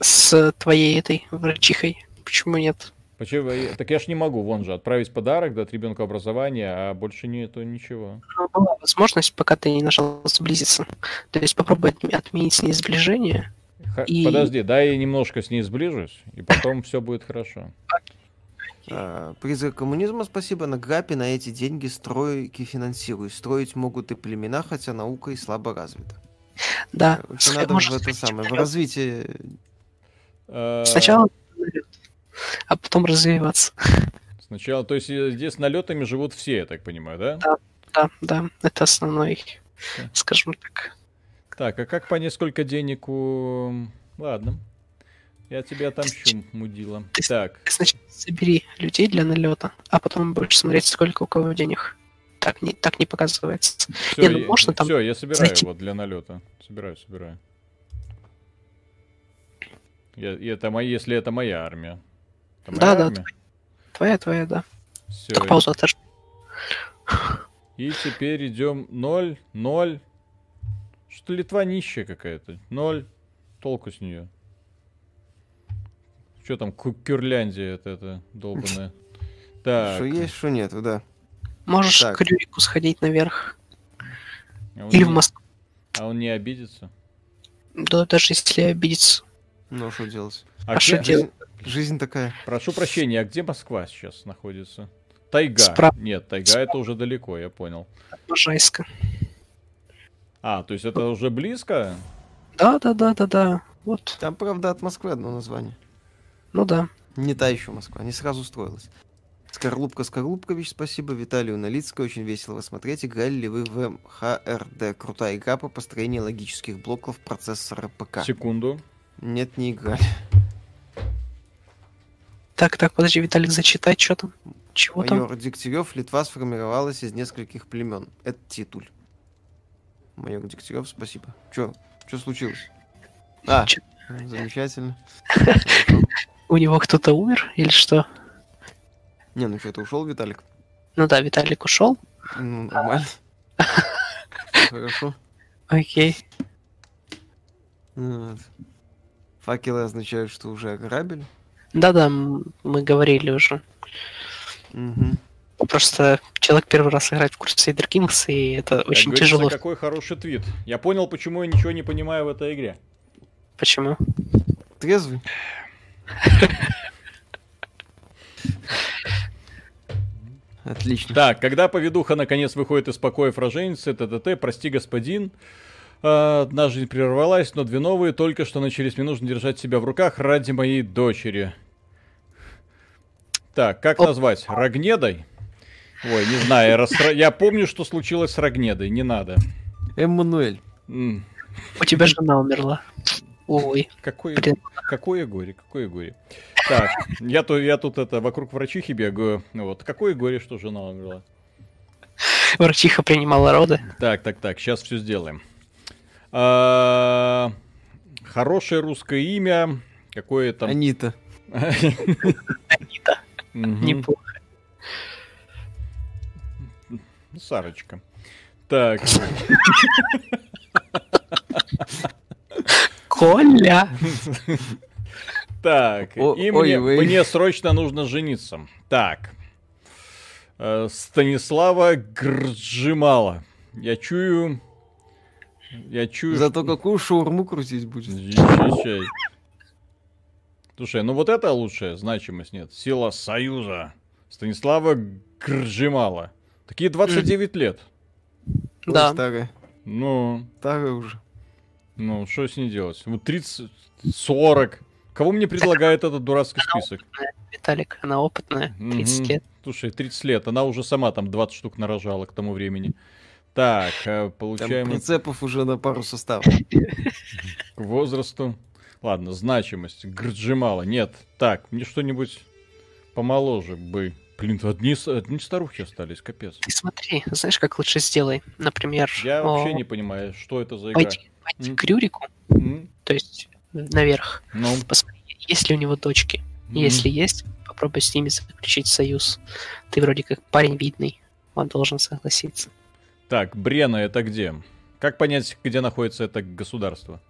С твоей этой врачихой. Почему нет? Почему? я- Так я ж не могу, вон же, отправить подарок, дать ребенку образование, а больше нету ничего. Ну, была возможность, пока ты не нажал сблизиться. То есть попробуй отме- отменить с ней сближение. Ха- И- Подожди, дай я немножко с ней сближусь, и потом все будет хорошо. А, Призрак коммунизма, спасибо. На грапе на эти деньги стройки финансируют. Строить могут и племена, хотя наука и слабо развита. Да, Короче, с- надо в это самое, в развитие. Э, Сначала а потом развиваться. Сначала, то есть э, здесь налетами живут все, я так понимаю, да? Да, да, это основной, Да. скажем так. Так, а как понять, сколько денег у... Ладно. Я тебя отомщу, мудила. Ты Так, Ты сначала собери людей для налета, а потом будешь смотреть, сколько у кого денег. Так не, так не показывается. все, Не, ну можно там все, я собираю зайти- вот для налета. Собираю, собираю. Я, это моя, если это моя армия. Это моя Да, да, армия? Твоя, твоя, да. Все. Только паузу отожми. И теперь идем 0, 0. Что Литва нищая какая-то. 0. Толку с нее. Что там, Кюрляндия это, это долбаная. Так. Что есть, что нет, да. Можешь Так. к Рюрику сходить наверх. а Или в не- Москву. А он не обидится? Да, даже если обидеться. Ну, что делать? А, А что где- делать? Жизнь, жизнь такая. Прошу прощения, а где Москва сейчас находится? Тайга. Справа. Нет, тайга это уже далеко, я понял. Можайска. А, то есть это уже близко? Да, да, да, да, да. Вот. Там, правда, от Москвы одно название. Ну да. Не та еще Москва, не сразу строилась. Скорлупка Скорлупкович, спасибо. Виталию Налицко, очень весело вас смотреть. Играли ли вы в МХРД? Крутая игра по построению логических блоков процессора ПК. Секунду. Нет, не играли. Так, так, подожди, Виталик, зачитай, что там? Чего там? Майор Дегтярев, Литва сформировалась из нескольких племен. Это титуль. Майор Дегтярев, спасибо. Чё? Чё случилось? А, Чё? замечательно. У него кто-то умер или что? Не, ну что, ты ушел, Виталик? Ну да, Виталик ушел. Ну, нормально. Хорошо. Окей. Факелы означают, что уже ограбили. Да-да, мы говорили уже. Просто человек первый раз играет в Crusader Kings, и это Как очень тяжело. какой хороший твит. Я понял, почему я ничего не понимаю в этой игре. Почему? Трезвый? Отлично. Так, когда поведуха наконец выходит из покоев роженицы, ТТТ, прости, господин. А, Одна жизнь прервалась, но две новые только что начались. Мне нужно держать себя в руках ради моей дочери. Так, как Оп. назвать? Рогнедой? Ой, не знаю, я, расстро- я помню, что случилось с Рогнедой, не надо. Эммануэль. М, У тебя жена умерла. Ой, Какое, какое горе, какое горе. Так, я, то, я тут это вокруг врачихи бегаю. Вот, какое горе, что жена умерла. врачиха принимала роды. Так, так, так, сейчас все сделаем. А, Хорошее русское имя. Какое там? Анита. Анита. Неплохо. Сарочка. Так, Коля! так. О- И ой, мне, срочно нужно жениться. Так. Э, Станислава Грджимала. Я чую... Я чую... Зато какую шаурму крутить будет. Чай. Слушай, ну вот это лучшая значимость, нет. Сила Союза. Станислава Гржимала. Такие 29 лет. Да. Старая. Ну, Старая уже. Ну, что с ней делать? Вот 30, 40. Кого мне предлагает этот дурацкий список? Виталик, она опытная, 30 Мгм. лет. Слушай, 30 лет. Она уже сама там 20 штук нарожала к тому времени. Так, э, Там получаем прицепов уже на пару составов. к возрасту. Ладно, значимость. Грджимала. Нет. Так, мне что-нибудь помоложе бы. Блин, одни, одни старухи остались, капец. Ты смотри, знаешь, как лучше сделай? Например, Я о, вообще не понимаю, что это за игра. пойти, М. к Рюрику, М? то есть наверх. Ну, Посмотри, есть ли у него дочки. м. Если есть, попробуй с ними заключить союз. Ты вроде как парень видный, он должен согласиться. Так, Брена это где? Как понять, где находится это государство?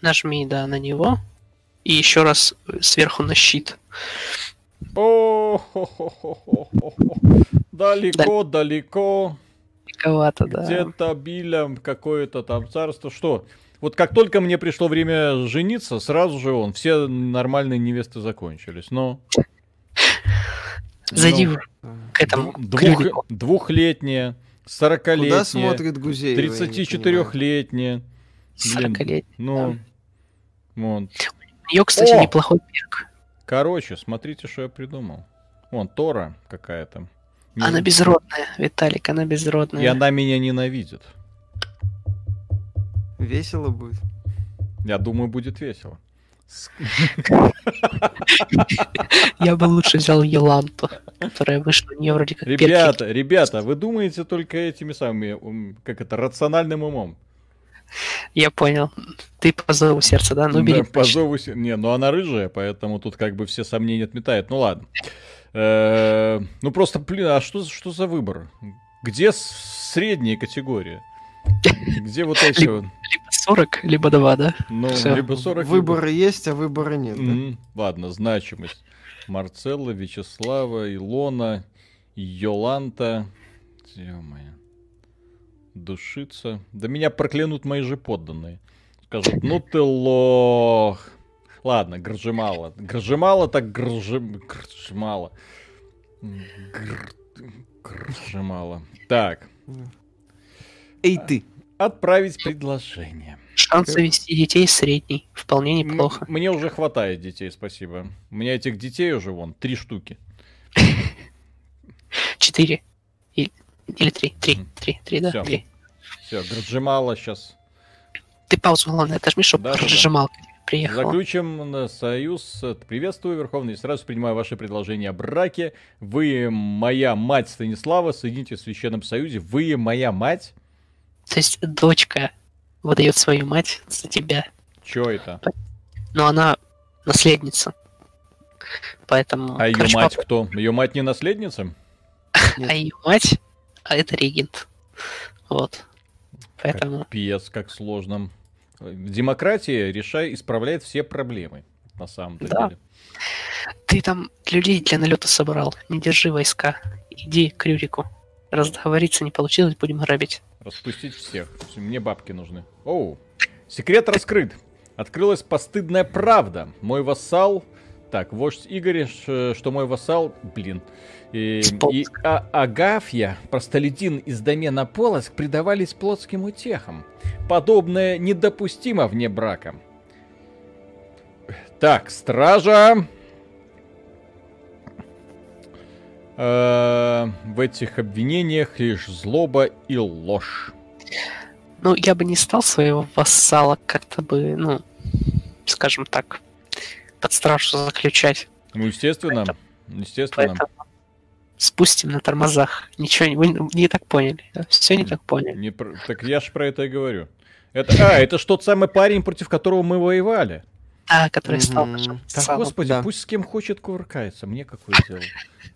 Нажми, да, на него. И еще раз сверху на щит. О, далеко, далеко. Далековато, да. Где-то Биля какое-то там царство. Что? Вот как только мне пришло время жениться, сразу же он, все нормальные невесты закончились. Но... Зайди Ну, к этому, к Двух, Рюрику. двухлетняя, Куда сорокалетняя, смотрит Гузеева? я не понимаю. 34-летняя. 40 лет. Ну, вот. У нее, кстати, О! неплохой перк. Короче, смотрите, что я придумал. Вон, Тора какая-то. Она безродная, Виталик, она безродная. И она меня ненавидит. Весело будет. Я думаю, будет весело. Я бы лучше взял Еланту, которая вышла у нее вроде как перки. Ребята, ребята, вы думаете только этими самыми, как это, рациональным умом. Я понял. Ты по зову сердца, да? Ну, Да, бери. по зову се- Не, ну она рыжая, поэтому тут как бы все сомнения отметает. Ну ладно. Э, Ну просто, блин, а что, что за выбор? Где средняя категория? Где вот эти вот? Либо 40, либо 2, да? Ну, всё. либо 40, либо- Выборы есть, а выбора нет. да? Мгм. Ладно, значимость. Марцелла, Вячеслава, Илона, Йоланта. Ё-моё. Душица. Да меня проклянут мои же подданные. Скажут, ну ты лох. Ладно, Гржимала. Гржимала так Гржим... Гржимала. Гр... Так, Эй ты! отправить предложение. Шанс завести детей средний. Вполне неплохо. М- Мне уже хватает детей, спасибо. У меня этих детей уже вон три штуки. Четыре. Или, три. Три. Три. Три, да? Три. Все, Грджимала сейчас. Ты паузу, главное, отожми, чтобы Да-да-да. прожимал приехал. Заключим на союз. Приветствую, Верховный. Сразу принимаю ваше предложение о браке. Вы моя мать Станислава. Соедините в Священном Союзе. Вы моя мать. То есть дочка выдает свою мать за тебя. Чё это? Но она наследница. Поэтому... А ее короче, мать папа- кто? Ее мать не наследница? А ее мать, а это регент. Вот. Поэтому... Пес, как сложно. Демократия решай, исправляет все проблемы. На самом-то Да. деле. Ты там людей для налета собрал. Не держи войска. Иди к Рюрику. Раз договориться не получилось, будем грабить. Распустить всех. Мне бабки нужны. Оу. Секрет раскрыт. Открылась постыдная правда. Мой вассал... Так, вождь Игорь, что мой вассал... Блин. И, и А- Агафья, простолюдин из домена Полоск, предавались плотским утехам. Подобное недопустимо вне брака. Так, стража... Э, в этих обвинениях лишь злоба и ложь. Ну, я бы не стал своего вассала как-то бы, ну, скажем так, под стражу заключать. Ну, естественно, естественно. Поэтому спустим на тормозах. Ничего не, вы не так поняли. Все не так поняли. Не про- Так я ж про это и говорю. Это, а, это ж тот самый парень, против которого мы воевали. А, который стал Мгм. нашим Да, вассалом. господи, да. пусть с кем хочет кувыркается, мне какое дело.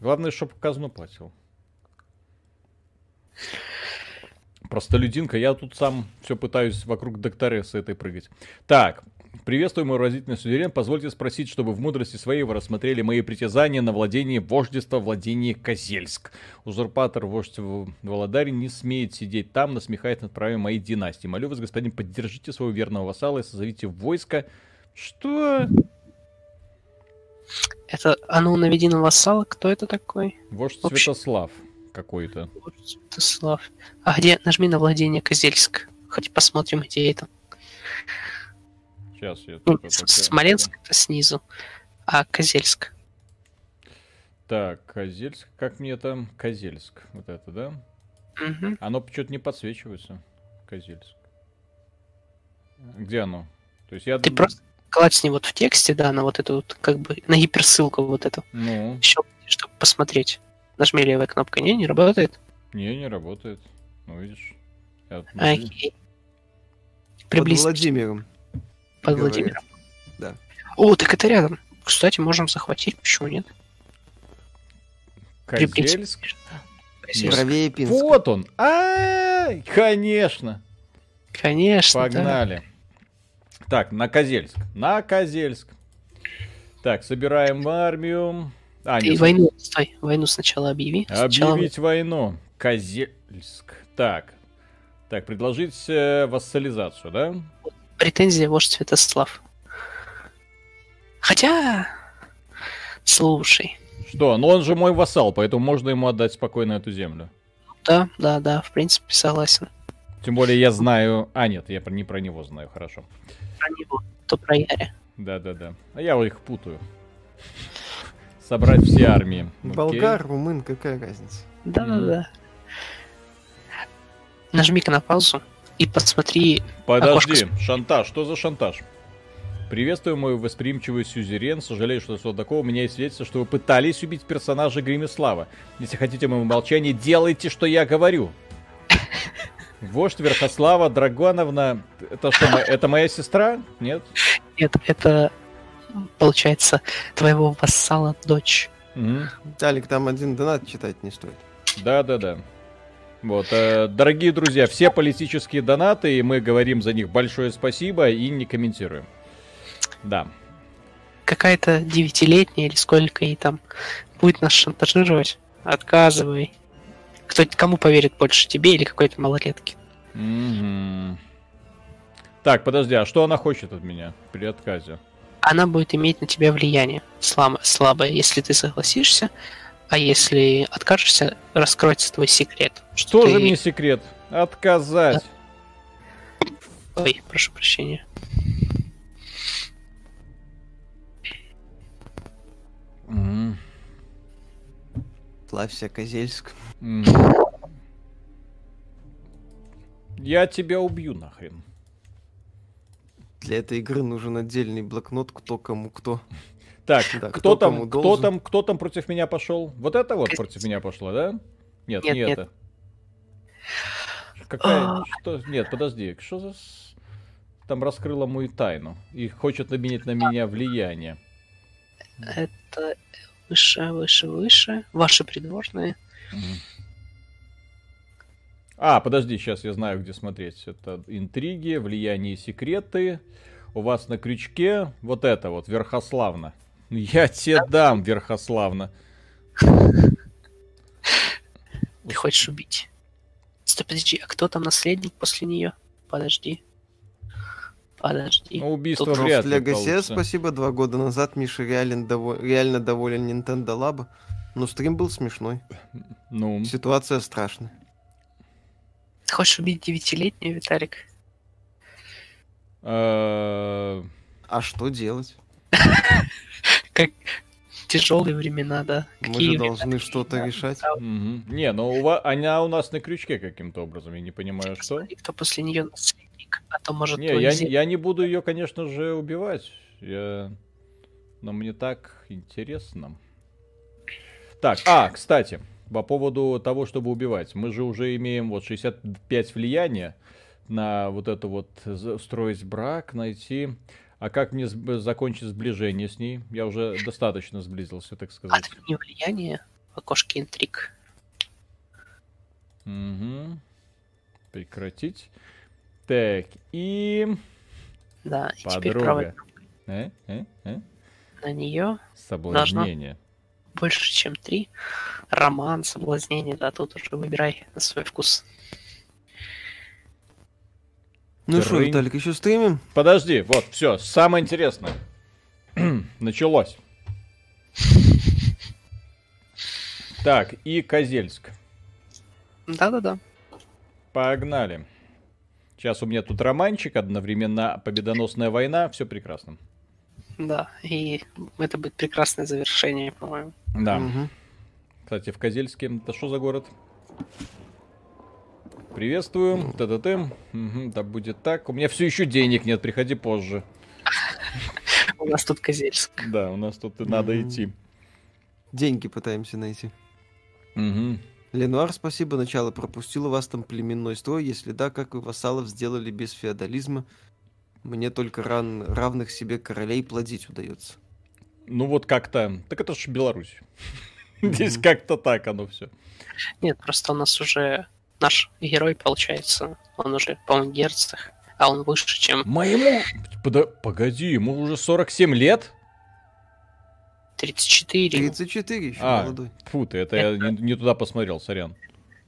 Главное, чтобы казну платил. Простолюдинка, я тут сам все пытаюсь вокруг докторессы этой прыгать. Так, приветствую, мой разительный суверен. Позвольте спросить, чтобы в мудрости своей вы рассмотрели мои притязания на владение вождества, владение Козельск. Узурпатор вождь в Володаре не смеет сидеть там, насмехает над правами моей династии. Молю вас, господин, поддержите своего верного вассала и созовите войско. Что? Это оно наведи на вассала. Кто это такой? Вождь Вообще- Святослав какой-то. Святослав. А где? Нажми на владение Козельск. Хоть посмотрим, где это. Сейчас я Ну, Смоленск это снизу. А Козельск. Так, Козельск. Как мне там? Козельск. Вот это, да? Мгм. Оно что-то не подсвечивается. Козельск. Где оно? То есть я... Ты просто клацни вот в тексте, да, на вот эту вот, как бы, на гиперссылку вот эту, Ну, щелкни, чтобы посмотреть. Нажми левая кнопка. Не, не работает? не, не работает. Ну, видишь. Я- Окей. Под Приблизь Владимиром. Под говорит. Владимиром. Да. О, так это рядом. Кстати, можем захватить, почему нет? Козельск? Правее Пинск. Вот он. А, конечно. Конечно, да. Погнали. Так, на Козельск. На Козельск. Так, собираем армию. А, Ты нет, войну, стой, войну сначала объяви. Сначала объявить войну. Козельск. Так. Так, предложить э, вассализацию, да? Претензия вождь Святослав. Хотя, слушай, Что? Ну он же мой вассал, поэтому можно ему отдать спокойно эту землю. да, да, да, в принципе, согласен. Тем более я знаю... А, нет, я про- не про него знаю, хорошо. Про него, то про Яря. Да-да-да. А я их путаю. Собрать все армии. Окей. Болгар, румын, какая разница? Да-да-да. Нажми-ка на паузу и посмотри. Подожди, Окошко шантаж. Что за шантаж? Приветствую, мой восприимчивый сюзерен. Сожалею, что что такого. У меня есть свидетельство, что вы пытались убить персонажа Гримислава. Если хотите моего молчания, делайте, что я говорю. Вождь Верхослава Драгоновна... Это что, это моя сестра? Нет? Нет, это, получается, твоего вассала дочь. Талик, там один донат читать не стоит. Да-да-да. Вот, э, дорогие друзья, все политические донаты, и мы говорим за них большое спасибо и не комментируем. Да. Какая-то девятилетняя или сколько ей там будет нас шантажировать. Отказывай. Кто, кому поверит больше, тебе или какой-то малолетке? Мгм. Так, подожди, а что она хочет от меня при отказе? Она будет иметь на тебя влияние слабо- слабое, если ты согласишься, а если откажешься, раскроется твой секрет. Что Что же ты- мне секрет? Отказать. Ой, прошу прощения. Мгм. Славься, Козельск. Мгм. Я тебя убью нахрен. Для этой игры нужен отдельный блокнот, кто кому кто. Так, Да, кто, кто там, кто должен. там, кто там против меня пошел? Вот это вот против меня пошло, да? Нет, Нет, не нет. это. Какая? А. Что? Нет, подожди, что за? Там раскрыла мою тайну и хочет наменять на меня влияние. Это выше, выше, выше. Ваши придворные. А, подожди, сейчас я знаю, где смотреть. Это интриги, влияние и секреты. У вас на крючке вот это вот, Верхославна. Я тебе дам, Верхославна. Ты хочешь убить. Стой, подожди, а кто там наследник после нее? Подожди. Подожди. Ну, убийство Тут вряд ли получится. спасибо. Два года назад Миша реально, дово- реально доволен Nintendo Lab. Но стрим был смешной. Ну, Ситуация страшная. Ты хочешь убить девятилетнюю, Виталик? э, А что делать? Тяжелые времена, да. Мы Какие же времена? должны что-то решать. мгм. Не, ну у ва- она у нас на крючке каким-то образом, я не понимаю, что. Посмотри, кто после нее наследник, а то может Не, я, зем- я не буду ее, конечно же, убивать. Я... Но мне так интересно. Так, а, кстати, по поводу того, чтобы убивать. Мы же уже имеем вот 65 влияния на вот это вот строить брак, найти. А как мне закончить сближение с ней? Я уже достаточно сблизился, так сказать. Отмени влияние в окошке интриг. Мгм. Прекратить. Так, и... Да, и Подруга. Э? Э? Э? на нее Соблазнение. больше, чем три. Роман, соблазнение, да, тут уже выбирай на свой вкус. Ну что. Виталик, еще стримим? Подожди, вот, все, самое интересное. Началось. Так, и Козельск. Да-да-да. Погнали. Сейчас у меня тут романчик, одновременно победоносная война, все прекрасно. Да, и это будет прекрасное завершение, по-моему. Да. Мгм. Кстати, в Козельске, это что за город? Приветствую, т-т-т. Да будет так. У меня все еще денег нет, приходи позже. У нас тут Козельск. Да, у нас тут и надо идти. Деньги пытаемся найти. Мгм. Ленуар, спасибо, начало пропустил у вас там племенной строй. Если да, как вы вассалов сделали без феодализма? Мне только ран, равных себе королей плодить удается. Ну вот как-то... Так это же Беларусь. Здесь как-то так оно все. Нет, просто у нас уже наш герой, получается, он уже, по-моему, герцах, а он выше, чем... Моему... Пода- Погоди, ему уже 47 лет? 34. 34 еще А, молодой. фу ты, это я не, не туда посмотрел, сорян.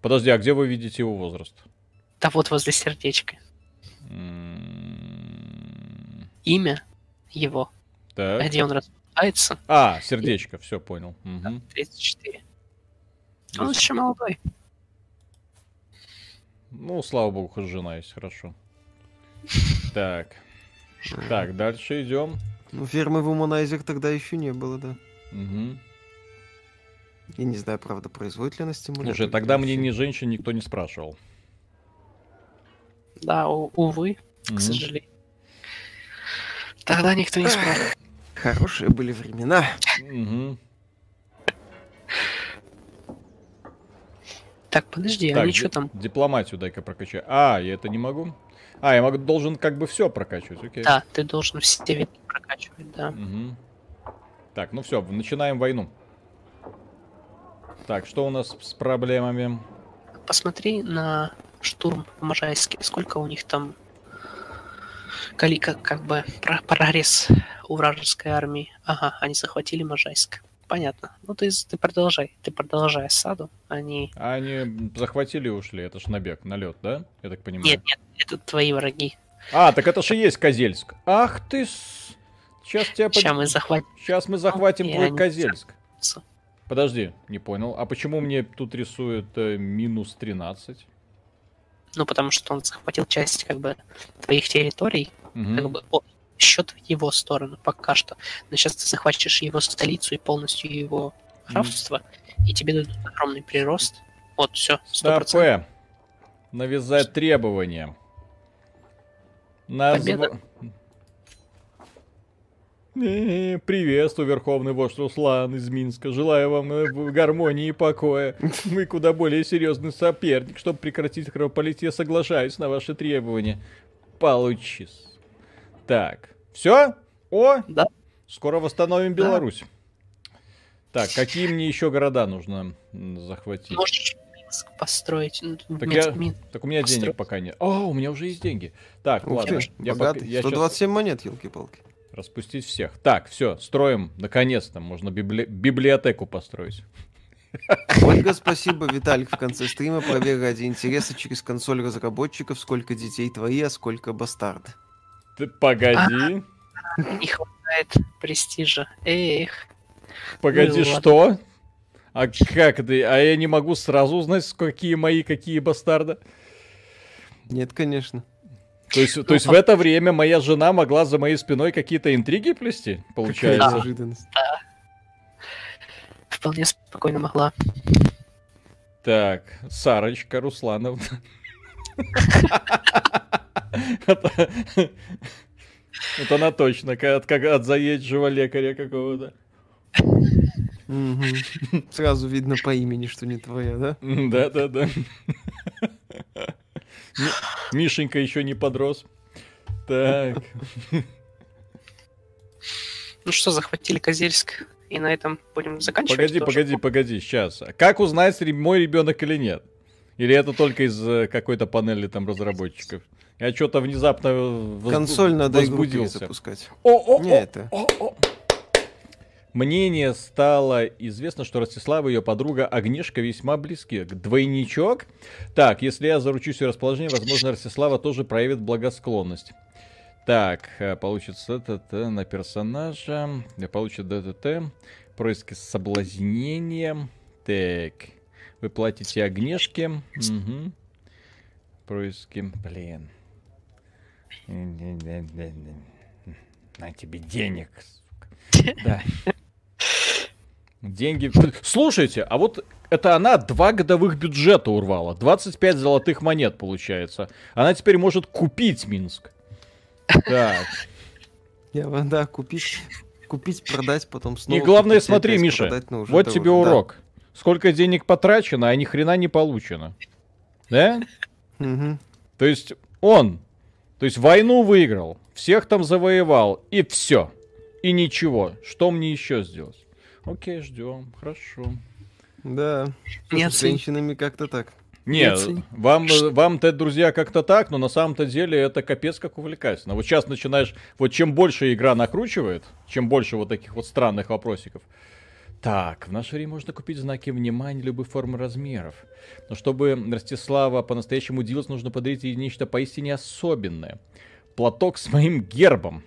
Подожди, а где вы видите его возраст? Да вот возле сердечка. М, Имя его, Так. где он располагается, А, сердечко, все понял. Мгм. 34. Он еще молодой. Ну, слава богу, хоть жена есть, хорошо. Так. Так, дальше идем. Ну, фермы в Уманайзер тогда еще не было, да. Угу. Я не знаю, правда, производит ли она стимулятор. Слушай, тогда мне ни женщин никто не спрашивал. Да, у- увы, к сожалению. Тогда никто не спрашивал. Хорошие были времена. Мгм. Так, подожди, Так, они что там? Дипломатию дай-ка прокачаю. А, я это не могу? А, я могу, должен как бы все прокачивать, окей. Да, ты должен все ветки прокачивать, да. Мгм. Так, ну все, начинаем войну. Так, что у нас с проблемами? Посмотри на штурм в Можайске. Сколько у них там коли, как, бы про- прогресс у вражеской армии. Ага, они захватили Можайск. Понятно. Ну ты, ты продолжай. Ты продолжай осаду. Они... А они захватили и ушли, это ж набег, налет, да? Я так понимаю. Нет, нет, это твои враги. А, так это же есть Козельск. Ах ты с... Сейчас тебя... Сейчас мы захватим. Сейчас мы захватим твой они Козельск. Подожди, не понял. А почему мне тут рисует э, минус 13? Ну, потому что он захватил часть, как бы, твоих территорий, Мгм. как бы, счет в его сторону пока что. Но сейчас ты захватишь его столицу и полностью его графство, и тебе дадут огромный прирост. Вот, все, сто Стоп, э. Навязать требования. Назва... Победа. Э, Приветствую, Верховный Вождь Руслан из Минска. Желаю вам э, гармонии и покоя. Вы куда более серьезный соперник. Чтобы прекратить кровопролитие, соглашаюсь на ваши требования. Получись. Так, все? О, Да. скоро восстановим Да. Беларусь. Так, какие мне еще города нужно захватить? Можешь Минск построить. ну, Так Минск, я- Мин- Так у меня денег Построить. пока нет. О, у меня уже есть деньги. Так, Ух ладно. ты, Я, богатый. пока- я щас 127 монет, елки-палки. распустить всех. Так, все, строим. Наконец-то можно библи- библиотеку построить. Ольга, спасибо. Виталик в конце стрима. Проверь ради интереса через консоль разработчиков, сколько детей твои, а сколько бастарды. Ты погоди. Не хватает престижа. Эх. Погоди, ну ладно. что? А как ты? А я не могу сразу узнать, какие мои, какие бастарды. Нет, конечно. То есть, то есть в это время моя жена могла за моей спиной какие-то интриги плести, Какая получается? неожиданность. Вполне спокойно могла. Так, Сарочка Руслановна. Это вот она точно, как как от заезжего лекаря какого-то. Сразу видно по имени, что не твоя, да? Да-да-да. Мишенька еще не подрос. Так. Ну что, захватили Козельск. И на этом будем заканчивать. Погоди, тоже. погоди, погоди, сейчас. Как узнать, мой ребенок или нет? Или это только из э, какой-то панели там разработчиков? Я что-то внезапно возбу- Консоль надо возбудился. запускать. О, о, Не о, это. о, о. Мнение стало известно, что Ростислава и ее подруга Агнешка весьма близки. Двойничок? Так, если я заручусь ее расположением, возможно, Ростислава тоже проявит благосклонность. Так, э, получится ТТ на персонажа. э, Получит ДТТ. Происки соблазнения. Так. Вы платите Агнешке. Угу. Происки. Блин. На тебе денег. сука. Да. Деньги. Слушайте, а вот это она два годовых бюджета урвала. 25 золотых монет получается. Она теперь может купить Минск. Так. Я, да, купить, купить, продать, потом снова. И главное, купить, смотри, опять Миша, продать, уже вот тебе Да. урок. Сколько денег потрачено, а ни хрена не получено. Да? Мгм. То есть он, то есть войну выиграл, всех там завоевал, и все. и ничего. Что мне еще сделать? Окей, ждем. Хорошо. Да. Нет, С женщинами как-то так. Нет, вам, вам-то, друзья, как-то так, но на самом-то деле это капец как увлекательно. Вот сейчас начинаешь, вот чем больше игра накручивает, чем больше вот таких вот странных вопросиков. Так, в наше время можно купить знаки внимания любой формы размеров. Но чтобы Ростислава по-настоящему удивилась, нужно подарить ей нечто поистине особенное. Платок с моим гербом.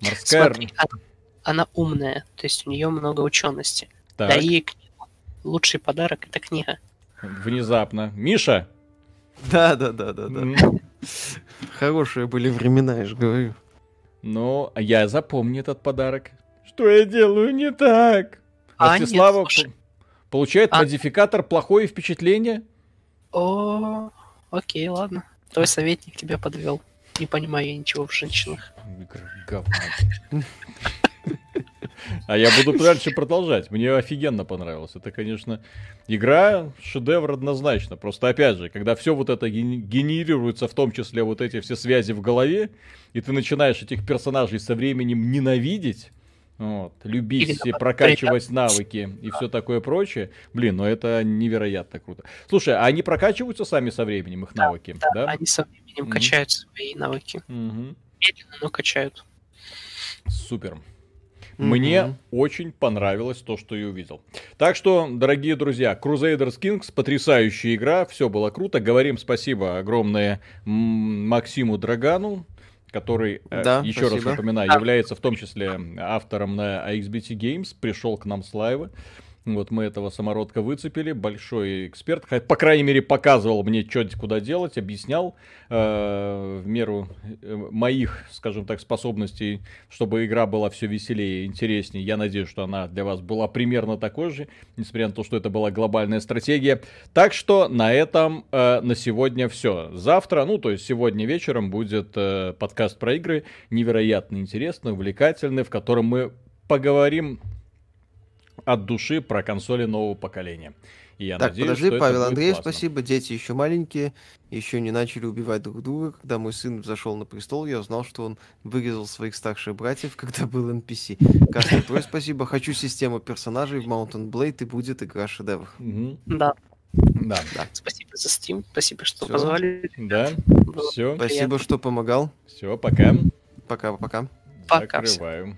Морская... Смотри, она, она умная, то есть у нее много учености. Так, Дай ей книгу. Лучший подарок это книга. внезапно. Миша! Да, да, да, да, да. Хорошие были времена, я же говорю. Ну, а я запомню этот подарок. Что я делаю не так? А, Ростислава получает А- модификатор плохое впечатление? О, окей, ладно. Твой советник тебя подвел. Не понимаю я ничего в женщинах. Говно. А я буду дальше продолжать. Мне офигенно понравилось. Это, конечно, игра шедевр однозначно. Просто, опять же, когда все вот это ген- генерируется, в том числе вот эти все связи в голове, и ты начинаешь этих персонажей со временем ненавидеть, вот, любить, Или прокачивать навыки и все такое прочее, блин, ну это невероятно круто. Слушай, а они прокачиваются сами со временем, их навыки, Да, да? они со временем Мгм. качают свои навыки. Мгм. Медленно, но качают. Супер. Мне Мгм. очень понравилось то, что я увидел. Так что, дорогие друзья, Crusaders Kings потрясающая игра, все было круто. Говорим спасибо огромное Максиму Драгану, который, э, Да, еще раз спасибо. напоминаю, является в том числе автором на AXBT Games, пришел к нам с лайва. Вот мы этого самородка выцепили, большой эксперт, по крайней мере показывал мне, что куда делать, объяснял э, в меру э, моих, скажем так, способностей, чтобы игра была все веселее и интереснее. Я надеюсь, что она для вас была примерно такой же, несмотря на то, что это была глобальная стратегия. Так что на этом э, на сегодня все. Завтра, ну то есть сегодня вечером будет э, подкаст про игры, невероятно интересный, увлекательный, в котором мы поговорим от души про консоли нового поколения. И я Так, надеюсь, подожди, что Павел Андреев, спасибо. Дети еще маленькие, еще не начали убивать друг друга. Когда мой сын зашел на престол, я узнал, что он вырезал своих старших братьев, когда был NPC. Кастер, твой спасибо. Хочу систему персонажей в Mountain Blade, и будет игра шедевр. Мгм. Да, Да, спасибо за Steam, спасибо, что Всё. позвали. да, Было все, Спасибо, что помогал. все, пока. Пока-пока. Пока, Закрываю.